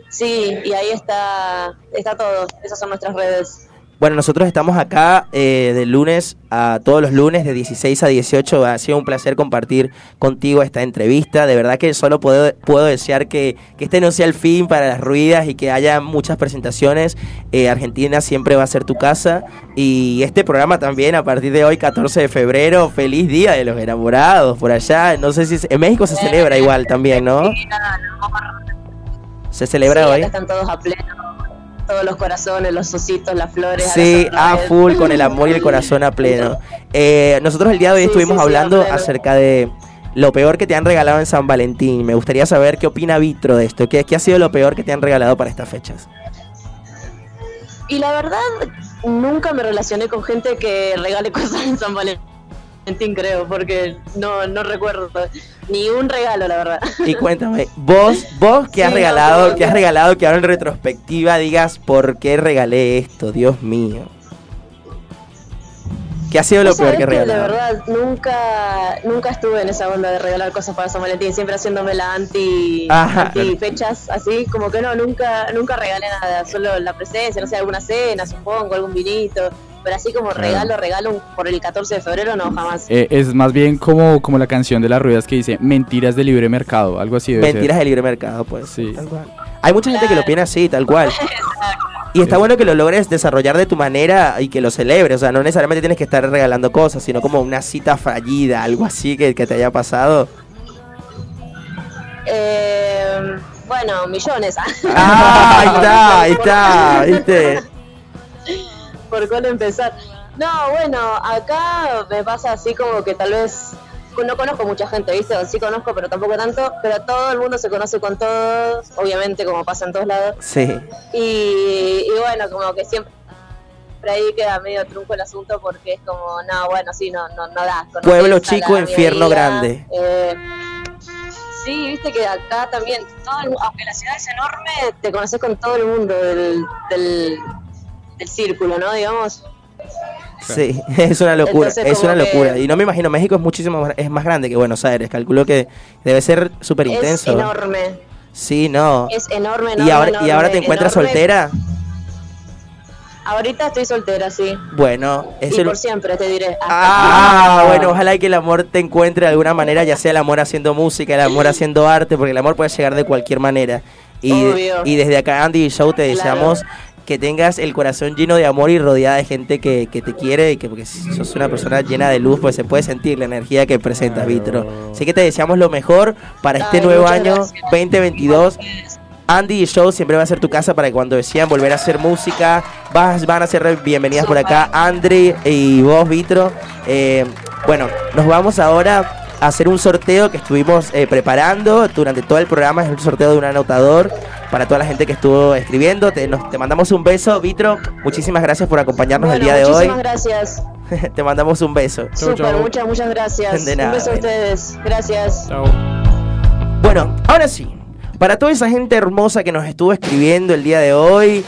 sí, y ahí está, está todo, esas son nuestras redes. Bueno, nosotros estamos acá eh, de lunes a todos los lunes de 16 a 18. Ha sido un placer compartir contigo esta entrevista. De verdad que solo puedo, puedo desear que, que este no sea el fin para las ruidas y que haya muchas presentaciones. Eh, Argentina siempre va a ser tu casa. Y este programa también a partir de hoy, 14 de febrero. Feliz Día de los Enamorados por allá. No sé si en México se celebra igual también, ¿no? Se celebra Sí, hoy. están todos a pleno, todos los corazones, los ositos, las flores. Sí, a a las full, con el amor y el corazón a pleno. Eh, nosotros el día de hoy Sí, estuvimos sí, hablando acerca de lo peor que te han regalado en San Valentín. Me gustaría saber qué opina Vitro de esto. ¿Qué, qué ha sido lo peor que te han regalado para estas fechas? Y la verdad, nunca me relacioné con gente que regale cosas en San Valentín, creo, porque no, no recuerdo ni un regalo, la verdad. Y cuéntame, vos, vos que has Sí, regalado, no, que has regalado, que ahora en retrospectiva digas por qué regalé esto, Dios mío. ¿Qué ha sido lo peor que De regalado? verdad, nunca, nunca estuve en esa onda de regalar cosas para San Valentín, siempre haciéndome la anti, Ajá. anti fechas, así como que no, nunca, nunca regalé nada, solo la presencia, no sé, alguna cena, supongo, algún vinito, pero así como regalo, regalo por el 14 de febrero, no, jamás. Eh, es más bien como, como la canción de las ruedas que dice mentiras de libre mercado, algo así debe Mentiras ser. de libre mercado, pues. Sí. tal cual. Hay mucha gente que lo piensa así, tal cual. Y está bueno que lo logres desarrollar de tu manera y que lo celebres. O sea, no necesariamente tienes que estar regalando cosas, sino como una cita fallida, algo así que, que te haya pasado. Eh, bueno, millones. Ah, ahí está, ahí está, ¿viste? ¿Por cuál empezar? No, bueno, acá me pasa así como que tal vez no conozco mucha gente, ¿viste? Sí conozco, pero tampoco tanto, pero todo el mundo se conoce con todos, obviamente como pasa en todos lados. Sí. Y, y bueno, como que siempre ahí queda medio trunco el asunto porque es como, no, bueno, sí, no, no, no da. Pueblo chico, infierno grande. eh, sí, viste que acá también, todo el- aunque la ciudad es enorme, te conoces con todo el mundo del, del, del círculo, ¿no? Digamos. Sí, es una locura, Entonces, es una que- locura. Y no me imagino, México es muchísimo más- es más grande que Buenos Aires. Calculo que debe ser súper Es intenso. enorme. Sí, no. Es enorme, y enorme, ahora, y ahora te encuentras enorme. soltera. Ahorita estoy soltera, sí. Bueno, es y el- por siempre, te diré. Ah, bueno, ojalá que el amor te encuentre de alguna manera, ya sea el amor haciendo música, el amor haciendo arte, porque el amor puede llegar de cualquier manera. Y, y desde acá, Andy y Show, te Claro. deseamos que tengas el corazón lleno de amor y rodeada de gente que, que te quiere y que porque sos una persona llena de luz, pues se puede sentir la energía que presentas, Vitro. Así que te deseamos lo mejor para este Ay, nuevo año gracias. 2022. Andy y Show siempre va a ser tu casa para que cuando decidan volver a hacer música, vas, van a ser bienvenidas por acá, Andre y vos, Vitro. Eh, bueno, nos vamos ahora a hacer un sorteo que estuvimos eh, preparando durante todo el programa. Es un sorteo de un anotador para toda la gente que estuvo escribiendo. Te, nos- te mandamos un beso, Vitro. Muchísimas gracias por acompañarnos el día de hoy. muchísimas gracias. te mandamos un beso. Súper, muchas, muchas gracias. De nada, Un beso a ustedes. Gracias. Bueno, ahora sí. Para toda esa gente hermosa que nos estuvo escribiendo el día de hoy.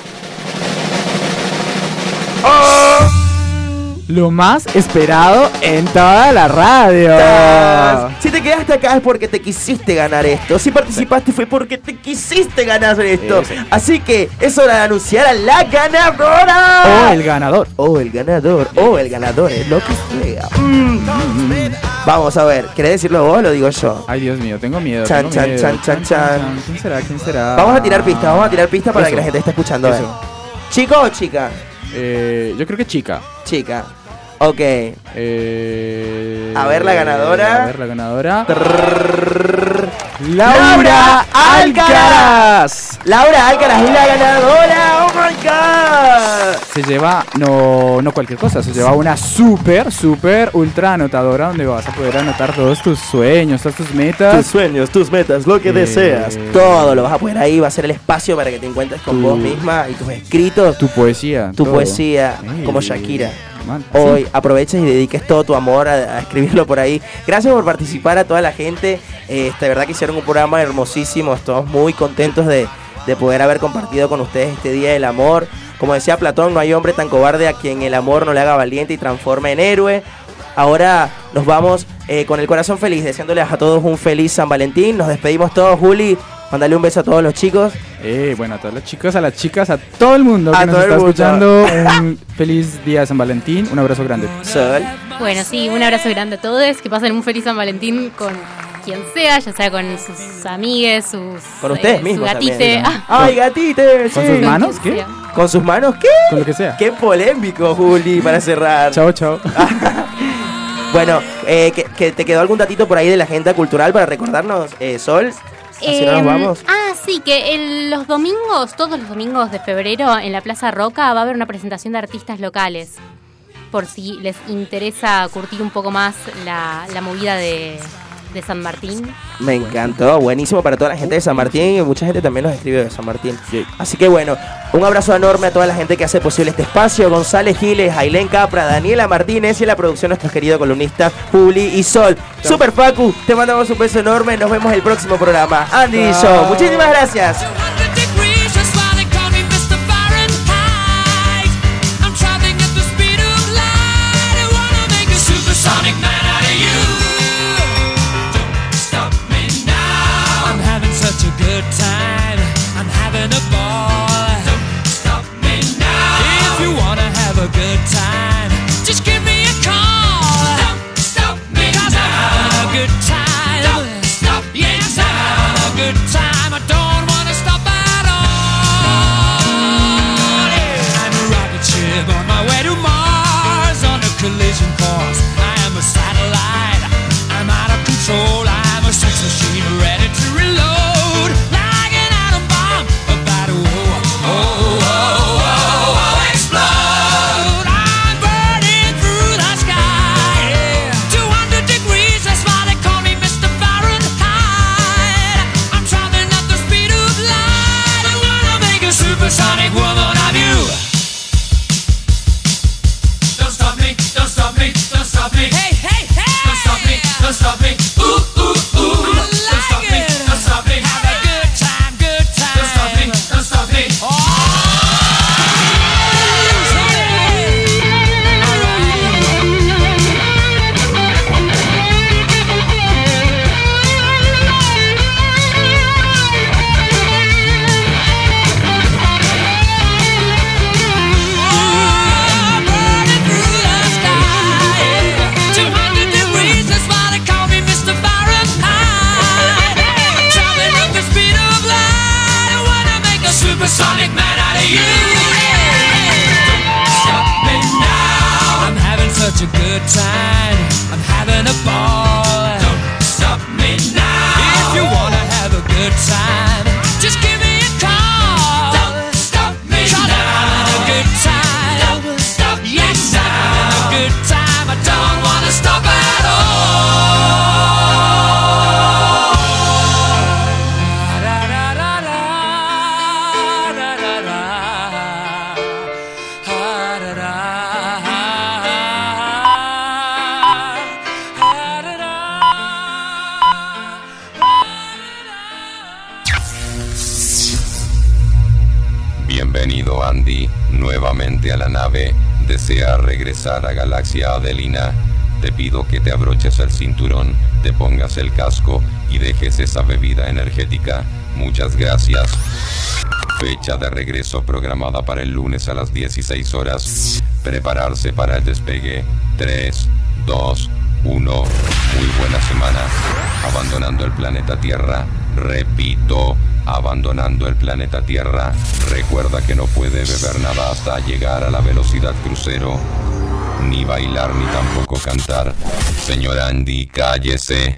Lo más esperado en toda la radio. Si te quedaste acá es porque te quisiste ganar esto. Si participaste fue porque te quisiste ganar esto. Sí, sí. Así que es hora de anunciar a la ganadora. O el ganador. O el ganador. O el ganador. Es lo que sea. Mm. Vamos a ver. ¿Querés decirlo vos o lo digo yo? Ay, Dios mío, tengo miedo. Chan, tengo chan, miedo. chan, chan, chan. ¿Quién será? ¿Quién será? Vamos a tirar pistas. Vamos a tirar pistas para Eso. que la gente esté escuchando. Eso. ¿Chico o chica? Eh, yo creo que chica. Chica. Ok. Eh, A ver la ganadora. A ver la ganadora. Laura Alcaraz. Laura Alcaraz es la ganadora. Oh my god. Se lleva, no, no cualquier cosa, se lleva una super, super ultra anotadora donde vas a poder anotar todos tus sueños, todas tus metas. Tus sueños, tus metas, lo que Eh, deseas. Todo lo vas a poner ahí. Va a ser el espacio para que te encuentres con Tu- vos misma y tus escritos. Tu poesía. Tu todo. poesía, Ey, como Shakira. Hoy sí. aproveches y dediques todo tu amor a, a escribirlo por ahí. Gracias por participar a toda la gente. Eh, de verdad que hicieron un programa hermosísimo. Estamos muy contentos de, de poder haber compartido con ustedes este Día del Amor. Como decía Platón, no hay hombre tan cobarde a quien el amor no le haga valiente y transforme en héroe. Ahora nos vamos eh, con el corazón feliz, deseándoles a todos un feliz San Valentín. Nos despedimos todos, Juli. Mándale un beso a todos los chicos. Eh, bueno, a todas las chicas, a las chicas, a todo el mundo que nos está mundo. escuchando. Un feliz día de San Valentín. Un abrazo grande. Sol. Bueno, sí, un abrazo grande a todos. Que pasen un feliz San Valentín con quien sea, ya sea con sus amigues, sus. Con ustedes eh, mismos Su gatite. también. Ah, ¡Ay, gatite! ¿Con sí. sus manos? ¿Qué? ¿Con sus manos qué? Con lo que sea. Qué polémico, Juli, para cerrar. Chao, chao. Bueno, eh, que, que te quedó algún datito por ahí de la agenda cultural para recordarnos, eh, Sol. Así no nos vamos. Ah, sí, que el- los domingos, todos los domingos de febrero, en la Plaza Roca va a haber una presentación de artistas locales. Por si les interesa curtir un poco más la, la movida de, de San Martín. Me encantó, buenísimo para toda la gente de San Martín y mucha gente también nos escribe de San Martín. Así que bueno, un abrazo enorme a toda la gente que hace posible este espacio, González Giles, Ailén Capra, Daniela Martínez y en la producción nuestros queridos columnistas Publi y Sol. Super Facu, te mandamos un beso enorme, nos vemos el próximo programa. Andy y Show, muchísimas gracias. time. desea regresar a Galaxia Adelina, te pido que te abroches el cinturón, te pongas el casco y dejes esa bebida energética. Muchas gracias. Fecha de regreso programada para el lunes a las 16 horas. Prepararse para el despegue. 3, 2, 1. Muy buena semana. Abandonando el planeta Tierra. Repito, abandonando el planeta Tierra, recuerda que no puede beber nada hasta llegar a la velocidad crucero. Ni bailar ni tampoco cantar. Señor Andy, cállese.